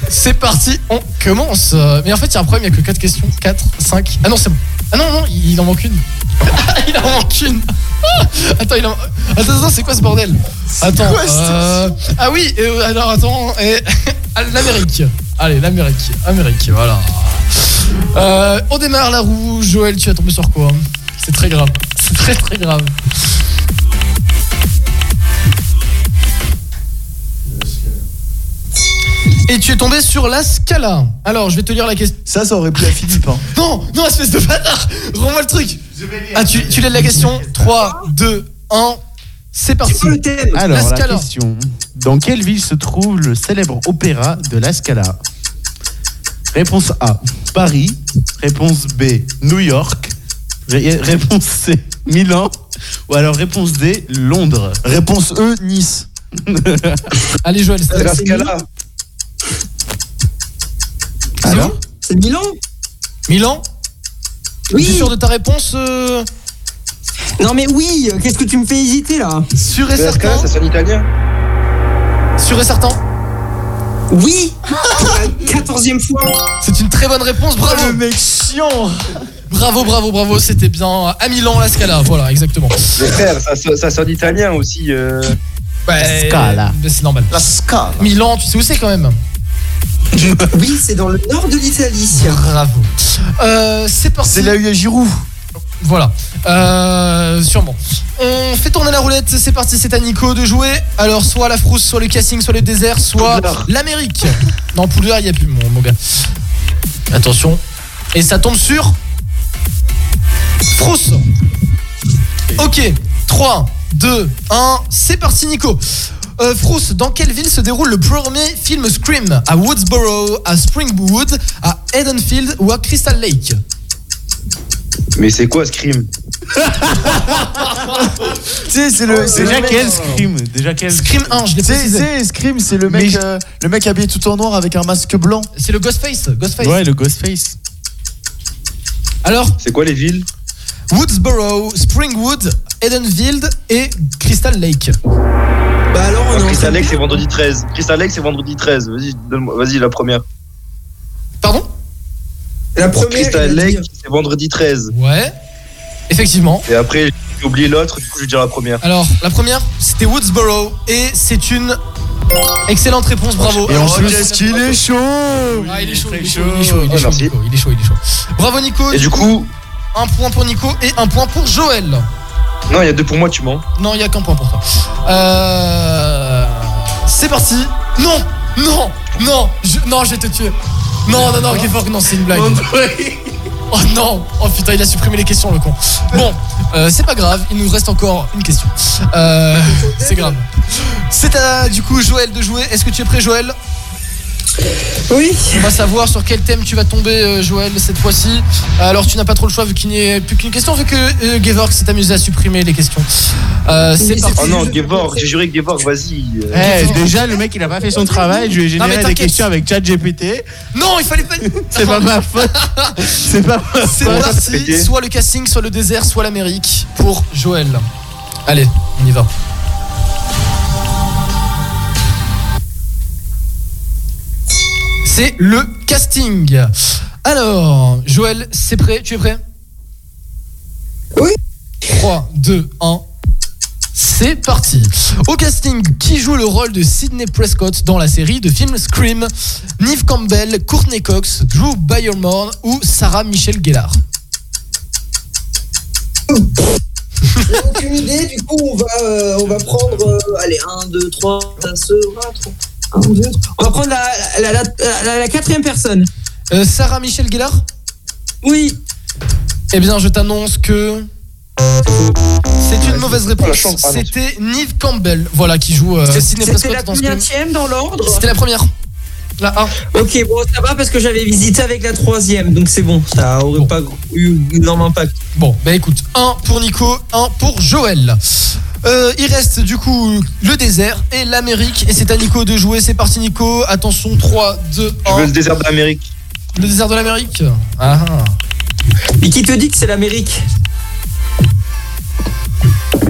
C'est parti, on commence. Euh, Mais en fait, il y a un problème, il n'y a que 4 questions. 4, 5. Ah non, c'est bon. Ah non, non, il en manque une. [laughs] il en manque une. Attends, il en... Attends, attends, c'est quoi ce bordel Attends. quoi, euh, Ah oui, euh, alors attends. et- [laughs] L'Amérique. Allez, l'Amérique. Amérique, voilà. Euh, on démarre la roue. Joël, tu vas tomber sur quoi? C'est très grave. C'est très très grave. Et tu es tombé sur la Scala. Alors, je vais te lire la question. Ça ça aurait plu à Philippe. Hein. Non, non, espèce de bâtard Rends-moi le truc Ah, tu, tu lèves la question 3, 2, 1, c'est parti. Alors, La question. Dans quelle ville se trouve le célèbre opéra de la Scala? Réponse A, Paris. Réponse B, New York. Ré- réponse C, Milan. Ou alors réponse D, Londres. Réponse E Nice. [laughs] Allez, Joël, c'est la Scala. Alors C'est Milan Milan Tu es Oui sûr de ta réponse euh, Non mais oui, qu'est-ce que tu me fais hésiter là Sûr et la certain ça sonne italien. Sûr et certain Oui la [laughs] quatorzième fois C'est une très bonne réponse, bravo Oh, le mec chiant. Bravo, bravo, bravo, c'était bien à Milan, la Scala, voilà, exactement. Mais frère, ça, ça sonne italien aussi. euh. Ouais, Scala. mais c'est normal. La Scala. Milan, tu sais où c'est quand même? [laughs] Oui, c'est dans le nord de l'Italie. Bravo. Euh, c'est parti. C'est là où il y a Giroud. Voilà. Euh, sûrement. On fait tourner la roulette, c'est parti, c'est à Nico de jouer. Alors, soit la frousse, soit le casting, soit le désert, soit l'Amérique. Non, Poudlard, il n'y a plus, mon, mon gars. Attention. Et ça tombe sur. Frousse. Ok. 3, 2, 1, c'est parti, Nico. Euh, Frousse, dans quelle ville se déroule le premier film Scream? À Woodsboro, à Springwood, à Edenfield ou à Crystal Lake? Mais c'est quoi Scream? [laughs] Tu sais, c'est le. c'est Déjà le mec- quel Scream? Déjà quel Scream 1, je l'ai précisé. c'est Scream, c'est le mec, Mais euh, le mec habillé tout en noir avec un masque blanc. C'est le Ghostface. Ghostface. Ouais, le Ghostface. Alors, C'est quoi les villes? Woodsboro, Springwood, Edenfield et Crystal Lake. Bah alors, on est en Crystal de Lake c'est vendredi 13. Crystal Lake c'est vendredi 13. Vas-y, donne-moi- vas-y la première. Pardon? La première, Crystal il a dit- Lake c'est vendredi 13. Ouais. Effectivement. Et après j'ai oublié l'autre, du coup je vais dire la première. Alors, la première, c'était Woodsboro et c'est une excellente réponse, bravo. Et ensuite, qu'est-ce qu'il est chaud Ah, il est chaud, il est chaud, il est chaud, il est Oh, chaud, il est chaud, il est chaud. Bravo Nico. Et du coup, un point pour Nico et un point pour Joël. Non, il y a deux pour moi, tu mens. Non, il y a qu'un point pour toi. Euh... C'est parti. Non, non, non, je... non, je vais te tuer. Non, non, non, Gevorg, non, c'est une blague. Oh non, oh putain, il a supprimé les questions, le con. Bon, euh, c'est pas grave, il nous reste encore une question. Euh, c'est grave. C'est à du coup Joël de jouer. Est-ce que tu es prêt, Joël? Oui. On va savoir sur quel thème tu vas tomber, euh, Joël, cette fois-ci. Alors, tu n'as pas trop le choix vu qu'il n'y ait plus qu'une question, vu que euh, Gevorg s'est amusé à supprimer les questions. Euh, c'est parti. Oh non, Gevorg, j'ai juré Gevorg, vas-y. Eh, déjà, le mec, il a pas fait son travail. Je lui ai Non, généré des questions avec ChatGPT. Non, il fallait pas. [laughs] C'est pas ma [laughs] faute. C'est pas ma C'est faute. parti. pété. Soit le casting, soit le désert, soit l'Amérique pour Joël. Allez, on y va. C'est le casting. Alors, Joël, c'est prêt? Tu es prêt? Oui. 3, 2, 1. C'est parti. Au casting, qui joue le rôle de Sidney Prescott dans la série de films Scream? Neve Campbell, Courtney Cox, Drew Barrymore ou Sarah Michelle Gellar? J'ai aucune idée, du coup, on va, euh, on va prendre. euh, allez, 1, 2, 3, ça sera. 1, 2, 3. On va prendre la, la, la, la- la quatrième personne. Euh, Sarah Michelle Gellar Oui. Eh bien, je t'annonce que. C'est une mauvaise la réponse. ah. C'était Neve Campbell, voilà, qui joue euh, C'était la dans l'ordre C'était la première. La 1. Ok, bon, ça va parce que j'avais visité avec la troisième, donc c'est bon. Ça aurait Bon. pas eu énorme impact. Bon, bah écoute, 1 pour Nico, 1 pour Joël. Euh, il reste du coup le désert et l'Amérique. Et c'est à Nico de jouer. C'est parti, Nico. Attention, 3, 2, Je veux 1. le désert d'Amérique. Le désert de l'Amérique Ah ah. Et qui te dit que c'est l'Amérique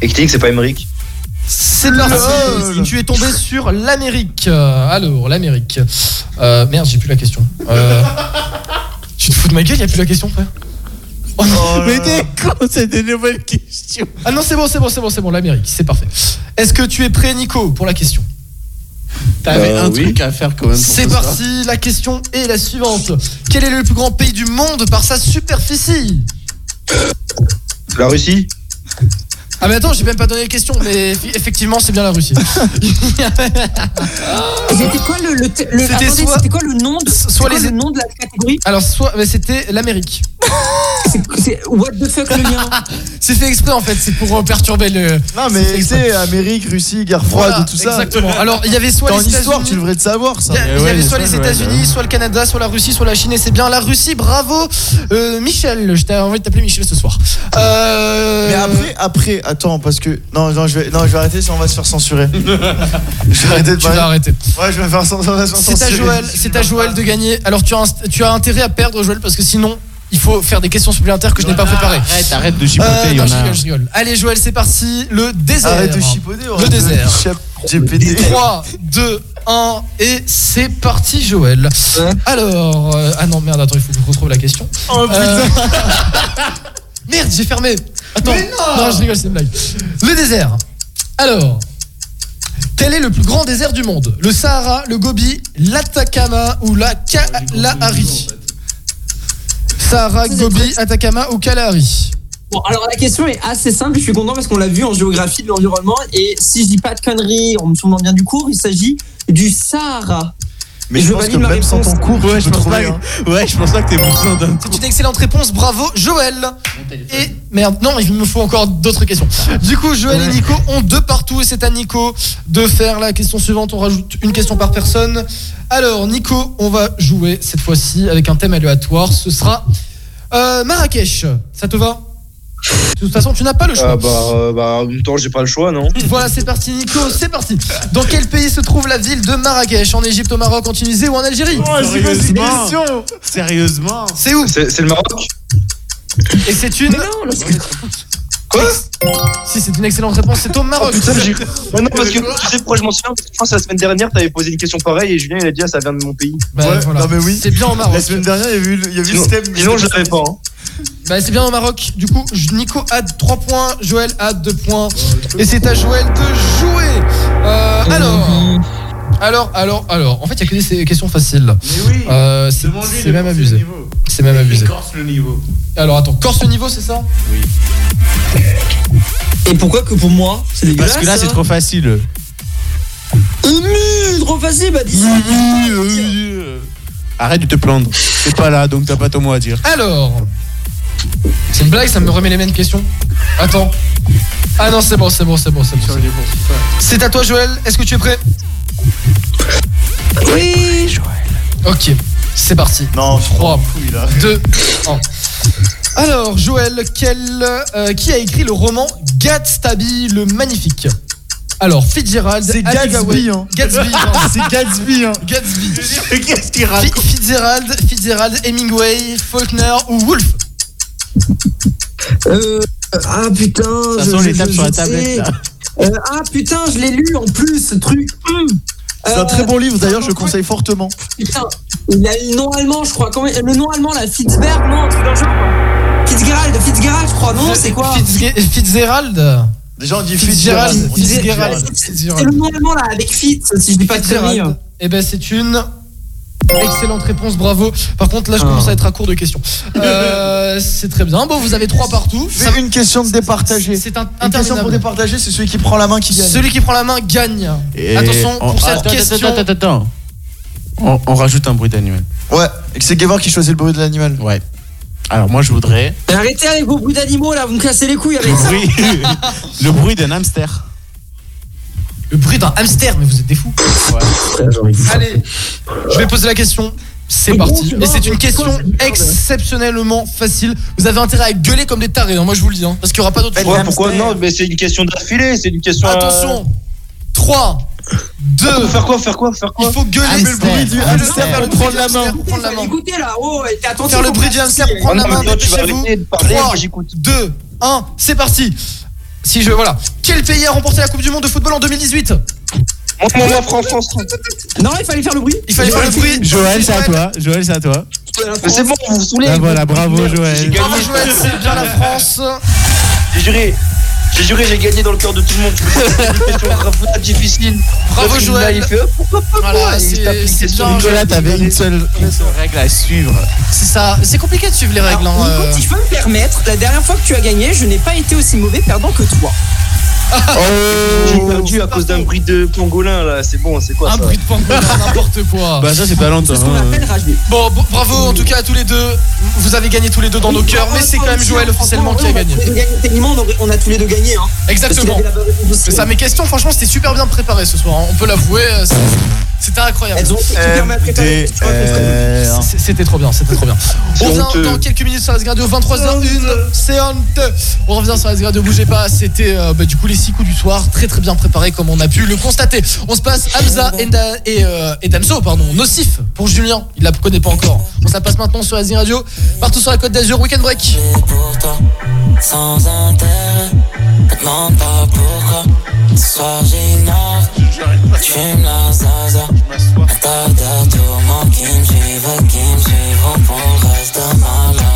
Et qui dit que c'est pas Emmerich C'est parti. Tu es tombé sur l'Amérique. Euh, Alors, l'Amérique. Euh, merde, j'ai plus la question. Euh, [laughs] tu te fous de ma gueule, y a plus la question, frère Oh non. Mais t'es con, c'est des nouvelles questions. Ah non, c'est bon, c'est bon, c'est bon, c'est bon, l'Amérique, c'est parfait. Est-ce que tu es prêt, Nico, pour la question? T'avais Euh, un oui. truc à faire quand même. C'est parti, la question est la suivante. Quel est le plus grand pays du monde par sa superficie? La Russie Ah mais attends, j'ai même pas donné les questions, mais eff- effectivement c'est bien la Russie. C'était quoi le, le, le- C'était attendez, soit- c'était quoi le nom de, soit c'était quoi les- le nom de la catégorie? Alors soit c'était l'Amérique. [laughs] C'est- what the fuck le lien [laughs] C'est fait exprès en fait, c'est pour euh, perturber le. Non, mais tu sais, Amérique, Russie, guerre froide Voilà, et tout ça. Exactement. Alors il y avait soit les histoire, tu devrais te savoir ça. Il y, ouais, avait soit les États-Unis, ouais. soit le Canada, soit la Russie, soit la Chine, et c'est bien la Russie. Bravo, Euh, Michel. Je t'ai envie de t'appeler Michel ce soir. Euh, Mais après, après, attends, parce que. Non, non, je vais, non, je vais arrêter sinon on va se faire censurer. [laughs] je vais arrêter de tu vas arrêter. Ouais, je vais me faire cen- on va se faire C'est à censurer. Joël, c'est à Joël de gagner. Alors tu as, tu as intérêt à perdre Joël parce que sinon il faut faire des questions supplémentaires que je n'ai pas préparées. Arrête, arrête de chipoter, Euh, non, en je a. rigole, je rigole. Allez Joël, c'est parti. Le désert. Arrête de chipoter, Le désert. GPT. 3, 2, 1 et c'est parti Joël. Alors, euh, ah non merde, attends, il faut que je retrouve la question. Oh Euh, [laughs] merde, j'ai fermé. Attends, non. je rigole, c'est une blague. Le désert. Alors, quel est le plus grand désert du monde? Le Sahara, le Gobi, l'Atacama ou la Kalahari Sahara, Gobi, Atacama ou Kalahari Bon, alors la question est assez simple, je suis content parce qu'on l'a vu en géographie de l'environnement et si je dis pas de conneries en me souvenant bien du cours, il s'agit du Sahara. Mais je je pense que même sans ton cours, Ouais, tu je peux pense pas hein. que- ouais, je pense pas que t'aies besoin d'un C'est une excellente réponse, bravo Joël Et merde, non, il me faut encore d'autres questions. Du coup, Joël et Nico ont deux partout et c'est à Nico de faire la question suivante. On rajoute une question par personne. Alors, Nico, on va jouer cette fois-ci avec un thème aléatoire. Ce sera Euh, Marrakech, ça te va? De toute façon, tu n'as pas le choix. Ah bah, euh, bah, en même temps, j'ai pas le choix, non. [laughs] Voilà, c'est parti, Nico, c'est parti. Dans quel pays se trouve la ville de Marrakech? En Égypte, au Maroc, en Tunisie ou en Algérie? Sérieusement. Sérieusement. C'est où? C'est c'est le Maroc. Et c'est une? [laughs] Quoi Si, c'est une excellente réponse, c'est au Maroc. Oh, Putain, j'ai. Ouais, non, parce que tu sais pourquoi je m'en souviens Parce que je pense que la semaine dernière, t'avais posé une question pareille et Julien, il a dit, ah, ça vient de mon pays. Bah, Ouais, voilà. non, mais oui. C'est bien au Maroc. La semaine dernière, il y a eu, il y a eu Sinon, je l'avais pas. hein. Bah, c'est bien au Maroc. Du coup, Nico a 3 points, Joël a 2 points. Et c'est à Joël de jouer. Euh, alors. Alors, alors, alors. En fait, il y a que des questions faciles. Mais oui Euh, c'est même abusé. C'est même abusé. Corse le niveau. Alors, attends, corse le niveau, c'est ça? Et pourquoi que pour moi C'est dégueulasse Parce que là, c'est ça trop facile. Hum, trop facile, bah dis Arrête de te plaindre. T'es pas là, donc t'as pas ton mot à dire. Alors. C'est une blague, ça me remet les mêmes questions. Attends. Ah non, c'est bon, c'est bon, c'est bon, c'est bon. C'est à toi, Joël. Est-ce que tu es prêt? Oui Ok, c'est parti. Non, je 3, fouille là. 2, 1. Alors, Joël, quel, euh, qui a écrit le roman Gatsby le Magnifique? Alors, Fitzgerald. [laughs] C'est Gatsby, hein. Gatsby. C'est Gatsby, hein. Gatsby. Qu'est-ce qu'il Fi- raconte? Fitzgerald, Fitzgerald, Hemingway, Faulkner ou Wolfe Euh, ah putain, je, les je- sur la tablette, sais. là. Euh, ah putain, je l'ai lu en plus ce truc. Hum. C'est un Euh, très bon livre, d'ailleurs, je le conseille fortement. Putain, il a le nom allemand, je crois. Comment, le nom allemand là, Fitzberg, non, un truc dans le genre. quoi. Fitzgerald, Fitzgerald, je crois. Non, c'est quoi Fitzge- Fitzgerald Déjà, on dit Fitzgerald. Fitzgerald. C'est le nom allemand là, avec Fitz, si je dis pas de conneries. Fitzgerald. Eh ben, c'est une excellente réponse, bravo. Par contre, là, je Ah. commence à être à court de questions. Euh, [laughs] c'est très bien. Bon, vous avez trois partout. Ça- C'est une question de départager. C'est un, Une question interminable. pour départager, c'est celui qui prend la main qui gagne. Celui qui prend la main gagne. Et Attention, pour on- cette attends, question. Attends, attends, attends. On, on rajoute un bruit d'animal. Ouais, et que c'est Gavin qui choisit le bruit de l'animal. Ouais. Alors moi, je voudrais Mais Arrêtez avec vos bruits d'animaux là, vous me cassez les couilles avec le ça. bruit, [laughs] le bruit d'un hamster. Le bruit d'un hamster, mais vous êtes des fous. Allez, je vais poser la question. C'est parti. Et c'est une question exceptionnellement facile. Vous avez intérêt à gueuler comme des tarés, hein, moi je vous le dis. hein, parce qu'il n'y aura pas d'autre choix. Ouais, pourquoi Non, mais c'est une question d'affilée, c'est une question. à- Attention 3, 2, Faire quoi Faire quoi Faire quoi? Il faut gueuler. Ah, le bruit du hamster, faire le prendre bruit la du main. hamster, prendre la main. Écoutez là, oh, t'es attentif. Faire le bruit du hamster, prendre la Ah main, dépêchez-vous. arrêter de parler, 3, moi, j'écoute. 2, 1, c'est parti. Si je voilà, quel pays a remporté la Coupe du monde de football en 2018 Moi, moi, moi, France, France, France. Non, il fallait faire le bruit. Il fallait faire le bruit. Joël, c'est à toi. Joël, c'est à toi. C'est bon, vous vous saoulez. Ah, voilà, bravo Joël. Bravo Joël, c'est bien la France. J'ai juré. J'ai juré, j'ai gagné dans le cœur de tout le monde. Une question grave difficile. Bravo, Joël. Il fait, oh, pourquoi pas Voilà, moi Il c'est- tape une c'est question bien, de Nicolas, t'avais une seule, une seule règle à suivre. C'est ça, c'est compliqué de suivre les règles. Alors, hein, Nico, euh. si je peux me permettre, la dernière fois que tu as gagné, je n'ai pas été aussi mauvais perdant que toi. J'ai perdu à cause d'un bruit de pangolin là, c'est bon, c'est quoi Un ça bruit de pangolin, [laughs] n'importe quoi. Bah ça c'est pas longtemps. C'est ce qu'on hein. Bon, bon, bravo en tout cas à tous les deux. Vous avez gagné tous les deux dans nos cœurs, mais c'est quand même Joël officiellement qui a gagné. Techniquement, on, a tous les deux gagné. Hein, Exactement. C'est ça, mes questions, franchement, c'était super bien préparé ce soir. hein. On peut l'avouer, euh, c'était incroyable. Elles ont été se connaît. C'est- C'était trop bien, c'était trop bien. On revient dans quelques minutes sur la radio, 23h01, c'est honteux. On revient sur la radio, bougez pas, c'était euh, bah, du coup les six coups du soir, très très bien préparés comme on a pu le constater. On se passe Hamza et, Da- et, euh, et Damso, pardon, Nocif pour Julien, il la connaît pas encore. On ça passe maintenant sur la radio, partout sur la côte d'Azur, Weekend Break. pour toi, sans intérêt. Ne demande pas pourquoi. Ce soir j'ignore. Tu fumes la zaza. Un de tourments qui me suivent, qui me suivront pour le reste de ma life.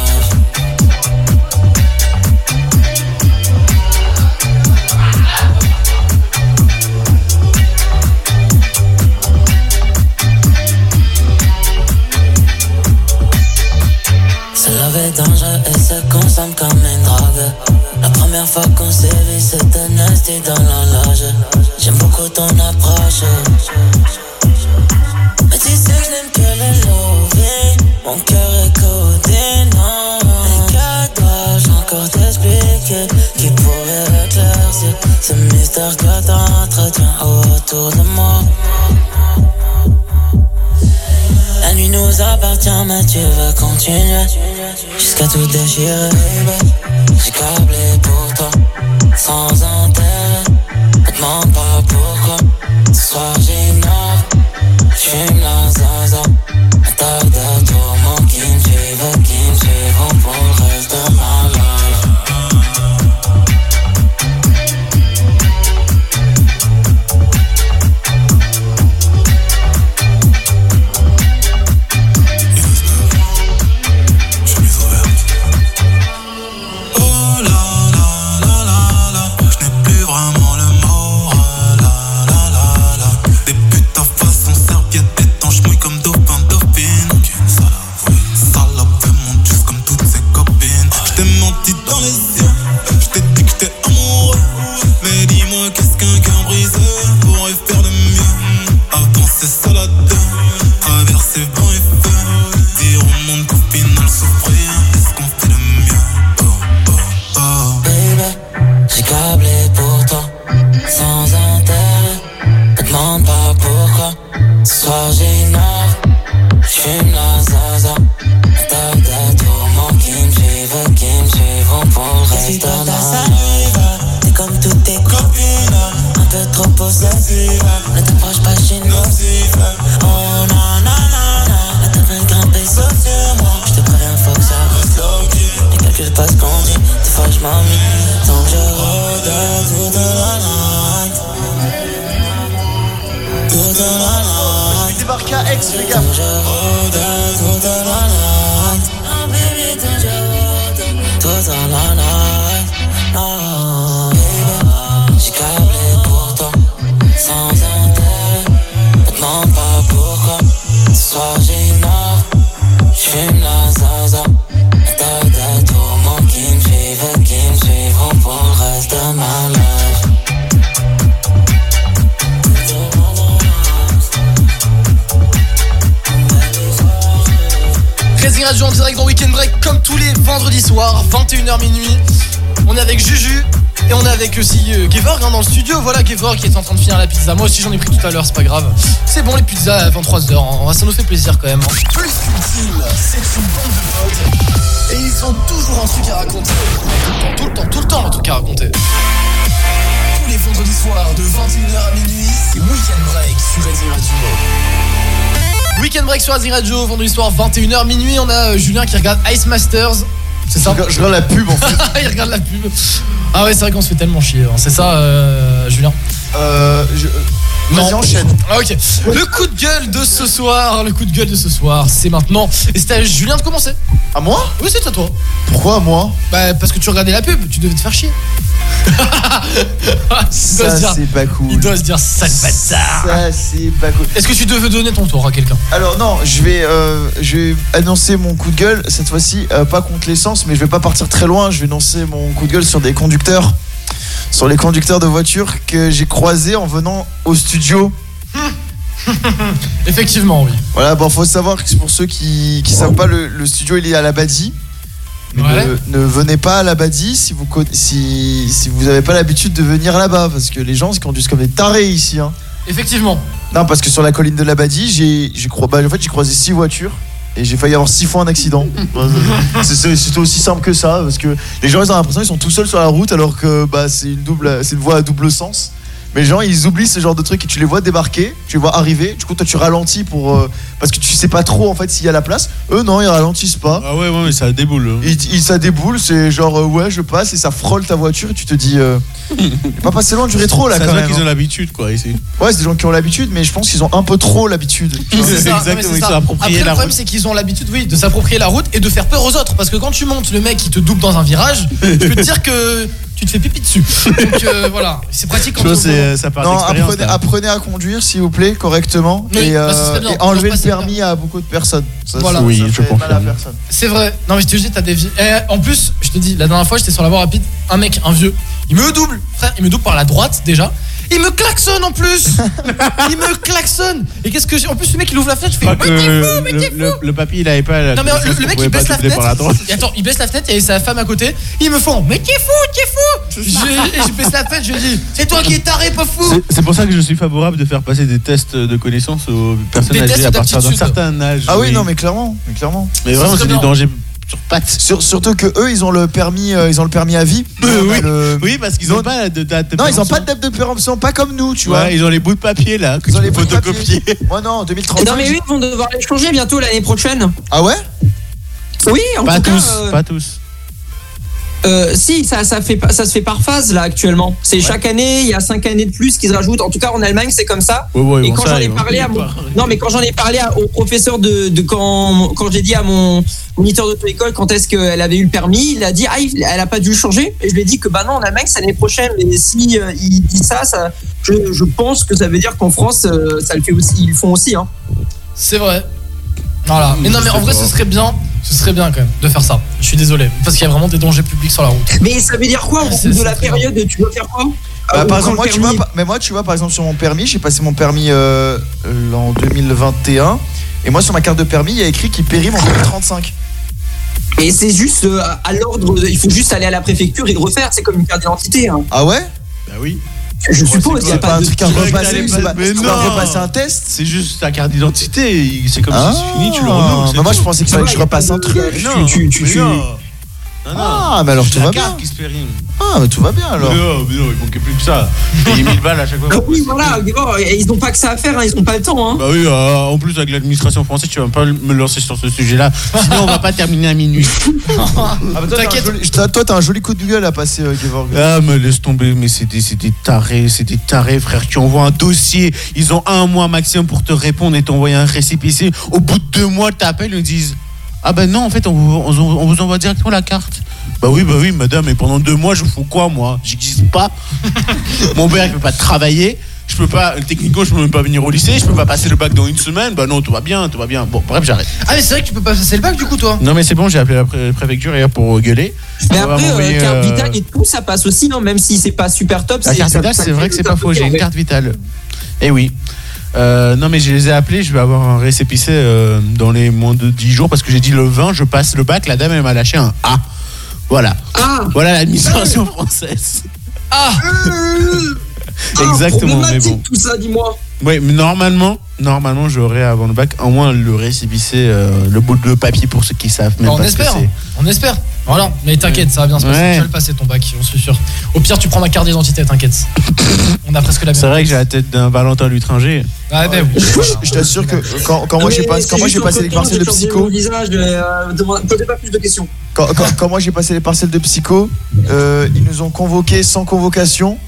Pizza. Moi aussi j'en ai pris tout à l'heure, c'est pas grave. C'est bon les pizzas à 23h, hein. ça nous fait plaisir quand même. hein. Plus qu'une team, c'est une bande de potes. Et ils ont toujours un truc à raconter. Tout le temps, tout le temps un truc à raconter. Tous les vendredis soirs de 21h à minuit, c'est Weekend Break sur Radio Radio. Weekend Break sur Asie Radio, vendredi soir 21h minuit. On a euh, Julien qui regarde Ice Masters. C'est ça Je regarde la pub en [laughs] fait. Il regarde la pub. Ah ouais, c'est vrai qu'on se fait tellement chier. hein. C'est ça, euh, Julien? Euh. je- Vas-y, enchaîne. Ah, ok. Le coup de gueule de ce soir, le coup de gueule de ce soir, c'est maintenant. Et c'était à Julien de commencer. À moi Oui, c'est à toi. Pourquoi moi Bah, parce que tu regardais la pub, tu devais te faire chier. [laughs] Il doit se Ça, c'est pas cool. Il doit se dire sale bâtard. Ça, c'est pas cool. Est-ce que tu devais donner ton tour à quelqu'un? Alors non, je vais, euh, je vais annoncer mon coup de gueule cette fois-ci, euh, pas contre l'essence, mais je vais pas partir très loin. Je vais annoncer mon coup de gueule sur des conducteurs, sur les conducteurs de voitures que j'ai croisés en venant au studio. [laughs] Effectivement, oui. Voilà, bon, faut savoir que pour ceux qui, qui savent pas, le, le studio il est à la Badie. Mais Ouais. ne, ne venez pas à la Badie si vous si, si vous avez pas l'habitude de venir là-bas, parce que les gens ils conduisent comme des tarés ici. Hein. Effectivement. Non, parce que sur la colline de la Badie, j'ai, bah, en fait, j'ai croisé six voitures et j'ai failli avoir six fois un accident. [laughs] C'était aussi simple que ça, parce que les gens ils ont l'impression qu'ils sont tout seuls sur la route alors que bah, c'est une double, c'est une voie à double sens. Mais les gens ils oublient ce genre de truc et tu les vois débarquer, tu les vois arriver, du coup toi tu ralentis pour euh, parce que tu sais pas trop en fait s'il y a la place. Eux non, ils ralentissent pas. Ah ouais, ouais, mais ça déboule. hein. Ils, ils- ça déboule, c'est genre euh, ouais je passe et ça frôle ta voiture et tu te dis euh, pas passé loin du rétro là quand même. qu'ils ont hein. l'habitude, quoi, ici. Ouais, c'est des gens qui ont l'habitude, mais je pense qu'ils ont un peu trop l'habitude. [laughs] Après, le problème, c'est qu'ils ont l'habitude, oui, de s'approprier la route et de faire peur aux autres. Parce que quand tu montes, le mec qui te double dans un virage, [laughs] je peux te dire que tu te fais pipi dessus. Donc euh, voilà, c'est pratique quand Tu ça part Non, apprenez, à conduire, s'il vous plaît, correctement. Oui, et, bah, bien. et enlever le permis à beaucoup de personnes. Ça, Voilà. Oui, ça je fait mal à confirme. personne. C'est vrai. Non, mais je te dis, t'as des vies. Eh, en plus, je te dis, la dernière fois, j'étais sur la voie rapide, un mec, un vieux, il me double, frère, il me double par la droite déjà. Il me klaxonne en plus [laughs] Il me klaxonne Et qu'est-ce que j'ai? En plus, le mec, il ouvre la fenêtre, je fais Mais t'es fou, mais le, t'es fou le- le papy il avait pas la Non mais le, mec il baisse la fenêtre. droite. Et attends, il baisse la fenêtre et sa femme à côté. Ils me font mais t'es fou, t'es fou. Je, et [laughs] je baisse la fenêtre, je dis c'est toi qui es taré, pas fou. C'est- C'est pour ça que je suis favorable de faire passer des tests de connaissances aux personnes Des âgées tests à partir d'un certain âge. Ah oui, non, mais clairement, mais clairement. Mais vraiment, c'est des dangers sur pattes. Sur- surtout que eux, ils ont le permis, euh, ils ont le permis à vie. Nous, on a oui. le- Oui, parce qu'ils n'ont pas de date de Non, ils ont pas de date de péremption, pas comme nous, tu Ouais, vois. ils ont les bouts de papier là, que Ils ont tu les peux bouts de papier. photocopier. [laughs] Moi non, en 2035. Non mais eux ils vont devoir les changer bientôt l'année prochaine. Ah ouais? Oui, en Pas tout cas. tous, euh, pas tous. Euh, si, ça, ça, fait, pas- ça se fait par phase là actuellement. C'est chaque année, il y a cinq années de plus qui se rajoutent. En tout cas en Allemagne c'est comme ça. Ouais, ouais, Et bon, quand j'en ai parlé à mon, non mais quand j'en ai parlé à- au professeur de, de quand, quand j'ai dit à mon moniteur d'auto-école quand est-ce qu'elle avait eu le permis, il a dit ah il- elle a pas dû le changer. Et je lui ai dit que bah non en Allemagne c'est l'année prochaine. Mais si euh, il dit ça, ça, je, je pense que ça veut dire qu'en France euh, ça le fait aussi, ils le font aussi. Hein. C'est vrai. Voilà. Mais non mais en vrai, ce serait bien. Ce serait bien quand même de faire ça. Je suis désolé parce qu'il y a vraiment des dangers publics sur la route. Mais ça veut dire quoi au bout de la période Tu dois faire quoi Bah, Euh, par exemple, moi tu, vois, mais moi, tu vois, par exemple, sur mon permis, j'ai passé mon permis euh, euh, en 2021. Et moi, sur ma carte de permis, il y a écrit qu'il périme en 2035. Et c'est juste euh, à l'ordre, il faut juste aller à la préfecture et le refaire, c'est comme une carte d'identité. hein. Ah ouais? Bah oui. Je suppose, il y a C'est pas pas un de truc à repasser, tu vas repasser un test C'est juste ta carte d'identité. C'est comme Ah, si c'est fini, tu le renouves. mais moi, je pensais qu'il fallait que je repasse un truc. Tu- non. Non, non. Ah, mais alors tout va bien. qui se périme. Ah, mais tout va bien alors. Mais non, mais non, il manquait plus que ça. [laughs] Payer 1000 balles à chaque fois. Ah oui, voilà, ils n'ont pas que ça à faire, hein, ils n'ont pas le temps. Hein. Bah oui, euh, en plus avec l'administration française, tu vas pas me lancer sur ce sujet-là. Sinon, on va pas terminer à minuit. [laughs] Ah, mais toi, t'as un joli- t'as- toi, t'as un joli coup de gueule à passer, euh, Gevorg. Ah, mais laisse tomber, mais c'est des, c'est des tarés, c'est des tarés, frère, qui envoient un dossier. Ils ont un mois maximum pour te répondre et t'envoyer un récépissé. Au bout de deux mois, t'appelles, ils disent Ah ben non, en fait, on vous, on, on vous envoie directement la carte. Bah oui, bah oui, madame, et pendant deux mois, je fous quoi, moi? J'existe pas. [laughs] Mon père, il peut pas travailler. Je peux pas, techniquement, je peux même pas venir au lycée. Je peux pas passer le bac dans une semaine. Bah non, tout va bien, tout va bien. Bon, bref, j'arrête. Ah mais c'est vrai que tu peux pas passer le bac du coup toi? Non, mais c'est bon, j'ai appelé la pré- préfecture hier pour gueuler. Mais On va après, m'envoyer, euh, carte euh, vitale et tout, ça passe aussi, hein, même si c'est pas super top. La carte vitale, c'est vrai que c'est pas faux. J'ai une carte vitale. Eh oui. Euh, non, mais je les ai appelés. Je vais avoir un récépissé euh, dans les moins de 10 jours parce que j'ai dit le 20, je passe le bac. La dame, elle m'a lâché un A. Voilà. Ah Voilà l'administration française. Ah [laughs] Exactement, mais bon. tout ça, dis-moi. Oui, mais normalement, normalement, j'aurai avant le bac au moins le récépissé, euh, le bout de papier pour ceux qui savent même on pas ce que espère. c'est. On espère. Voilà. Mais t'inquiète, ça va bien se passer. Ouais. Tu vas le passer ton bac, j'en suis sûr. Au pire, tu prends ma carte d'identité, t'inquiète. On a presque la même. C'est vrai que j'ai la tête d'un Valentin Lutringer. Ah ben oui. Je t'assure que quand, quand moi Mais j'ai pas- c'est quand moi juste j'ai passé les partiels de psycho, mon visage, euh, demande- Posez pas plus de questions. quand, quand- quand moi j'ai passé les partiels de psycho, euh, ils nous ont convoqués sans convocation.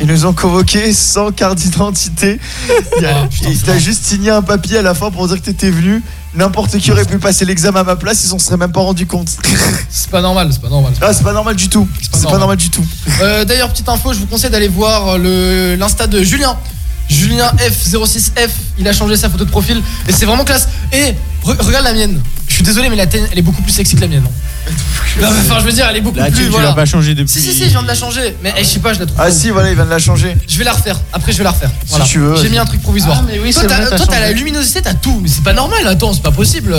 Ils nous ont convoqués sans carte d'identité. [laughs] Il a- Ah, putain, il c'est t'a vrai. juste signé un papier à la fin pour dire que t'étais venu. N'importe qui aurait pu passer l'examen à ma place, ils s'en seraient même pas rendu compte. [laughs] C'est pas normal, c'est pas normal. Ah, c'est pas normal du tout. C'est pas normal. normal du tout. Euh, D'ailleurs, petite info, je vous conseille d'aller voir le l'insta de Julien. Julien F06F, il a changé sa photo de profil et c'est vraiment classe. Et re- regarde la mienne. Je suis désolé, mais la tienne, elle est beaucoup plus sexy que la mienne. hein. Non, mais enfin, je veux dire, elle est beaucoup La plus. tu voilà. l'as pas changé depuis. Si, si, si, je viens de la changer. Mais eh, je sais pas, je la trouve. Ah si, voilà, il vient de la changer. Je vais la refaire. Après, je vais la refaire. Si tu veux, J'ai mis un truc provisoire. Ah, mais oui, toi, t'as vrai, t'as toi, t'as la luminosité, t'as tout. Mais c'est pas normal. Attends, c'est pas possible.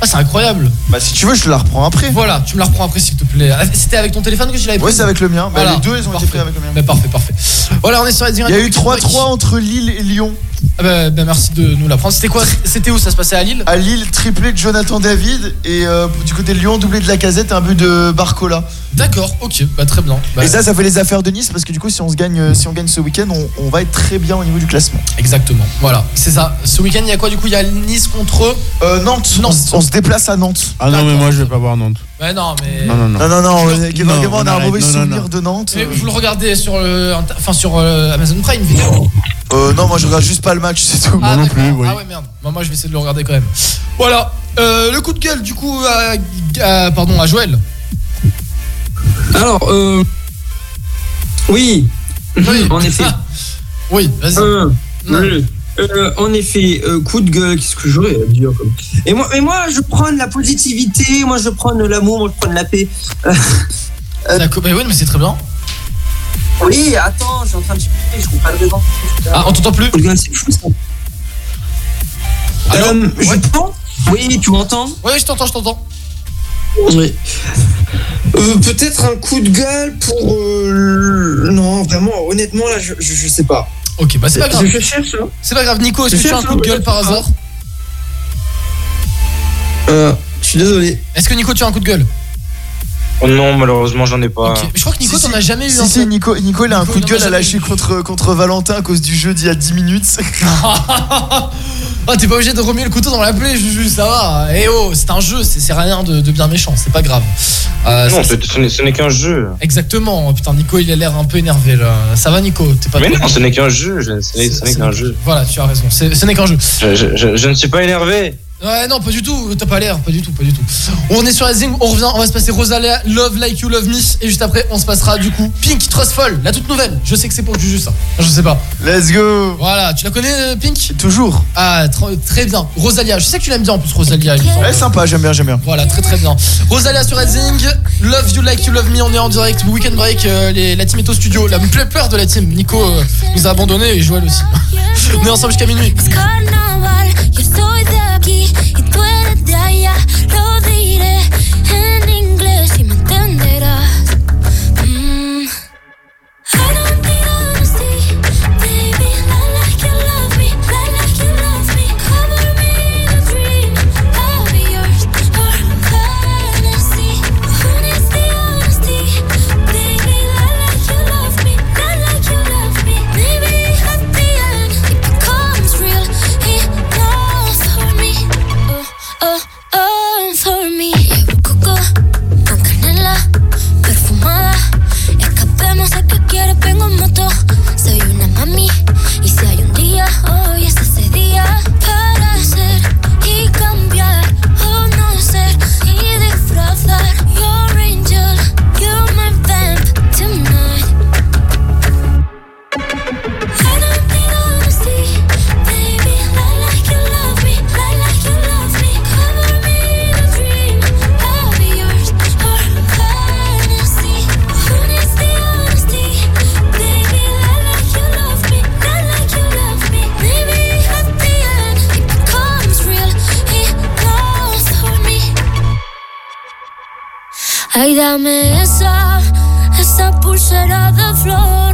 Ah, c'est incroyable. Bah si tu veux, je te la reprends après. Voilà, tu me la reprends après, s'il te plaît. Ah, C'était avec ton téléphone que je l'avais Ouais, prise c'est avec le mien. Bah, Voilà. les deux, ils ont été Parfait. pris avec le mien. Bah, parfait, parfait. Voilà, on est sur la Il y a eu 3-3 entre Lille et Lyon. Ah bah, bah, merci de nous l'apprendre. C'était quoi C'était où ça se passait à Lille? À Lille, triplé de Jonathan David et euh, du côté de Lyon, doublé de la casette, un but de Barcola. D'accord, ok, bah très bien. Bah, Et ça, ça fait les affaires de Nice parce que du coup, si on se gagne, euh, si on gagne ce week-end, on, on va être très bien au niveau du classement. Exactement, voilà, c'est ça. Ce week-end, il y a quoi du coup? Il y a Nice contre. Euh, Nantes. Nantes. On, on se déplace à Nantes. Ah non, mais moi je vais pas voir Nantes. Ouais, non, mais. Non, non, non. Non, non, non, Non, euh, Kevin Gaiement, on a un arrête, mauvais non, non, souvenir non. de Nantes. Mais vous le regardez sur le, inter- enfin sur euh, Amazon Prime vidéo. Euh, non, moi je regarde juste pas le match, c'est tout. Ah, non d'accord. plus, oui. Ah ouais merde. Bah, moi je vais essayer de le regarder quand même. Voilà. Euh, le coup de gueule du coup à, à- pardon à Joël. Alors, euh, oui, Oui. en effet. Oui, vas-y. Euh, oui. Euh, en effet, euh, coup de gueule, qu'est-ce que j'aurais à dire comme... Et moi, mais moi, je prends la positivité, moi, je prends l'amour, moi, je prends la paix. Euh, D'accord, bah oui, mais c'est très bien. Oui, attends, je suis en train de chercher, je trouve pas le raison. Ah, on t'entend plus Polygone, c'est fou ça. Euh, je pense. Oui, tu m'entends Oui, je t'entends, je t'entends. Oui. Euh, Peut-être un coup de gueule pour. euh, Non, vraiment, honnêtement, là, je, je, je sais pas. Ok, bah c'est pas grave. C'est pas grave, Nico, est-ce que tu as un coup de gueule par hasard? Euh, je suis désolé. Est-ce que Nico, tu as un coup de gueule? Oh non, malheureusement, j'en ai pas. Mais Je crois que Nico, t'en as jamais eu Si, un. si, Nico, Nico, il a un Nico, coup de gueule à lâcher contre, contre Valentin à cause du jeu d'il y a 10 minutes. [laughs] Ah, t'es pas obligé de remuer le couteau dans la plaie, Juju, ça va. Eh oh, c'est un jeu, c'est c'est rien de, de bien méchant, c'est pas grave. Euh, non, ça, ce, ce n'est- ce n'est qu'un jeu. Exactement. Putain, Nico, il a l'air un peu énervé là. Ça va, Nico? T'es pas Mais non, ce n'est qu'un jeu. je- Ce n'est ce n'est qu'un jeu. Voilà, tu as raison. C'est- Ce n'est qu'un jeu. Je, je- je- je ne suis pas énervé. Ouais, non, pas du tout. T'as pas l'air, pas du tout, pas du tout. On est sur Rising, on revient, on va se passer Rosalia, Love Like You Love Me, et juste après, on se passera du coup Pink Trustful, la toute nouvelle. Je sais que c'est pour Juju ça. Je sais pas. Let's go Voilà, tu la connais, euh, Pink? Toujours. Ah, tr- très bien. Rosalia, je sais que tu l'aimes bien en plus, Rosalia. semble. Ouais, sympa, j'aime bien, j'aime bien. Voilà, très très bien. Rosalia sur Rising, Love You Like You Love Me, on est en direct. Weekend Break, euh, les- la team est au studio. La plus peur de la team. Nico euh, nous a abandonnés et Joël aussi. [laughs] on est ensemble jusqu'à minuit. Aquí y tú eres de allá. Lo diré Ay, dame esa, esa pulsera de flores.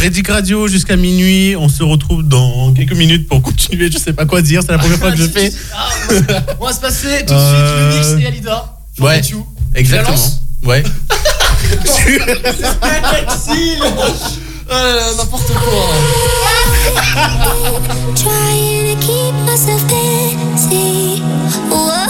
Sur Radio jusqu'à minuit. On se retrouve dans quelques minutes pour continuer. Je sais pas quoi dire. C'est la première fois que je fais. Ah, on va se passer tout de suite Euh, le mix et Alida. Ouais, exactement. Ouais. [laughs] Oh là là, n'importe quoi. Trying to keep myself busy. Whoa,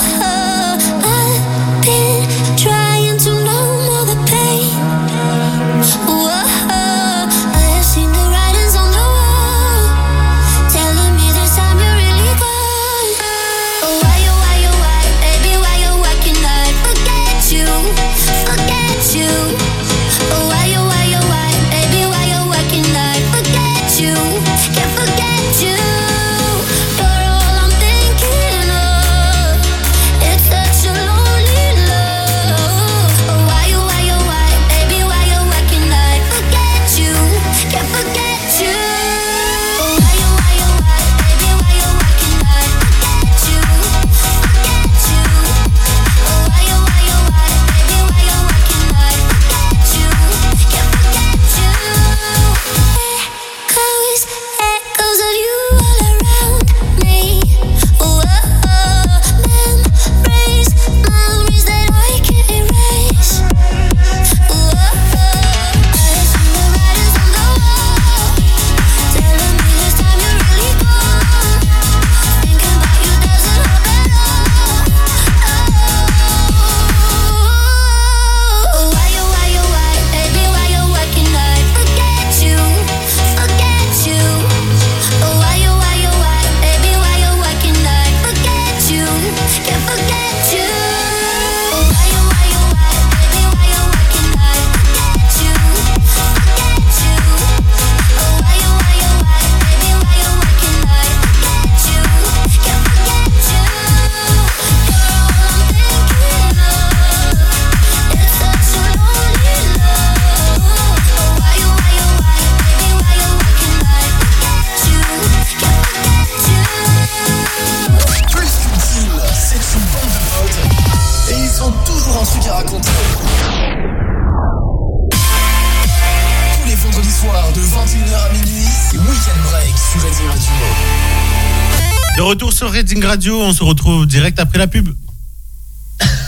Radio, on se retrouve direct après la pub.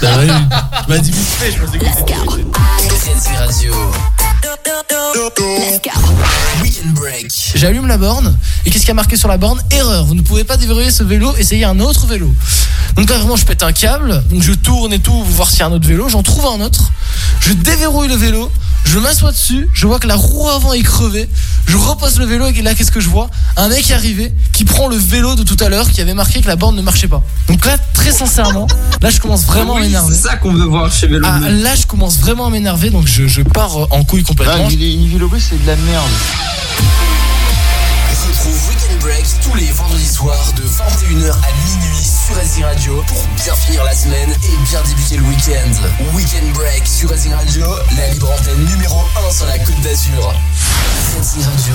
Bah oui, tu m'as dit vite fait, je pensais que c'était- Reading Radio. Weekend Break. J'allume la borne et qu'est-ce qui a marqué sur la borne Erreur, vous ne pouvez pas déverrouiller ce vélo, essayez un autre vélo. Donc là vraiment je pète un câble, donc je tourne et tout, pour voir s'il y a un autre vélo, j'en trouve un autre, je déverrouille le vélo, je m'assois dessus, je vois que la roue avant est crevée, je repose le vélo et là qu'est-ce que je vois? Un mec arrivé qui prend le vélo de tout à l'heure qui avait marqué que la borne ne marchait pas. Donc là très sincèrement, là je commence vraiment à m'énerver. C'est ça qu'on veut voir chez Vélo. Ah, là je commence vraiment à m'énerver donc je, je pars en couille complètement. une vélo c'est de la merde. Weekend Break tous les vendredis soirs de 21h à minuit sur Racing Radio pour bien finir la semaine et bien débuter le week-end. Weekend Break sur Racing Radio, la libre antenne numéro 1 sur la Côte d'Azur. Racing Radio.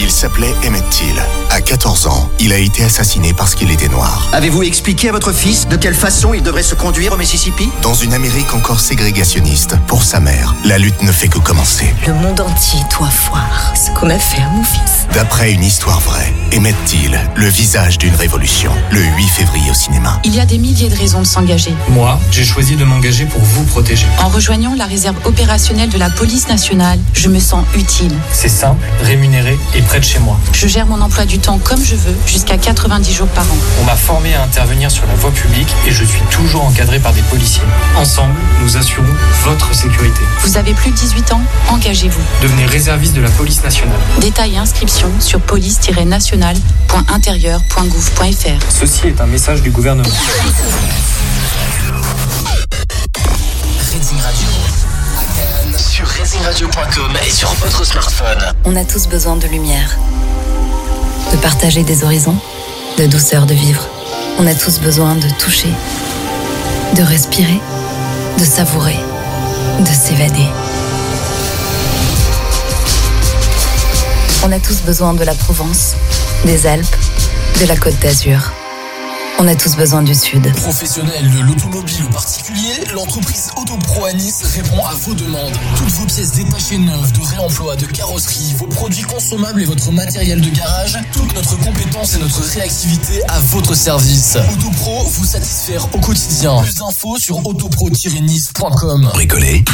Il s'appelait Emmett Till. À 14 ans, il a été assassiné parce qu'il était noir. Avez-vous expliqué à votre fils de quelle façon il devrait se conduire au Mississippi? Dans une Amérique encore ségrégationniste, pour sa mère, la lutte ne fait que commencer. Le monde entier doit voir ce qu'on a fait à mon fils. D'après une histoire vraie, Emmett Till, le visage d'une révolution, le 8 février au cinéma. Il y a des milliers de raisons de s'engager. Moi, j'ai choisi de m'engager pour vous protéger. En rejoignant la réserve opérationnelle de la police nationale, je me sens utile. C'est simple, rémunéré et près de chez moi. Je gère mon emploi du temps comme je veux, jusqu'à 90 jours par an. On m'a formé à intervenir sur la voie publique et je suis toujours encadré par des policiers. Ensemble, nous assurons votre sécurité. Vous avez plus de 18 ans Engagez-vous. Devenez réserviste de la police nationale. Détails et inscriptions sur police-nationale.intérieur.gouv.fr. Ceci est un message du gouvernement. Racing Radio. Sur racingradio.com et sur votre smartphone. On a tous besoin de lumière, de partager des horizons, de douceur de vivre. On a tous besoin de toucher, de respirer, de savourer, de s'évader. On a tous besoin de la Provence, des Alpes, de la Côte d'Azur. On a tous besoin du Sud. Professionnel de l'automobile ou particulier, l'entreprise Autopro à Nice répond à vos demandes. Toutes vos pièces détachées neuves, de réemploi, de carrosserie, vos produits consommables et votre matériel de garage, toute notre compétence et notre réactivité à votre service. Autopro vous satisfaire au quotidien. Plus d'infos sur autopro-nice.com. Bricoler.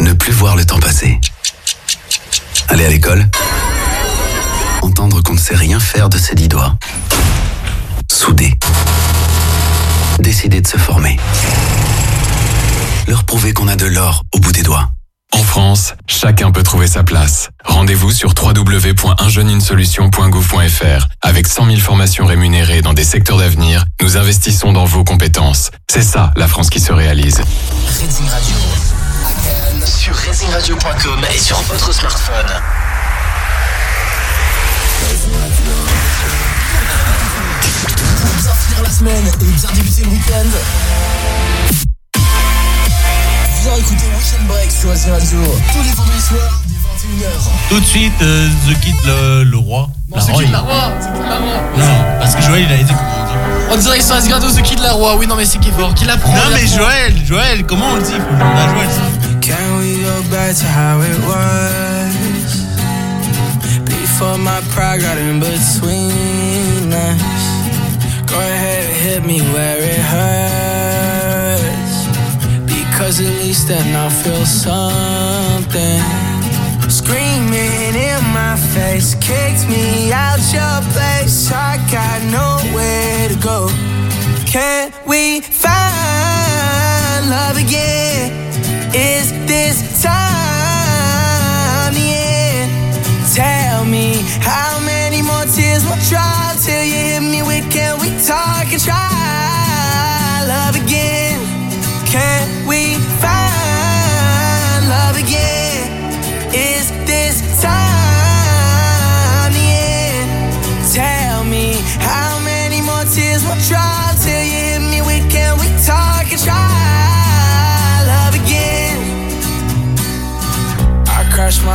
Ne plus voir le temps passer. Aller à l'école. Entendre qu'on ne sait rien faire de ses dix doigts. Souder. Décider de se former. Leur prouver qu'on a de l'or au bout des doigts. En France, chacun peut trouver sa place. Rendez-vous sur www.unjeunesolution.gouv.fr. Avec 100 000 formations rémunérées dans des secteurs d'avenir, nous investissons dans vos compétences. C'est ça, la France qui se réalise. Radio. Sur racingradio.com et sur votre smartphone. La semaine et bien débuter le week-end, viens écouter Weekend Break sur Racing Radio tous les vendredis soirs dès 21h. Tout de suite, euh, The Kid le, le roi. Non, c'est qui il- de la roi C'est la roi Non, parce que Joël, il a été. On dirait que sur qui de la roi. Oui, non, mais c'est qui fort. Qui l'apprend Non, mais. Joël, Joël, comment on le dit? Faut demander à Joël. Can we go back to how it was? Before my pride got in between us. Go ahead hit me where it hurts. Because at least then I'll feel something. Screaming in my face, kicked me out your place. I got nowhere to go. Can we find love again? Is this time the end? Tell me how many will till you hit me with can we talk and try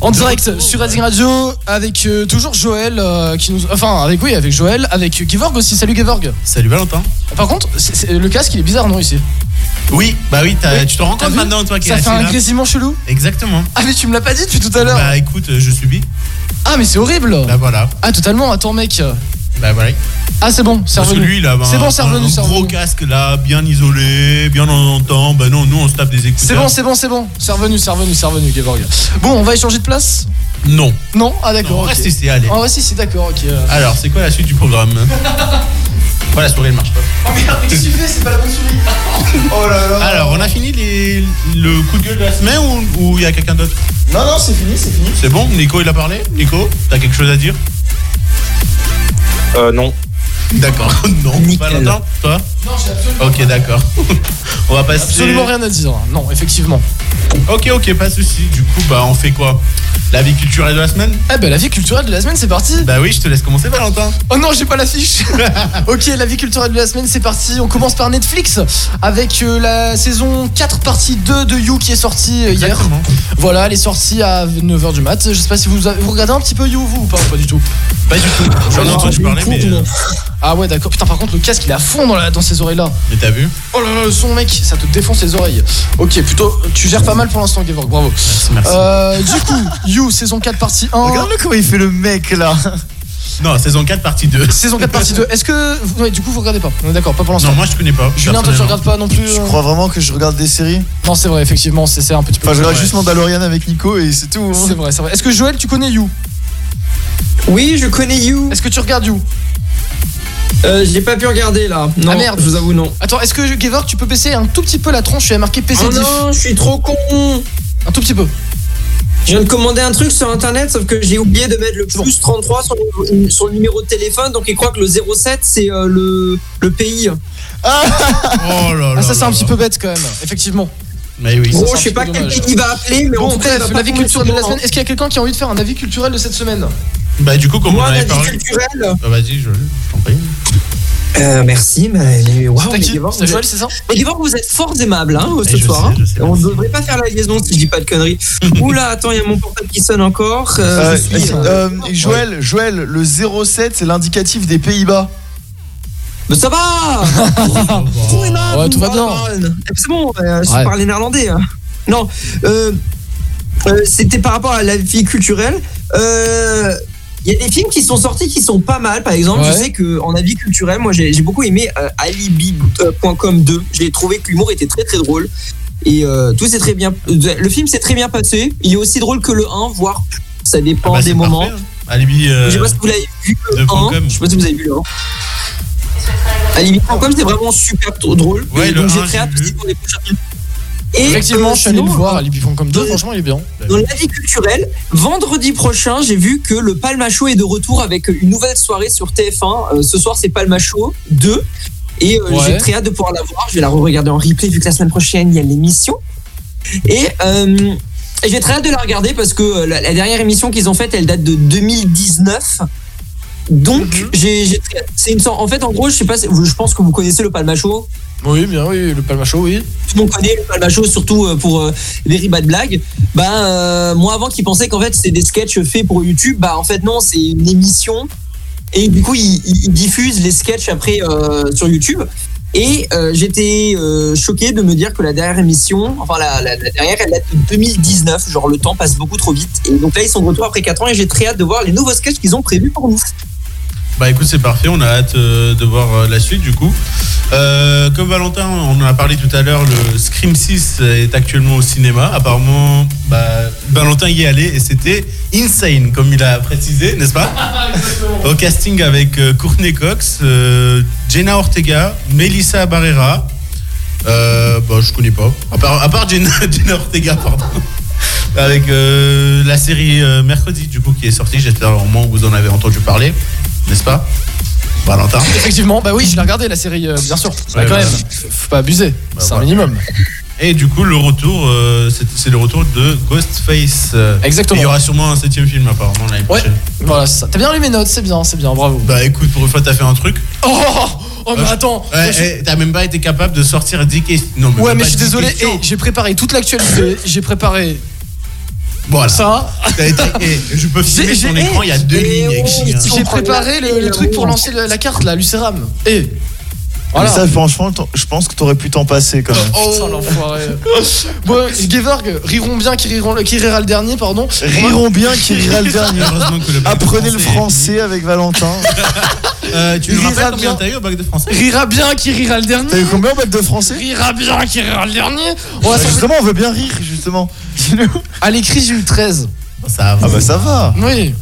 En direct sur Radio avec euh, toujours Joël euh, qui nous enfin avec oui avec Joël avec Gevorg aussi. Salut Gevorg salut Valentin. Par contre le casque il est bizarre non ici? Oui, bah oui, tu te rends compte maintenant, toi, qui Ça fait un grésillement chelou. Exactement. Ah, mais tu me l'as pas dit depuis tout à l'heure. Bah écoute, euh, je subis. Ah, mais c'est horrible. Bah, voilà. Ah, totalement, attends, mec, bah voilà. ah c'est bon c'est revenu lui, a c'est un, bon c'est revenu un c'est gros revenu casque là, bien isolé, bien en entend. Bah non, nous on se tape des écouteurs. c'est bon c'est bon c'est bon c'est revenu c'est revenu c'est revenu Gevorg bon on va échanger de place? Non. non? Ah d'accord Non, ok. reste ici, allez. ouais si si d'accord ok. Alors, c'est quoi la suite du programme? [laughs] Ouais, la souris elle marche pas. oh merde qu'est-ce que tu fais? C'est pas la bonne souris [laughs] oh là là Alors, on a fini les, le coup de gueule de la semaine ou- ou il y a quelqu'un d'autre? Non, non, c'est fini, c'est fini. C'est bon Nico, il a parlé? Nico, t'as quelque chose à dire? Euh, non. D'accord. [laughs] non. Valentin, toi non j'ai absolument Ok, d'accord. [laughs] on va passer. absolument rien à dire non effectivement Ok, ok, pas de soucis. Du coup, bah, on fait quoi? La vie culturelle de la semaine? Eh ben la vie culturelle de la semaine c'est parti. Bah oui, je te laisse commencer, Valentin. Oh non j'ai pas l'affiche. [laughs] Ok la vie culturelle de la semaine c'est parti. On commence par Netflix Avec euh, la saison 4 partie 2 de You qui est sortie euh, hier. Voilà elle est sortie à 9h du mat. Je sais pas si vous, avez- vous regardez un petit peu You vous ou pas Pas du tout? Pas du tout. J'en ai entendu parler, mais. euh, Ah ouais d'accord. Putain par contre le casque il est à fond dans, la, dans ses oreilles là Mais t'as vu? Oh là là le son mec ça te défonce les oreilles. Ok plutôt tu gères pas mal pour l'instant Gevorg bravo. Merci. Euh, Du coup You saison 4 partie 1 Regarde-le comment il fait le mec là. Non, saison 4, partie 2. Saison 4 partie 2 Est-ce que ouais, du coup vous regardez pas On est d'accord pas pour l'instant Non, moi je connais pas. Julien toi tu personnellement. regardes pas non plus Je euh crois vraiment que je regarde des séries? Non, c'est vrai, effectivement, c'est c'est un petit peu. Enfin, je regarde Ouais. juste Mandalorian avec Nico et c'est tout. hein. C'est vrai, c'est vrai. Est-ce que Joël, tu connais You? Oui, je connais You. Est-ce que tu regardes You? Euh, j'ai pas pu regarder là. Non, Ah merde. je vous avoue non. Attends, est-ce que Gevorg, tu peux baisser un tout petit peu la tranche Je suis marqué PC Oh diff. non, je suis trop con. Un tout petit peu. Je viens de commander un truc sur internet, sauf que j'ai oublié de mettre le plus 33 sur le, sur le numéro de téléphone, donc il croit que le 07 c'est euh, le, le pays. [laughs] Oh là là. Ah, ça, c'est un petit peu bête quand même, effectivement. Mais oui. Gros, je sais pas quel pays il va appeler, mais en Bon, tout cas, il va bref, pas l'avis culturel de la semaine. Est-ce qu'il y a quelqu'un qui a envie de faire un avis culturel de cette semaine? Bah, du coup, comme on en Moi, avait la vie parlé. culturelle. Bah, vas-y, je, je t'en prie. Euh, merci, mais, C'est vous Joël, êtes- c'est ça Mais vous êtes fort aimable hein, ce Eh, soir. sais, je sais, hein. On ne devrait pas faire la liaison si je dis pas de conneries. [laughs] Oula, attends, il y a mon portable qui sonne encore. Euh, Euh, je suis, euh, Joël, Joël, le 07 c'est l'indicatif des Pays-Bas. Mais ça va [laughs] Tout est là, Ouais, tout va bien. Baron. C'est bon, euh, je Ouais. parle néerlandais. hein. Non, euh, euh, c'était par rapport à la vie culturelle. Euh, Il y a des films qui sont sortis qui sont pas mal. Par exemple, Ouais. je sais qu'en avis culturel, moi j'ai j'ai beaucoup aimé euh, Alibi.com 2. J'ai trouvé que l'humour était très très drôle. Et euh, tout c'est très bien. Le film s'est très bien passé. Il est aussi drôle que le 1, voire ça dépend Ah bah, des moments. parfait, hein. Alibi. euh, Je sais pas si vous l'avez vu le de 1. point com. Je sais pas si vous avez vu le 1. Alibi.com c'est vraiment super drôle. Ouais, Et le donc j'ai 1, très hâte aussi pour les prochains films. Et, Effectivement, euh, je suis allé le voir à Libby.com 2, dans- franchement, il est bien. Dans la vie culturelle, vendredi prochain, j'ai vu que le Palma Show est de retour avec une nouvelle soirée sur TF1. Euh, ce soir, c'est Palma Show 2. Et euh, Ouais. j'ai très hâte de pouvoir la voir. Je vais la re-regarder en replay vu que la semaine prochaine, il y a l'émission. Et j'ai très hâte de la regarder parce que la, la dernière émission qu'ils ont faite, elle date de 2019. Donc, Mhm. j'ai j'ai très hâte. C'est une sorte. En fait, en gros, je sais pas, je pense que vous connaissez le Palma Show. Oui, bien, oui, le Palma Show, oui. Tout le monde connaît le Palma Show, surtout euh, pour euh, Very Bad Blague. Ben, euh, moi, avant, qui pensais qu'en fait, c'était des sketchs faits pour YouTube, bah, en fait, non, c'est une émission. Et du coup, ils, diffusent les sketchs après sur YouTube. Et j'étais choqué de me dire que la dernière émission, enfin, la, la- dernière, elle date de 2019. Genre, le temps passe beaucoup trop vite. Et donc là, ils sont de après 4 ans et j'ai très hâte de voir les nouveaux sketchs qu'ils ont prévus pour nous. Bah écoute, c'est parfait, on a hâte euh, de voir euh, la suite du coup. Euh, comme Valentin, on en a parlé tout à l'heure, le Scream 6 est actuellement au cinéma. Apparemment, bah, Valentin y est allé et c'était insane, comme il a précisé, n'est-ce pas? [laughs] Au casting avec Courtney Cox, Jenna Ortega, Melissa Barrera. Bah, je connais pas. À part, à part Jenna, [laughs] Jenna Ortega, pardon. Avec euh, la série euh, Mercredi, du coup, qui est sortie. J'espère au moment où vous en avez entendu parler, n'est-ce pas Valentin Effectivement, bah oui, je l'ai regardé la série, euh, bien sûr. Bah, quand même, faut faut pas abuser, c'est un voilà. minimum. Et du coup, le retour, euh, c'est c'est le retour de Ghostface. euh, Exactement. Il y aura sûrement un septième film, apparemment, l'année Ouais, prochaine. voilà, c'est ça. T'as bien lu mes notes, c'est bien, c'est bien, bravo. Bah écoute, pour une fois, t'as fait un truc. Oh, oh mais Euh, attends. Ouais, moi, je- eh, T'as même pas été capable de sortir 10 questions. Non, Ouais, même mais pas je suis 10 désolé. questions. Eh, j'ai préparé toute l'actualité. J'ai préparé Voilà. Ça. T'as été- eh, je peux filmer J'ai- ton j'ai- écran, il y a deux lignes écrites. hein. J'ai préparé le, le truc pour lancer le- la carte là, Luceram. Mais ça, franchement, je pense que t'aurais pu t'en passer quand même. Oh l'enfoiré. [laughs] bon, Gevorg, riront bien qui, riront, qui rira le dernier, pardon. Riront bien qui rira le dernier. [laughs] Apprenez le français avec Valentin. [laughs] Euh, tu nous Rira rappelles combien bien. t'as eu au bac de français Rira bien qui rira le dernier. T'as eu combien au bac de français Rira bien qui rira le dernier. On va Justement, on veut bien rire, justement. À l'écrit, j'ai eu 13. Ça Ah bah ça va. Oui.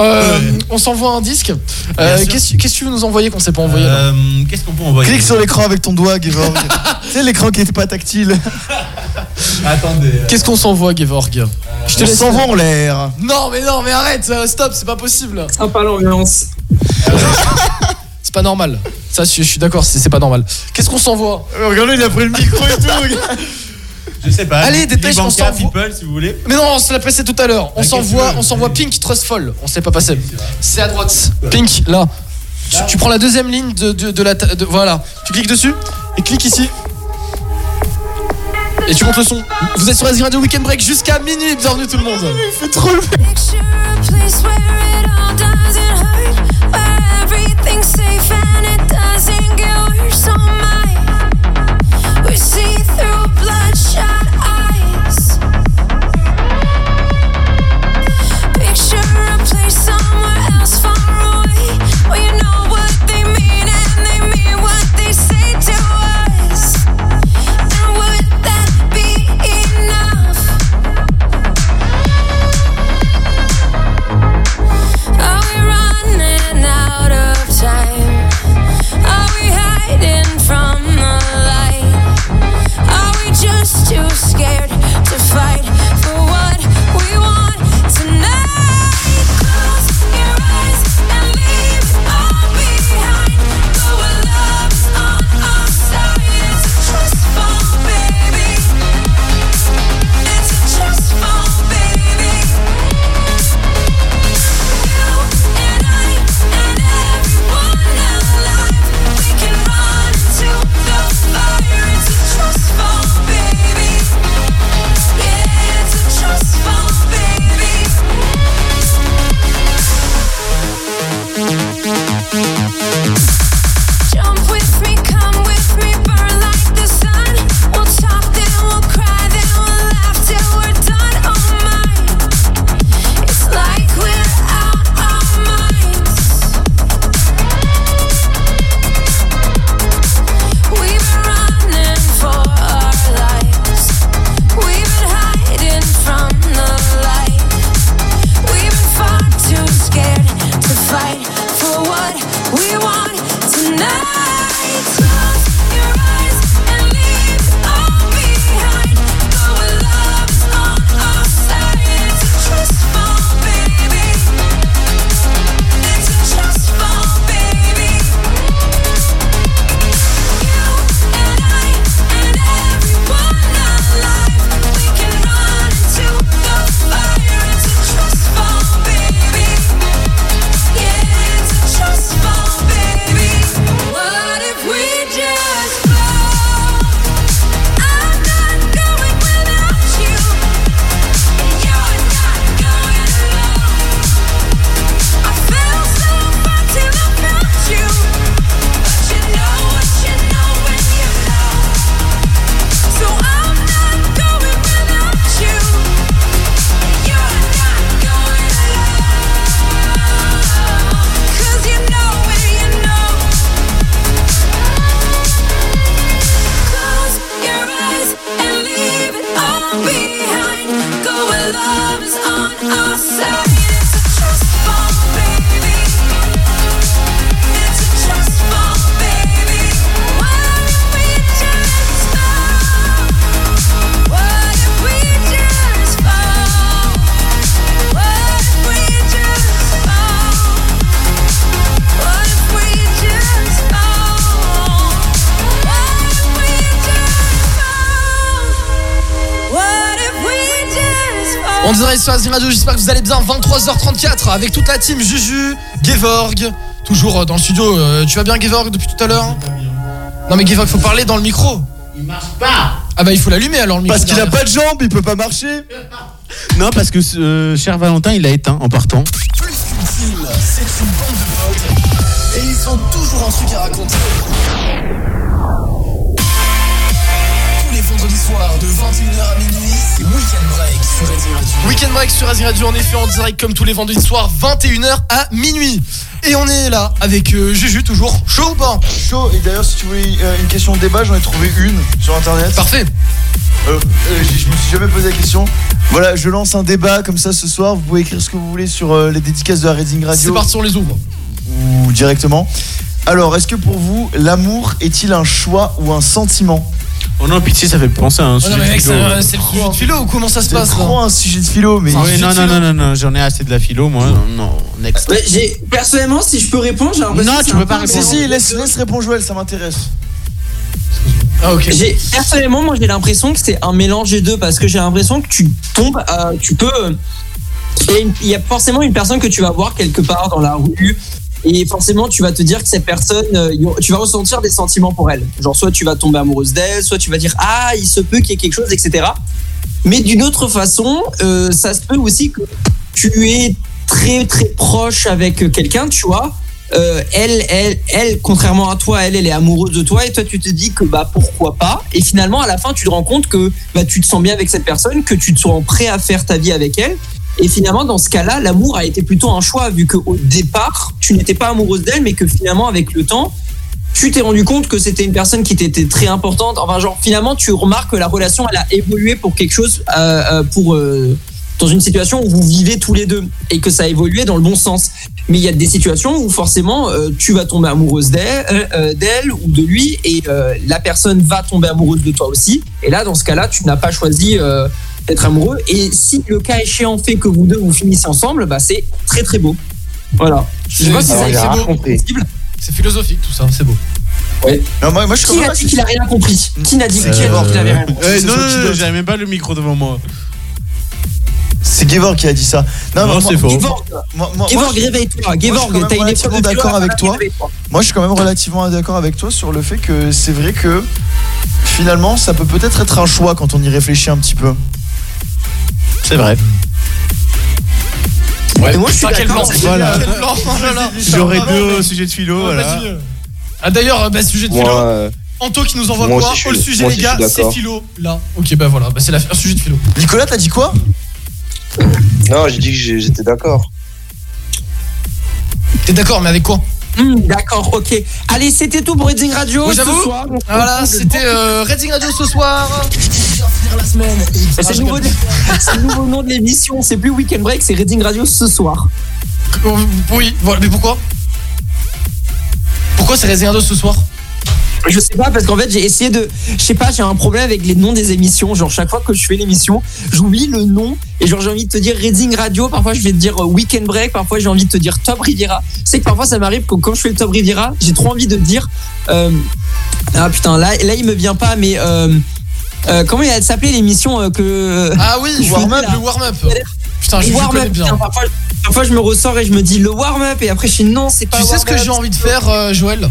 Euh, On s'envoie un disque. Euh. Qu'est-ce qu'est-ce que tu veux nous envoyer qu'on sait pas envoyer là Euh, Qu'est-ce qu'on peut envoyer Clique sur l'écran avec ton doigt, Gevorg. [laughs] tu sais, l'écran qui était pas tactile. Attendez. euh, Qu'est-ce qu'on s'envoie, Gevorg Je te On laisse. s'envoie en l'air. Non, mais non, mais arrête, euh, stop, c'est pas possible. Sympa l'ambiance. [laughs] C'est pas normal. Ça, je, je suis d'accord, c'est c'est pas normal. Qu'est-ce qu'on s'envoie? Regardez, il a pris le micro et tout. [laughs] Je sais pas. Allez, dépêche, on s'envoie. People, si vous voulez. Mais non, on se l'a passé tout à l'heure. On s'envoie, on s'envoie Pink Trustful. On s'est pas passé. C'est à droite. Pink, là. Tu, tu prends la deuxième ligne de, de, de la. ta- de- voilà. Tu cliques dessus et clique ici. Et tu montes le son. Vous êtes sur Azir Radio Weekend Break jusqu'à minuit. Bienvenue tout le monde. Il fait trop le J'espère que vous allez bien. 23h34 avec toute la team Juju, Gevorg, toujours euh, dans le studio. Euh, tu vas bien, Gevorg, depuis tout à l'heure Non, mais Gevorg, faut parler dans le micro. Il marche pas. Ah bah il faut l'allumer alors le micro. Parce qu'il a pas de jambes, il peut pas marcher. Non, parce que euh, cher Valentin, il a éteint en partant. Plus qu'une team, c'est une bande de potes. Et ils ont toujours un truc à raconter. Soirs de 21h à minuit, c'est Weekend Break sur Radio Radio. Weekend Break sur Azir Radio en effet en direct comme tous les vendredis soirs 21h à minuit. Et on est là avec euh, Juju toujours chaud ou pas Chaud. Et d'ailleurs, si tu voulais euh, une question de débat, j'en ai trouvé une sur internet. Parfait. Euh, euh, je je me suis jamais posé la question. Voilà, je lance un débat comme ça ce soir. Vous pouvez écrire ce que vous voulez sur euh, les dédicaces de la Reading Radio. C'est parti on les ouvre. Ou directement. Alors, est-ce que pour vous, l'amour est-il un choix ou un sentiment? Oh non, pitié, ça fait penser à un Oh sujet non mais mec de c'est philo. un- c'est le sujet de philo ou comment ça se C'est passe trop là un sujet de philo, mais. Oui, non, non, philo. non, non, non, j'en ai assez de la philo, moi. Non, next. Ouais, j'ai- personnellement, si je peux répondre, j'ai l'impression Non, que tu c'est peux un pas peu Si, répondre. si, laisse, laisse répondre Joël, ça m'intéresse. Ah ok. J'ai personnellement, moi, j'ai l'impression que c'est un mélange des deux parce que j'ai l'impression que tu tombes, euh, tu peux. euh, Il y, a une- il y a forcément une personne que tu vas voir quelque part dans la rue et forcément tu vas te dire que cette personne, euh, tu vas ressentir des sentiments pour elle. Genre soit tu vas tomber amoureuse d'elle, soit tu vas dire ah il se peut qu'il y ait quelque chose, etc. Mais d'une autre façon, euh, ça se peut aussi que tu es très très proche avec quelqu'un, tu vois. Euh, elle, elle, elle, contrairement à toi, elle, elle est amoureuse de toi et toi, tu te dis que bah pourquoi pas. Et finalement, à la fin, tu te rends compte que bah tu te sens bien avec cette personne, que tu te sens prêt à faire ta vie avec elle. Et finalement, dans ce cas-là, l'amour a été plutôt un choix vu qu'au départ, tu n'étais pas amoureuse d'elle, mais que finalement, avec le temps, tu t'es rendu compte que c'était une personne qui t'était très importante. Enfin, genre, finalement, tu remarques que la relation, elle a évolué pour quelque chose, euh, euh, pour euh, dans une situation où vous vivez tous les deux et que ça a évolué dans le bon sens. Mais il y a des situations où forcément, tu vas tomber amoureuse d'elle, ou de lui, et la personne va tomber amoureuse de toi aussi. Et là, dans ce cas-là, tu n'as pas choisi d'être amoureux. Et si le cas échéant fait que vous deux vous finissez ensemble, bah c'est très très beau. Voilà. Je sais pas si C'est- possible. C'est philosophique tout ça, c'est beau. Ouais. Non, moi, moi, je suis Qui a dit qu'il a rien compris Qui n'a dit dit qu'il avait rien compris Euh, non, non, non, j'avais même pas le micro devant moi. C'est Gevorg qui a dit ça. Non, moi- c'est faux. Gevorg, réveille-toi. Gevorg, t'as une épreuve d'accord avec toi. Moi, je suis quand même relativement d'accord avec toi sur le fait que c'est vrai que finalement, ça peut peut-être être un choix quand on y réfléchit un petit peu. C'est vrai. Et moi, je suis Ah, quel blanc. Voilà. [laughs] Oh là là. J'aurais Ah, deux bah, sujets de philo, bah, voilà. euh. Ah d'ailleurs, bah, sujet de Moi, philo. euh, Anto qui nous envoie moi quoi Oh, le sujet moi les gars, c'est philo. Là. Ok bah voilà, bah, c'est la- un sujet de philo. Nicolas, t'as dit quoi? Non, j'ai dit que j'étais d'accord. T'es d'accord mais avec quoi? Hmm, D'accord, ok. Allez, c'était tout pour Reading Radio. Oui, ce soir. Se Voilà, c'était euh, Reading Radio ce soir. C'est le, nouveau... [laughs] le nouveau nom de l'émission. C'est plus Weekend Break, c'est Reading Radio ce soir. Euh, Oui, voilà, mais pourquoi? Pourquoi c'est Reading Radio ce soir? Je sais pas parce qu'en fait j'ai essayé de, je sais pas, j'ai un problème avec les noms des émissions. Genre chaque fois que je fais l'émission, j'oublie le nom et genre j'ai envie de te dire Reading Radio. Parfois je vais te dire euh, Weekend Break. Parfois j'ai envie de te dire Top Riviera. C'est que parfois ça m'arrive que quand je fais le Top Riviera, j'ai trop envie de te dire. euh, ah putain là, là il me vient pas mais. Euh, euh, comment elle s'appelait l'émission euh, que Ah oui, je warm faisais, up, là? le warm up. Putain, je, warm up bien. putain, parfois, parfois, je me ressors et je me dis le warm up et après je suis non c'est pas Tu sais ce que warm-up, j'ai envie de faire, Joël?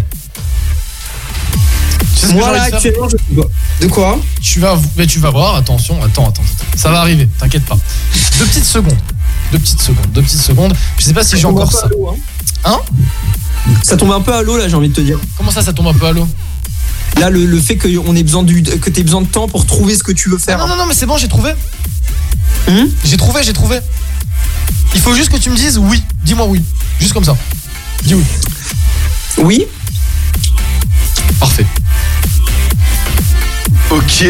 Tu sais ce que Moi j'ai là envie de faire actuellement je sais pas. De quoi Tu vas, mais tu vas voir, attention, attends, attends, attends. Ça va arriver, t'inquiète pas. Deux petites secondes. Deux petites secondes, deux petites secondes. Je sais pas si j'ai tombe un encore peu ça. l'eau, hein. Hein Ça tombe un peu à l'eau là j'ai envie de te dire. Comment ça, ça tombe un peu à l'eau Là, le, le fait que on ait besoin du, que t'aies besoin de temps pour trouver ce que tu veux faire. Non, non, non, mais c'est bon, j'ai trouvé. Hmm J'ai trouvé, j'ai trouvé. Il faut juste que tu me dises oui. Dis-moi oui. Juste comme ça. Dis oui. Oui. Parfait. Ok.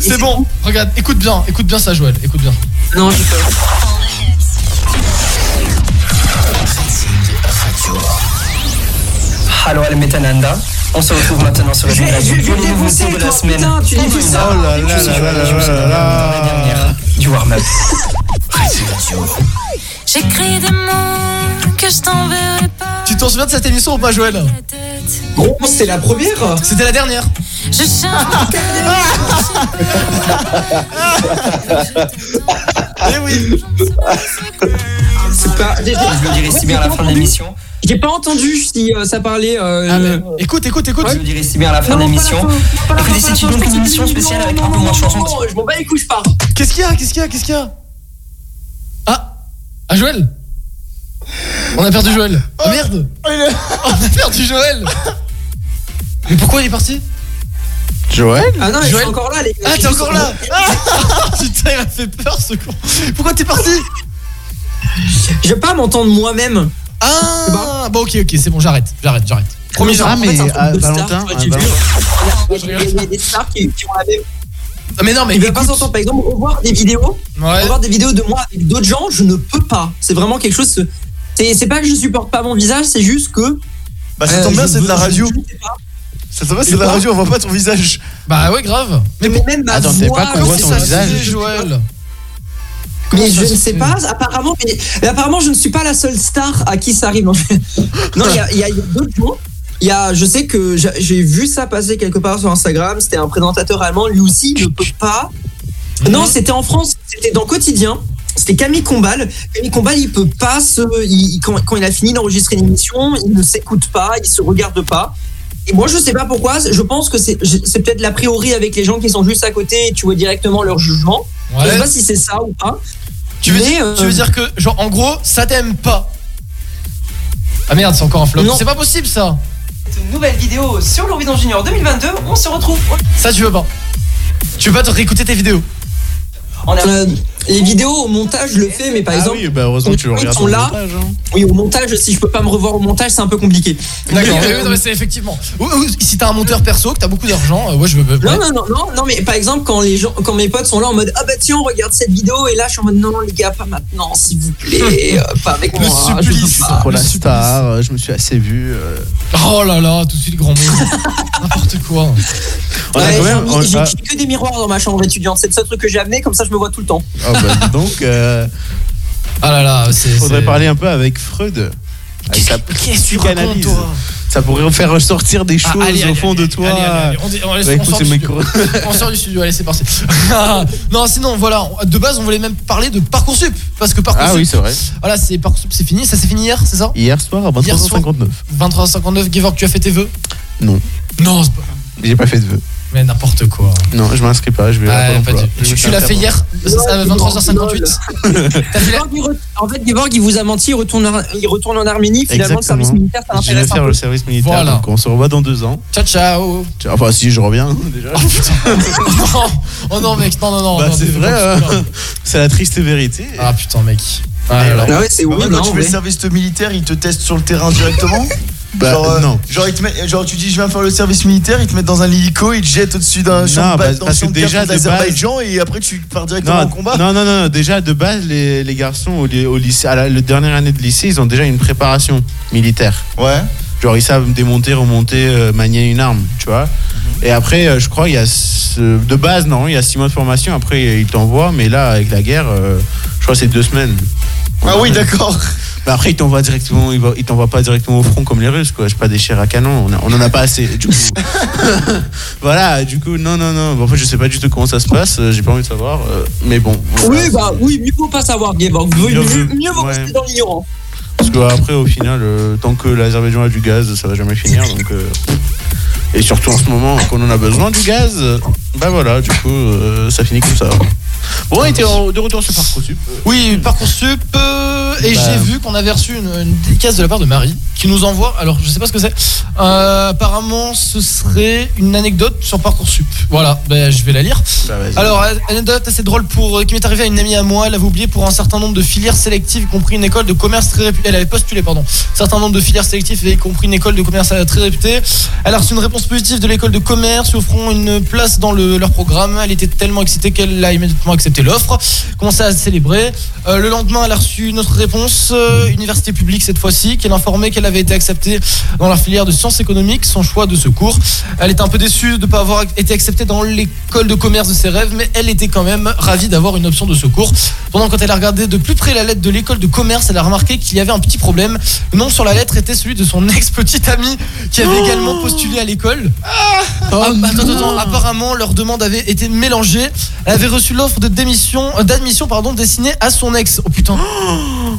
C'est bon. Regarde, écoute bien, écoute bien ça, Joël. Écoute bien. Non, je peux. Hello Al-Metananda. On se retrouve maintenant sur le de la nouveauté de la semaine. tu dis ça. Oh là là là là là là là. J'écris des mots que je t'enverrai pas. Tu t'en souviens de cette émission ou pas, Joël Gros, c'était la première. C'était la dernière. Je [laughs] Eh oui. C'est pas. Je le dirai si bien à la fin de l'émission. J'ai pas entendu si euh, ça parlait. euh, Écoute, écoute, écoute. Ouais. Je dirais si bien à la fin de l'émission. Écoutez, c'est une émission spéciale avec un peu moins de chansons. Je m'en bats les couilles, je pars. Qu'est-ce qu'il y a Qu'est-ce qu'il y a Qu'est-ce qu'il y a? Ah Joël On a perdu Joël. Ah merde On a perdu Joël Mais pourquoi il est parti Joël Ah non, Joël encore là, les gars. Ah, t'es encore là Ah [laughs] Putain, il m'a fait peur ce con Pourquoi t'es parti Je vais pas m'entendre moi-même. Ah Bon, ok, ok, c'est bon, j'arrête, j'arrête, j'arrête. Ah, mais En fait, un truc ah, de star, Valentin, il y a des stars qui, qui ont la même. Ah, Mais non, mais Il pas écoute. s'entendre. Par exemple, revoir des vidéos, Ouais. revoir des vidéos de moi avec d'autres gens, je ne peux pas. C'est vraiment quelque chose. C'est c'est pas que je supporte pas mon visage, c'est juste que. Bah, ça euh, tombe bien, je c'est de la radio. pas. Ça tombe bien, c'est de la radio, on voit pas ton visage. Bah ouais, grave. Mais, même ma Attends, c'est voix, pas qu'on voit ton ça, visage. Joël. Mais je ne sais pas, apparemment, mais, mais apparemment, je ne suis pas la seule star à qui ça arrive. Non, [laughs] Non, il y a, a d'autres gens. Il y a, je sais que j'ai vu ça passer quelque part sur Instagram. C'était un présentateur allemand. Lui aussi ne peut pas. Non, c'était en France. C'était dans Quotidien. C'était Camille Combal. Camille Combal, il peut pas se. il- quand, quand il a fini d'enregistrer une émission, il ne s'écoute pas, il se regarde pas. Et moi, je sais pas pourquoi. Je pense que c'est c'est peut-être l'a priori avec les gens qui sont juste à côté et tu vois directement leur jugement. Je sais Ouais. pas si c'est ça ou pas. Tu veux, Mais, dire, euh, tu veux dire que, genre, en gros, ça t'aime pas Ah merde, c'est encore un flop. Non. C'est pas possible ça Une nouvelle vidéo sur l'Horizon Junior 2022. On se retrouve. Ça, tu veux pas Tu veux pas te réécouter tes vidéos On a Euh, les vidéos au montage, je le fais, mais par Ah exemple, oui, bah heureusement que tu le regardes sont là. montage, hein. oui, au montage, si je peux pas me revoir au montage, c'est un peu compliqué. D'accord, oui, c'est effectivement. Ou- ou si t'as un monteur perso, que t'as beaucoup d'argent, euh, ouais, je veux. non, ouais. non, non, non, non, mais par exemple, quand les gens, quand mes potes sont là en mode ah bah tiens, regarde cette vidéo, et là je suis en mode non, les gars, pas maintenant, s'il vous plaît, [laughs] euh, pas avec Le moi, je supplice. pas. Pour la star, euh, je me suis assez vu. euh. Oh là là, tout de suite grand mot. [laughs] N'importe quoi. On Ouais, on j'ai que des miroirs dans ma chambre étudiante, c'est le seul truc que j'ai amené, comme ça je me vois tout le temps. Ah [laughs] donc, euh, Ah là là, c'est. faudrait c'est- parler un peu avec Freud. Avec sa Qu'est-ce que tu racontes, psychanalyse. toi Ça pourrait faire ressortir des choses Ah, allez, au allez, fond de toi. allez, allez, allez, on dé- on laisse- Bah, on écoute, sort c'est du mes studio. cours. [laughs] On sort du studio, allez, c'est parti. [laughs] non, sinon, voilà, de base, on voulait même parler de Parcoursup. Parce que Parcoursup. Ah oui, c'est vrai. Voilà, c'est Parcoursup, c'est fini. Ça s'est fini hier, c'est ça Hier soir à Hier soir. 23h59. 23h59, Gevorg, tu as fait tes vœux? Non, Non, c'est pas. J'ai pas fait de vœux. Mais n'importe quoi. Non, je m'inscris pas, je vais à pas du- vais Tu, l'as fait hier à 23h58 T'as fait la- Gevorg, il re- En fait, Gevorg, il vous a menti, il retourne, en- il retourne en Arménie, finalement, le service Exactement. militaire, ça Je vais l'intéresse faire le service militaire, Voilà. donc on se revoit dans deux ans. Ciao, ciao. Enfin, si je reviens déjà. [laughs] non, oh non, mec, non, non, non. Bah, non, c'est non, vrai, non, hein. non. [laughs] c'est la triste vérité. Ah putain, mec. Ah, Ah ouais, c'est bah, horrible, quand hein, tu en fais vrai. service militaire, ils te testent sur le terrain directement [laughs] Bah, genre, euh, non. genre, te tu dis je viens faire le service militaire, ils te mettent dans un hélico, ils te jettent au-dessus d'un champ de bah, dans parce champ que déjà, de base- et après tu pars directement Non, au combat. non, non, non, déjà de base, les, les garçons au, ly- au lycée, à la, la dernière année de lycée, ils ont déjà une préparation militaire. Ouais. Genre, ils savent démonter, remonter, euh, manier une arme, tu vois. Mhm. Et après, euh, je crois, il y a ce- de base, non, il y a six mois de formation. Après, ils t'envoient, mais là, avec la guerre, je crois que c'est deux semaines. Ah oui, d'accord. Mais après, ils t'envoient directement, pas directement au front comme les Russes, quoi. Je pas des chairs à canon, on, on en a pas assez. Du coup, [laughs] voilà, du coup, non, non, non. Bon, en fait, je sais pas du tout comment ça se passe, euh, j'ai pas envie de savoir, euh, mais bon. voilà. Oui, bah oui, mieux vaut pas savoir, Gevorg. Mieux, Mieux mieux vaut ouais. rester dans l'ignorant. Parce que après, au final, euh, tant que l'Azerbaïdjan a du gaz, ça va jamais finir. Donc, euh, et surtout en ce moment, qu'on en a besoin du gaz, euh, bah voilà, du coup, euh, ça finit comme ça. Bon, on était de retour sur Parcoursup. Oui, Parcoursup. euh, et Bah. j'ai vu qu'on avait reçu une, une dédicace de la part de Marie qui nous envoie. Alors, je sais pas ce que c'est. Euh, apparemment, ce serait une anecdote sur Parcoursup. Voilà, ben, je vais la lire. Bah. Alors, anecdote assez drôle pour, euh, qui m'est arrivé à une amie à moi. Elle avait oublié pour un certain nombre de filières sélectives, y compris une école de commerce très réputée. Elle avait postulé, pardon. Un certain nombre de filières sélectives, y compris une école de commerce euh, très réputée. Elle a reçu une réponse positive de l'école de commerce, lui offrant une place dans le- leur programme. Elle était tellement excitée qu'elle a immédiatement accepté l'offre. Commençait à célébrer. Euh, le lendemain, elle a reçu une autre réponse, euh, université publique cette fois-ci, qui l'informait qu'elle avait été acceptée dans leur filière de sciences économiques, son choix de secours. Elle était un peu déçue de ne pas avoir été acceptée dans l'école de commerce de ses rêves, mais elle était quand même ravie d'avoir une option de secours. Pendant quand elle a regardé de plus près la lettre de l'école de commerce, elle a remarqué qu'il y avait un petit problème. Le nom sur la lettre était celui de son ex-petite amie qui avait également postulé à l'école. Ah, attends, attends, attends. apparemment leur demande avait été mélangée. Elle avait reçu l'offre de démission, euh, d'admission pardon, destinée à son ex. Oh putain. [gasps]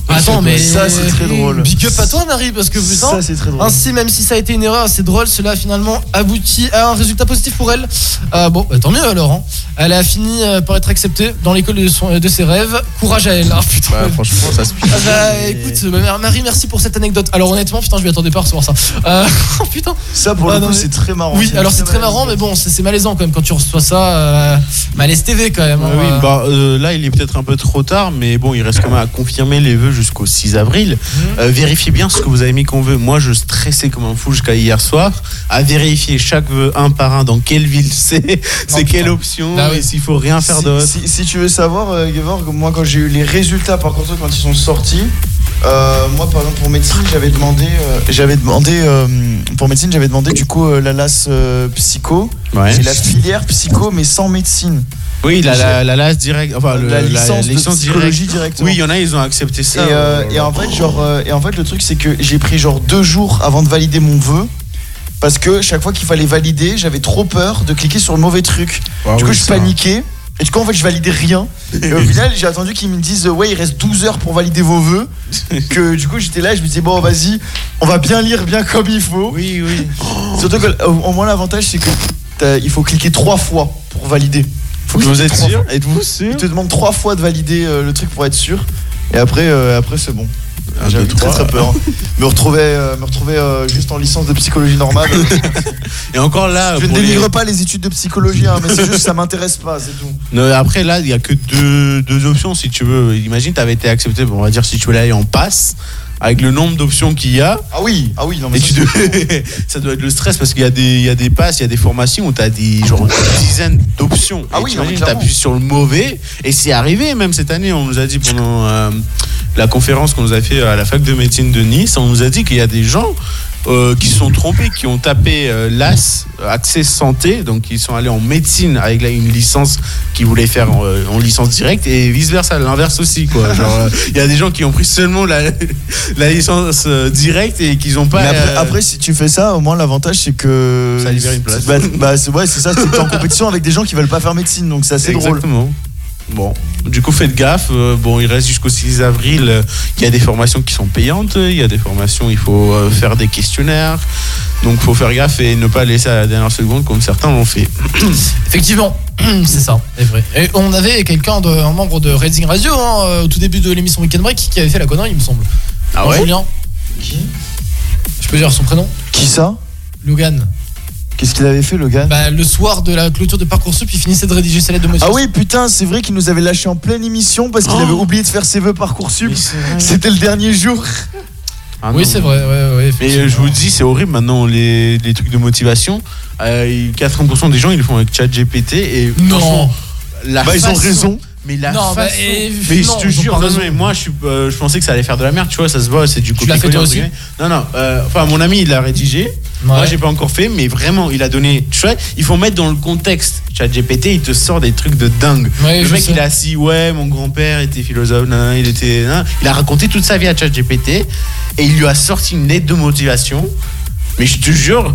Attends, mais ça c'est très drôle. Big up à toi, Marie, parce que putain. Ça c'est très drôle. Ainsi, même si ça a été une erreur assez drôle, cela a finalement abouti à un résultat positif pour elle. Euh, bon, bah, tant mieux alors. hein. Elle a fini euh, par être acceptée dans l'école de, son- de ses rêves. Courage à elle. Ah, putain. Bah, franchement, ça se pique. [laughs] Ah bah écoute, bah, Marie, merci pour cette anecdote. Alors honnêtement, putain, je m'y attendais pas à recevoir ça. Euh, oh, [laughs] putain. Ça pour Ah, le coup c'est très marrant. Oui, alors c'est très marrant, mais bon, c'est malaisant quand même quand tu reçois ça. Euh, malaise TV quand même. hein. oui, bah, euh, là, il est peut-être un peu trop tard, mais bon, il reste quand même à confirmer les vœux jusqu'au 6 avril. Euh, vérifiez bien ce que vous avez mis comme vœu. Moi, je stressais comme un fou jusqu'à hier soir à vérifier chaque vœu un par un dans quelle ville [laughs] c'est, c'est quelle option, Bah et s'il faut rien faire si, d'autre. si, si tu veux savoir, euh, Gevorg, moi quand j'ai eu les résultats par contre quand ils sont sortis, euh, moi par exemple pour médecine j'avais demandé, euh, j'avais demandé euh, pour médecine j'avais demandé du coup la LAS psycho, Ouais. et la filière psycho mais sans médecine. Oui, la, la, la LAS direct, enfin le- La licence de licence psychologie directe. directement. Oui, il y en a, ils ont accepté ça. Et, euh, et en fait, genre, et en fait, le truc, c'est que j'ai pris genre deux jours avant de valider mon vœu. Parce que chaque fois qu'il fallait valider, j'avais trop peur de cliquer sur le mauvais truc. Ah du coup, oui, je ça. paniquais. Et du coup, en fait, je validais rien. Et au final, j'ai attendu qu'ils me disent, euh, ouais, il reste 12 heures pour valider vos vœux. [laughs] Que du coup, j'étais là et je me disais, bon, vas-y, on va bien lire bien comme il faut. Oui, oui. [gasps] Surtout que, au, au moins, l'avantage, c'est que t'as- il faut cliquer trois fois pour valider. Faut Vous cliquer êtes trois sûr fois. Êtes-vous sûr? Il te demande trois fois de valider euh, le truc pour être sûr. Et après, euh, après c'est bon. Un, J'avais deux, très trois. très peur. hein. [laughs] me retrouver, euh, me retrouver euh, juste en licence de psychologie normale. [laughs] Et encore là, je ne pour les- dénigre pas les études de psychologie, hein, mais c'est juste que ça m'intéresse pas, c'est tout. Non, après, là, il n'y a que deux, deux options si tu veux. Imagine, tu avais été accepté, bon, on va dire, si tu veux aller en passe, avec le nombre d'options qu'il y a. Ah oui, ah oui, non mais Et ça, tu [laughs] ça doit être le stress parce qu'il y, a des- il y a des passes, il y a des formations où tu as des, genre, une dizaine d'options. Ah Et oui, t'appuies sur le mauvais. Et c'est arrivé, même cette année, on nous a dit pendant euh, la conférence qu'on nous a fait à la fac de médecine de Nice, on nous a dit qu'il y a des gens. Euh, qui sont trompés, qui ont tapé euh, l'AS, euh, Accès Santé, donc ils sont allés en médecine avec là, une licence qu'ils voulaient faire en, en licence directe et vice versa, l'inverse aussi. quoi. [laughs] Il y a des gens qui ont pris seulement la, [laughs] la licence directe et qu'ils n'ont pas. Après, après, si tu fais ça, au moins l'avantage c'est que. Ça libère une place. Bah, bah, c'est ouais, c'est ça, c'est en compétition avec des gens qui veulent pas faire médecine, donc c'est assez drôle. Bon, du coup, faites gaffe. Euh, bon, il reste jusqu'au 6 avril. Euh, Il y a des formations qui sont payantes. Il y a des formations, il faut euh, faire des questionnaires. Donc, faut faire gaffe et ne pas laisser à la dernière seconde comme certains l'ont fait. [coughs] Effectivement, [coughs] c'est ça, c'est vrai. Et on avait quelqu'un, de, un membre de Raising Radio, hein, au tout début de l'émission Weekend Break, qui avait fait la connerie, il me semble. Ah ouais? Julien. Qui? Je peux dire son prénom? Qui ça? Logan. Qu'est-ce qu'il avait fait, le gars Bah, le soir de la clôture de Parcoursup, il finissait de rédiger sa lettre de Ah motivation. oui, putain, c'est vrai qu'il nous avait lâché en pleine émission parce qu'il Oh. avait oublié de faire ses vœux Parcoursup. C'était le dernier jour. Ah oui, c'est vrai, ouais, ouais, Mais euh, je vous dis, c'est horrible maintenant, les, les trucs de motivation. Euh, 80% des gens, ils le font avec ChatGPT. Et Non. la Bah, ils ont raison. Mais la Non, bah, façon- et- mais non, je te jure, non, mais moi je, suis, euh, je pensais que ça allait faire de la merde, tu vois, ça se voit, c'est du copier-coller. Non, non, euh, enfin mon ami il l'a rédigé, moi j'ai pas encore fait, mais vraiment il a donné, tu vois, il faut mettre dans le contexte. ChatGPT il te sort des trucs de dingue. Ouais, le mec sais. il a assis, ouais, mon grand-père était philosophe, nan, nan, il était. nan. il a raconté toute sa vie à ChatGPT et il lui a sorti une lettre de motivation, mais je te jure,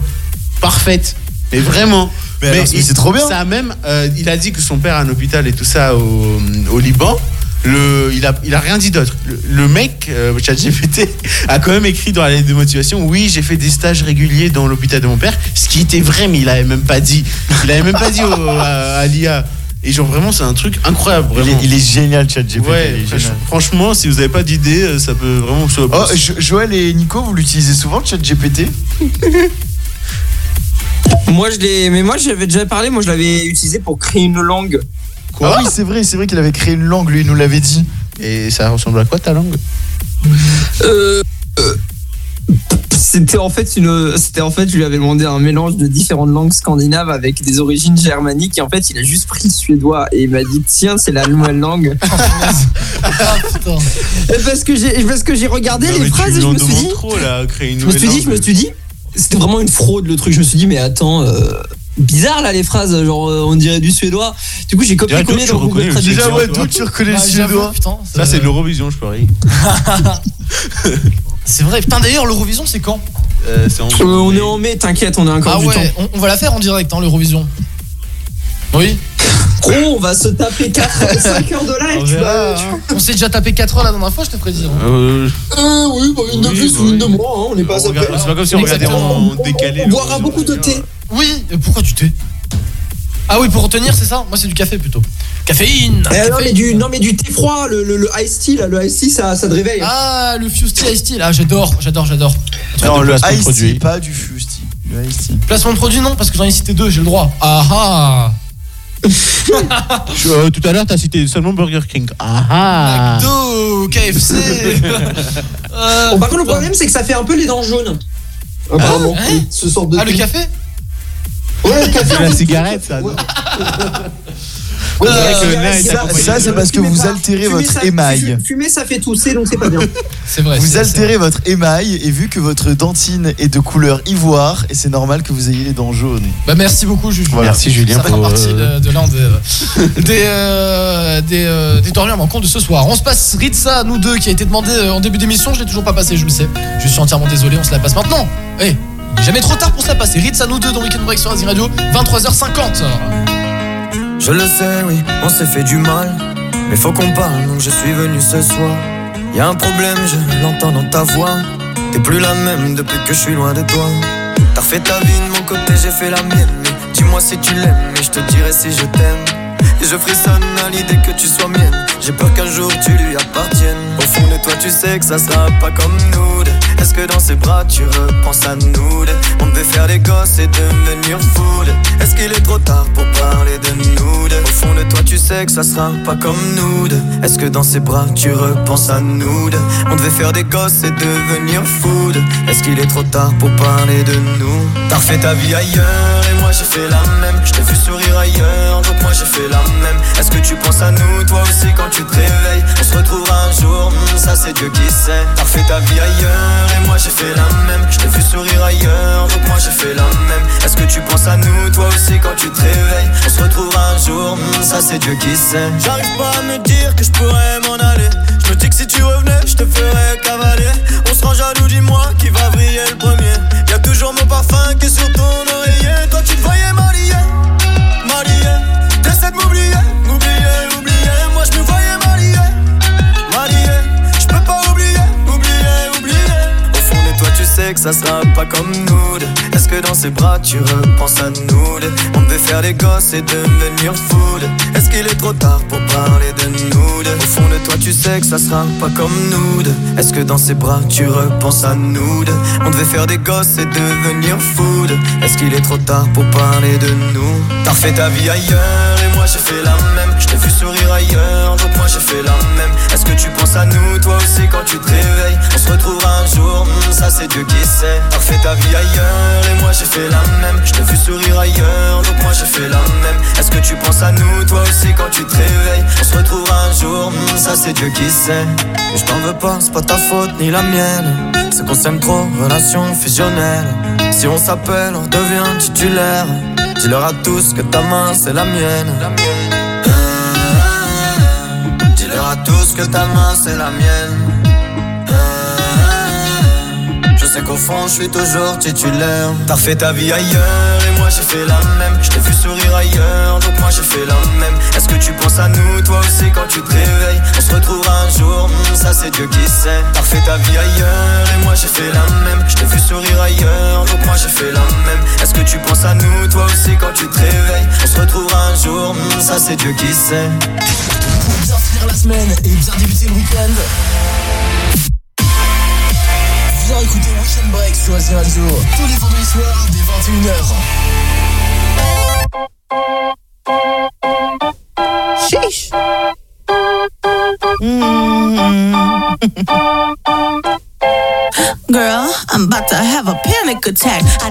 parfaite. Mais vraiment. Mais c'est trop bien. Ça a même, euh, il a dit que son père a un hôpital et tout ça au, au Liban. Le, il, a, il a rien dit d'autre. Le, le mec, euh, ChatGPT, [laughs] a quand même écrit dans la lettre de motivation Oui, j'ai fait des stages réguliers dans l'hôpital de mon père. Ce qui était vrai, mais il avait même pas dit. Il avait même pas dit au- à, à l'IA. Et genre, vraiment, c'est un truc incroyable. Il est, Vraiment. il est génial, ChatGPT. Ouais, franchement, si vous n'avez pas d'idée, euh, ça peut vraiment se. Oh, Jo- Joël et Nico, vous l'utilisez souvent, ChatGPT? Moi, je l'ai, mais moi, j'avais déjà parlé. Moi, je l'avais utilisé pour créer une langue. Ah oui, c'est vrai, c'est vrai qu'il avait créé une langue, lui, il nous l'avait dit. Et ça ressemble à quoi ta langue? Euh, euh, c'était en fait une, c'était en fait, je lui avais demandé un mélange de différentes langues scandinaves avec des origines germaniques. Et en fait, il a juste pris le suédois et il m'a dit tiens, c'est la nouvelle langue. [laughs] Ah parce que j'ai, parce que j'ai regardé Non, les phrases et je me suis dit. trop, là, créer une Je me suis dit, je me suis dit, c'était vraiment une fraude le truc. Je me suis dit, mais attends, euh, bizarre là les phrases, genre euh, on dirait du suédois. Du coup, j'ai copié-collé Direct, dans Google Traduction. suédois, toi. tu reconnais le suédois Ça, c'est de l'Eurovision, je parie. [laughs] C'est vrai. Putain, d'ailleurs, l'Eurovision, c'est quand? Euh, c'est en- Euh, on est en mai, t'inquiète, on a encore Ah du ouais, temps. on, va la faire en direct, hein, l'Eurovision. Oui [laughs] Gros, on va se taper 4 5 heures de live. tu tu- On s'est déjà tapé 4 heures la dernière fois, je te dire. Euh, Euh, oui, bah, une de plus ou une de moins, hein, on n'est pas à ça c'est pas comme si on regardait en décalé. On boira beaucoup de thé. Oui, et pourquoi du thé Ah oui, pour retenir, c'est ça Moi, c'est du café plutôt. Caféine Eh, non, mais du, non, mais du thé froid, le, le, le ice tea, là, le ice tea, ça, ça te réveille. hein. Ah, le Fuse Tea Ice Tea, là, j'adore, j'adore, j'adore. Non, le placement de Ice produit. Tea, pas du Fuse Tea. Le Tea. Placement de produit, non, parce que j'en ai cité deux, j'ai le droit. Ah ah [laughs] euh, tout à l'heure, t'as cité seulement Burger King. Ah ah McDo, KFC Euh, [laughs] Bon, par contre, le problème, c'est que ça fait un peu les dents jaunes. Apparemment, hein ce sort de Ah, le café Ouais, le café. La fait, cigarette, ça. non Ouais, Euh, que c'est Ça, pas- ça, c'est parce que Fumez vous pas. altérez Fumer, votre ça- émail. fu- Fumer, ça fait tousser, donc c'est pas bien. [laughs] C'est vrai. Vous c'est- altérez votre émail et vu que votre dentine est de couleur ivoire, et c'est normal que vous ayez les dents jaunes. Bah merci beaucoup Julien. Voilà. Merci, Julien, Ça pour, partie euh, de, de l'un des [laughs] des euh, des, euh, des tornures manquants de ce soir. On se passe Ritza, nous deux, qui a été demandé euh, en début d'émission. Je l'ai toujours pas passé, je le sais. Je suis entièrement désolé. On se la passe maintenant. Eh, il est jamais trop tard pour la passer. Ritza, nous deux dans Weekend Break sur Asie Radio, 23h50. Je le sais, oui, on s'est fait du mal. Mais faut qu'on parle, donc je suis venu ce soir. Y a un problème, je l'entends dans ta voix. T'es plus la même depuis que je suis loin de toi. T'as fait ta vie de mon côté, j'ai fait la mienne. Mais dis-moi si tu l'aimes, et je te dirai si je t'aime. Et je frissonne à l'idée que tu sois mienne. J'ai peur qu'un jour tu lui appartiennes. Au fond de toi, tu sais que ça sera pas comme nous. Est-ce que dans ses bras tu repenses à nous On devait faire des gosses et devenir fou. Est-ce qu'il est trop tard pour parler de nous Au fond de toi, tu sais que ça sera pas comme nous. Est-ce que dans ses bras tu repenses à nous On devait faire des gosses et devenir fou. Est-ce qu'il est trop tard pour parler de nous? T'as refait ta vie ailleurs et moi j'ai fait la même. Je t'ai vu sourire ailleurs, donc moi j'ai fait la même. Est-ce que tu penses à nous, toi aussi, quand tu te réveilles? On se retrouvera un jour, ça c'est Dieu qui sait. T'as refait ta vie ailleurs et moi j'ai fait la même. Je t'ai vu sourire ailleurs, donc moi j'ai fait la même. Est-ce que tu penses à nous, toi aussi, quand tu te réveilles? On se retrouvera un jour, ça c'est Dieu qui sait. J'arrive pas à me dire que je pourrais m'en aller. Je me dis que si tu revenais, je te ferais cavaler. On se rend jaloux, dis-moi qui va briller le premier. Y a toujours mon parfum qui est sur ton oreiller. Ça sera pas comme nous. Est-ce que dans ses bras tu repenses à nous On devait faire des gosses et devenir fou. deux. Est-ce qu'il est trop tard pour parler de nous Au fond de toi tu sais que ça sera pas comme nous. Est-ce que dans ses bras tu repenses à nous On devait faire des gosses et devenir fou. deux. Est-ce qu'il est trop tard pour parler de nous? T'as refait ta vie ailleurs et moi j'ai fait la même. Je t'ai vu sourire ailleurs, donc moi j'ai fait la même. Tu penses à nous, toi aussi, quand tu te réveilles On se retrouvera un jour, hmm, ça c'est Dieu qui sait. T'as refait ta vie ailleurs et moi j'ai fait la même. Je t'ai vu sourire ailleurs, donc moi j'ai fait la même. Est-ce que tu penses à nous, toi aussi, quand tu te réveilles? On se retrouvera un jour, hmm, ça c'est Dieu qui sait. Et je t'en veux pas, c'est pas ta faute ni la mienne. C'est qu'on s'aime trop, relation fusionnelle. Si on s'appelle, on devient titulaire. Dis-leur à tous que ta main c'est la mienne. À tous que ta main c'est la mienne. Je sais qu'au fond je suis toujours titulaire. T'as refait ta vie ailleurs et moi j'ai fait la même. Je t'ai vu sourire ailleurs, donc moi j'ai fait la même. Est-ce que tu penses à nous, toi aussi, quand tu te réveilles? On se retrouvera un jour, hmm, ça c'est Dieu qui sait. T'as refait ta vie ailleurs et moi j'ai fait la même. Je t'ai vu sourire ailleurs, donc moi j'ai fait la même. Est-ce que tu penses à nous, toi aussi, quand tu te réveilles? On se retrouvera un jour, ça c'est Dieu qui sait. Finir la semaine et bien débuter le week-end. Viens écouter Weekend Break sur Asie Radio tous les vendredis soirs dès 21h. Sheesh. Girl, I'm about to have a panic attack. I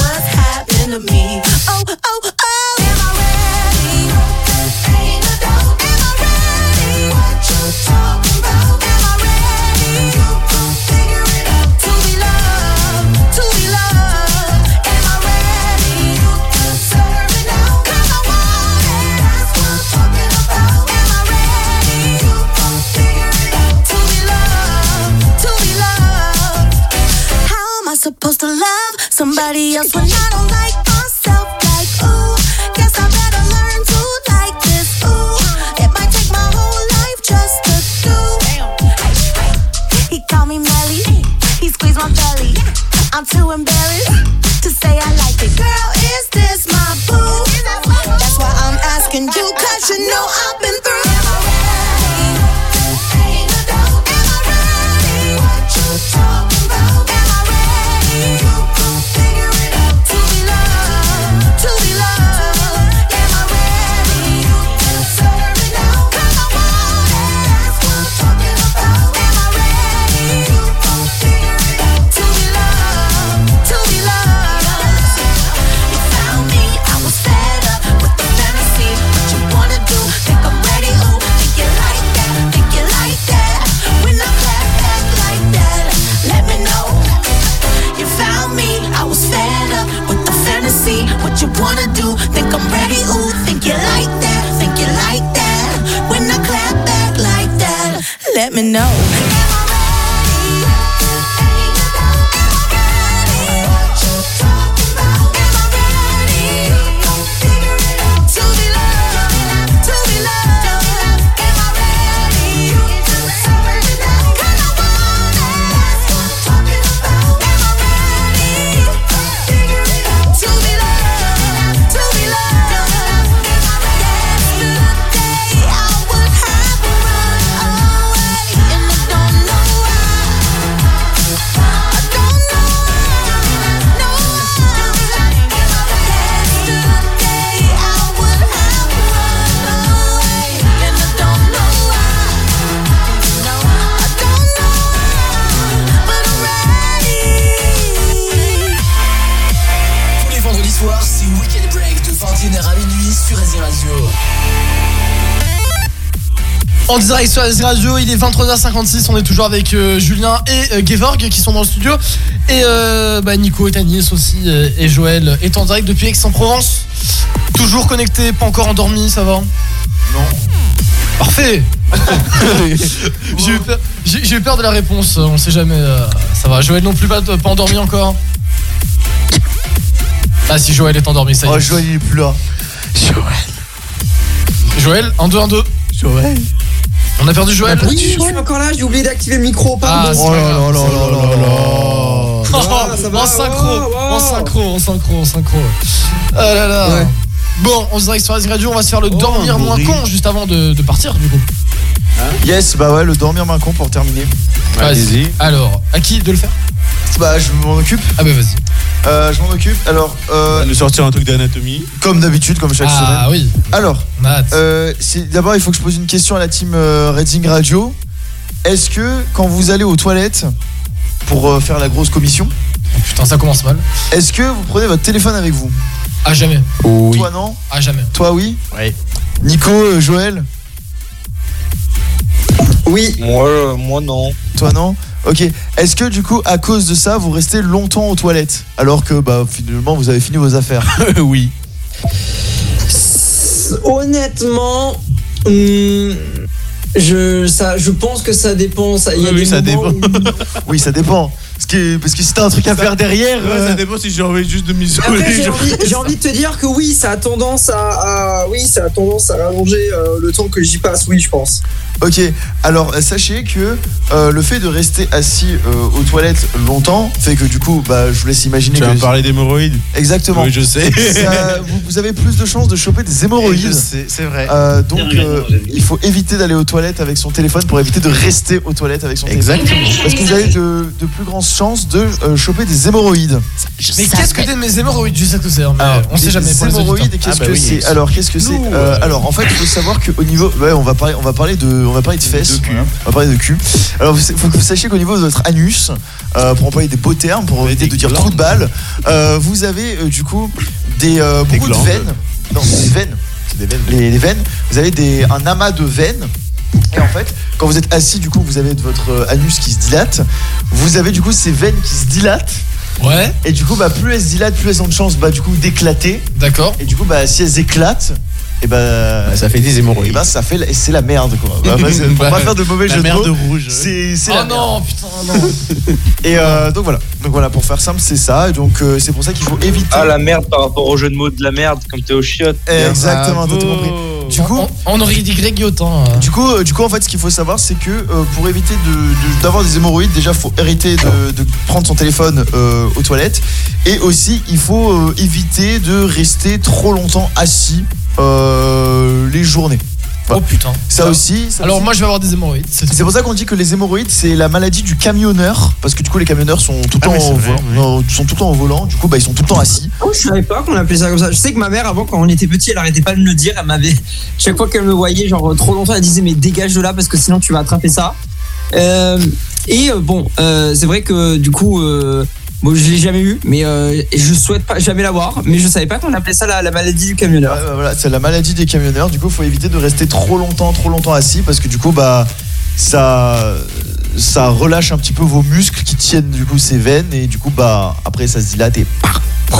En direct sur AZ Radio, il est 23h56, on est toujours avec euh, Julien et euh, Gevorg qui sont dans le studio. Et euh, bah, Nico et Agnès aussi, euh, et Joël est en direct depuis Aix-en-Provence. Toujours connecté, pas encore endormi, ça va? Non. Parfait [laughs] J'ai eu, peur- eu de la réponse, on sait jamais. euh, ça va, Joël non plus pas, pas endormi encore? Ah si Joël est endormi, ça y est. Oh, Joël, il est plus là. Joël, 1, 2, 1, 2. Joël. On a perdu Joël Oui, je suis encore là, j'ai oublié d'activer le micro. Ah, Pardon. c'est pas grave. Oh, ça va, en synchro, wow, wow. en synchro, en synchro, en synchro. Ah là là. Ouais. Bon, on se direct sur Asie Radio, on va se faire le dormir moins con juste avant de, de partir du coup. Yes, bah ouais, le dormir main con pour terminer. Vas-y. Alors, à qui de le faire? Bah, je m'en occupe. Ah bah vas-y. Euh, je m'en occupe. Alors, euh, nous sortir un truc d'anatomie. comme d'habitude, comme chaque semaine. Ah oui. Alors, On. Euh, d'abord, il faut que je pose une question à la team euh, Reading Radio. Est-ce que quand vous allez aux toilettes pour euh, faire la grosse commission, Putain, ça commence mal. est-ce que vous prenez votre téléphone avec vous? À jamais. Oui. Toi non? À jamais. Toi oui? Oui. Nico, euh, Joël? Oui. Moi, euh, moi non. Toi non? Ok. Est-ce que du coup, à cause de ça, vous restez longtemps aux toilettes? Alors que bah finalement vous avez fini vos affaires [laughs] oui. Honnêtement, hum, je, ça, je pense que ça dépend. Ça, il y a Oui, des ça moments dépend. où- [laughs] Oui, ça dépend. Parce que, parce que si t'as un truc à faire derrière. Ouais, euh, ça dépend si j'ai envie juste de m'isoler. J'ai envie, j'ai envie de te dire que oui, ça a tendance à, à- oui, ça a tendance à rallonger euh, le temps que j'y passe. Oui, je pense. Ok, alors sachez que euh, le fait de rester assis euh, aux toilettes longtemps fait que du coup, bah, je vous laisse imaginer Tu vas parler d'hémorroïdes Exactement. Oui, je sais. Ça- vous, vous avez plus de chances de choper des Je hémorroïdes. sais, c'est vrai. Euh, donc, euh, il faut éviter d'aller aux toilettes avec son téléphone pour éviter de rester aux toilettes avec son Exactement. téléphone. Parce que vous avez de, de plus grandes chances de euh, choper des hémorroïdes. Mais qu'est-ce que t'es mes hémorroïdes Je sais ce que c'est, hein, on sait jamais. pour les hémorroïdes, qu'est-ce Ah bah que oui, c'est Alors, qu'est-ce que c'est Euh, euh, Alors, en fait, il faut savoir qu'au niveau, ouais, on va parler, on va parler de, on va parler de fesses, De cul. voilà. on va parler de cul. Alors, il faut que vous sachiez qu'au niveau de votre anus, euh, pour employer des beaux termes, pour éviter de dire trou de balle, euh, vous avez euh, du coup des euh, Des beaucoup de veines. Non, des veines. C'est des veines. Les, les veines. Vous avez des, un amas de veines. Et en fait, quand vous êtes assis, du coup, vous avez votre euh, anus qui se dilate. Vous avez du coup ces veines qui se dilatent. Ouais, Et du coup, bah, plus elles se dilatent, plus elles ont de chance bah, du coup d'éclater. d'accord. Et du coup, bah, si elles éclatent, et ben ça fait des hémorroïdes. Et ben ça fait c'est la merde quoi. Bah, bah, [laughs] pour pas faire de mauvais La jeux de merde mots, rouge. C'est c'est Oh la non, merde. putain, non. [laughs] Et euh, donc voilà. Donc voilà pour faire simple c'est ça. Donc euh, c'est pour ça qu'il faut éviter. Ah la merde par rapport au jeu de mots de la merde, comme t'es au chiottes. Exactement, t'as tout compris. Du coup, on, aurait dit Greg Guillotin. Du coup, euh, du coup, en fait, ce qu'il faut savoir, c'est que euh, pour éviter de- de- d'avoir des hémorroïdes, déjà, faut arrêter de, de prendre son téléphone euh, aux toilettes, et aussi, il faut éviter de rester trop longtemps assis les journées. Oh putain. Ça aussi. ça Alors aussi. moi je vais avoir des hémorroïdes. C'est pour ça qu'on dit que les hémorroïdes c'est la maladie du camionneur parce que du coup les camionneurs sont tout le Ah temps au vrai, volant, non, sont tout le temps au volant, du coup bah ils sont tout le temps assis. Oh, je savais pas qu'on appelait ça comme ça. Je sais que ma mère, avant, quand on était petit, elle arrêtait pas de me le dire. Elle m'avait. Chaque fois qu'elle me voyait, genre trop longtemps, elle disait Mais dégage de là parce que sinon tu vas attraper ça. Euh, et euh, bon, euh, c'est vrai que du coup, euh, bon, je l'ai jamais eu, mais euh, je souhaite pas jamais l'avoir. Mais je savais pas qu'on appelait ça la, la maladie du camionneur. Voilà, c'est la maladie des camionneurs. Du coup, faut éviter de rester trop longtemps, trop longtemps assis parce que du coup, bah, ça, ça relâche un petit peu vos muscles qui tiennent du coup ces veines et du coup, bah, après ça se dilate et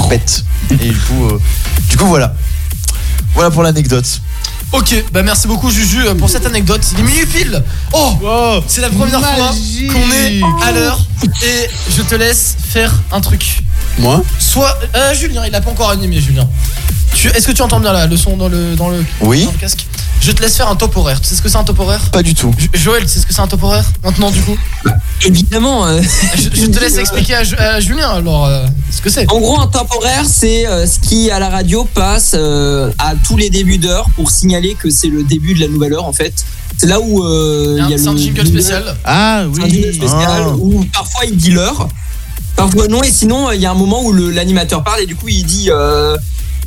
pète. Et du coup, euh, du coup, voilà. Voilà pour l'anecdote. Ok, bah merci beaucoup Juju euh, pour cette anecdote. Il est minuit pile. Oh, c'est la première fois qu'on est à l'heure et je te laisse faire un truc. Moi Soit euh, Julien, il a pas encore animé Julien. Est-ce que tu entends bien là le son dans le dans le, Oui. dans le casque? Je te laisse faire un top horaire. Tu sais ce que c'est un top horaire? Pas du tout. Jo- Joël, tu sais ce que c'est un top horaire Maintenant du coup? Évidemment. euh, je, je te laisse [laughs] expliquer à, Ju- à Julien alors euh, ce que c'est. En gros, un temps horaire, c'est euh, ce qui à la radio passe euh, à tous les débuts d'heure pour signaler que c'est le début de la nouvelle heure en fait. C'est là où euh, il y a C'est le un jingle spécial. Ah C'est un jingle spécial où parfois il dit l'heure, parfois non, et sinon euh, il y a un moment où l'animateur parle et du coup il dit. euh,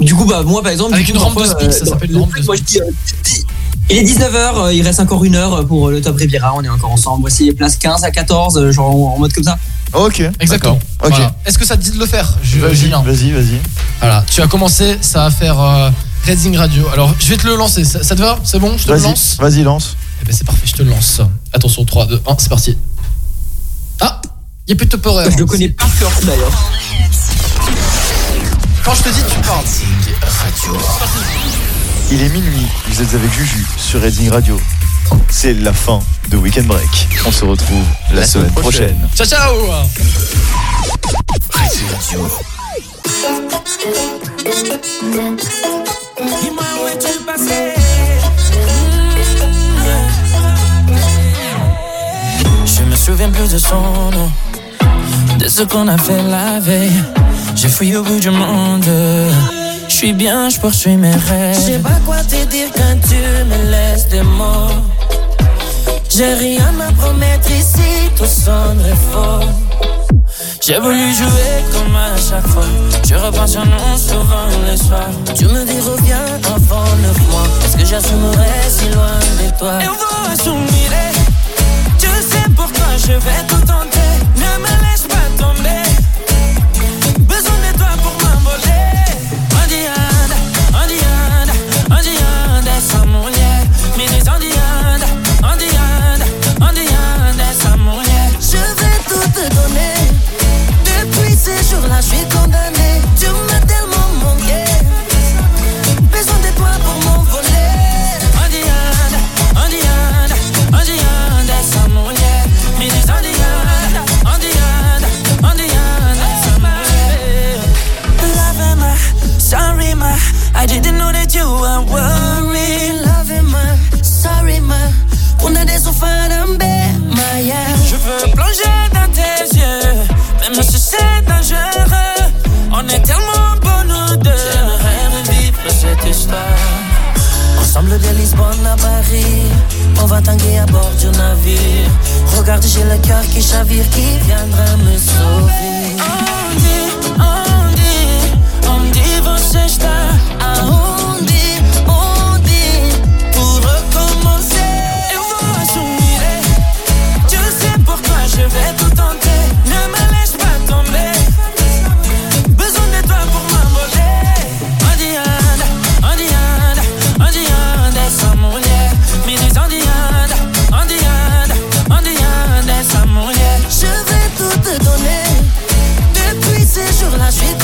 du coup, bah moi par exemple. Avec du une rampe de ça dans- s'appelle une rampe le de Moi je dis. euh, il est 19h, il reste encore une heure pour le top Riviera, on est encore ensemble. Voici les places 15 à 14, euh, genre en, mode comme ça. Ok. Exactement. Ok. Voilà. Est-ce que ça te dit de le faire, Julien vas-y, vas-y. Voilà, tu as commencé, ça va faire euh, Redding Radio. Alors, je vais te le lancer. Ça, ça te va? C'est bon? Je te le lance? vas-y, lance. Eh ben, c'est parfait, je te le lance. Attention, 3, 2, 1, c'est parti. Il n'y a plus de top horaire. Je le connais par cœur d'ailleurs. Quand je te dis, tu parles. Il est minuit, vous êtes avec Juju sur Reading Radio. C'est la fin de Weekend Break. On se retrouve la, semaine prochaine. Ciao, ciao Dis-moi où es-tu passé Je me souviens plus de son nom, de ce qu'on a fait la veille. J'ai fouillé au bout du monde. Je suis bien, je poursuis mes rêves. Je pas quoi te dire quand tu me laisses des mots. J'ai rien à promettre ici, tout sonnerait faux. J'ai voulu jouer comme à chaque fois. Je repense à nous souvent les soirs. Tu me dis reviens avant neuf mois. Est-ce que j'assumerai si loin de toi? On va assumer. Tu sais pourquoi je vais tout tenter. Est tellement bons nous deux. J'aimerais revivre cette histoire. Ensemble de Lisbonne à Paris, on va tanguer à bord du navire. Regarde, j'ai le cœur qui chavire, qui viendra me sauver. On dit, on dit, on dit, você está aonde? la suite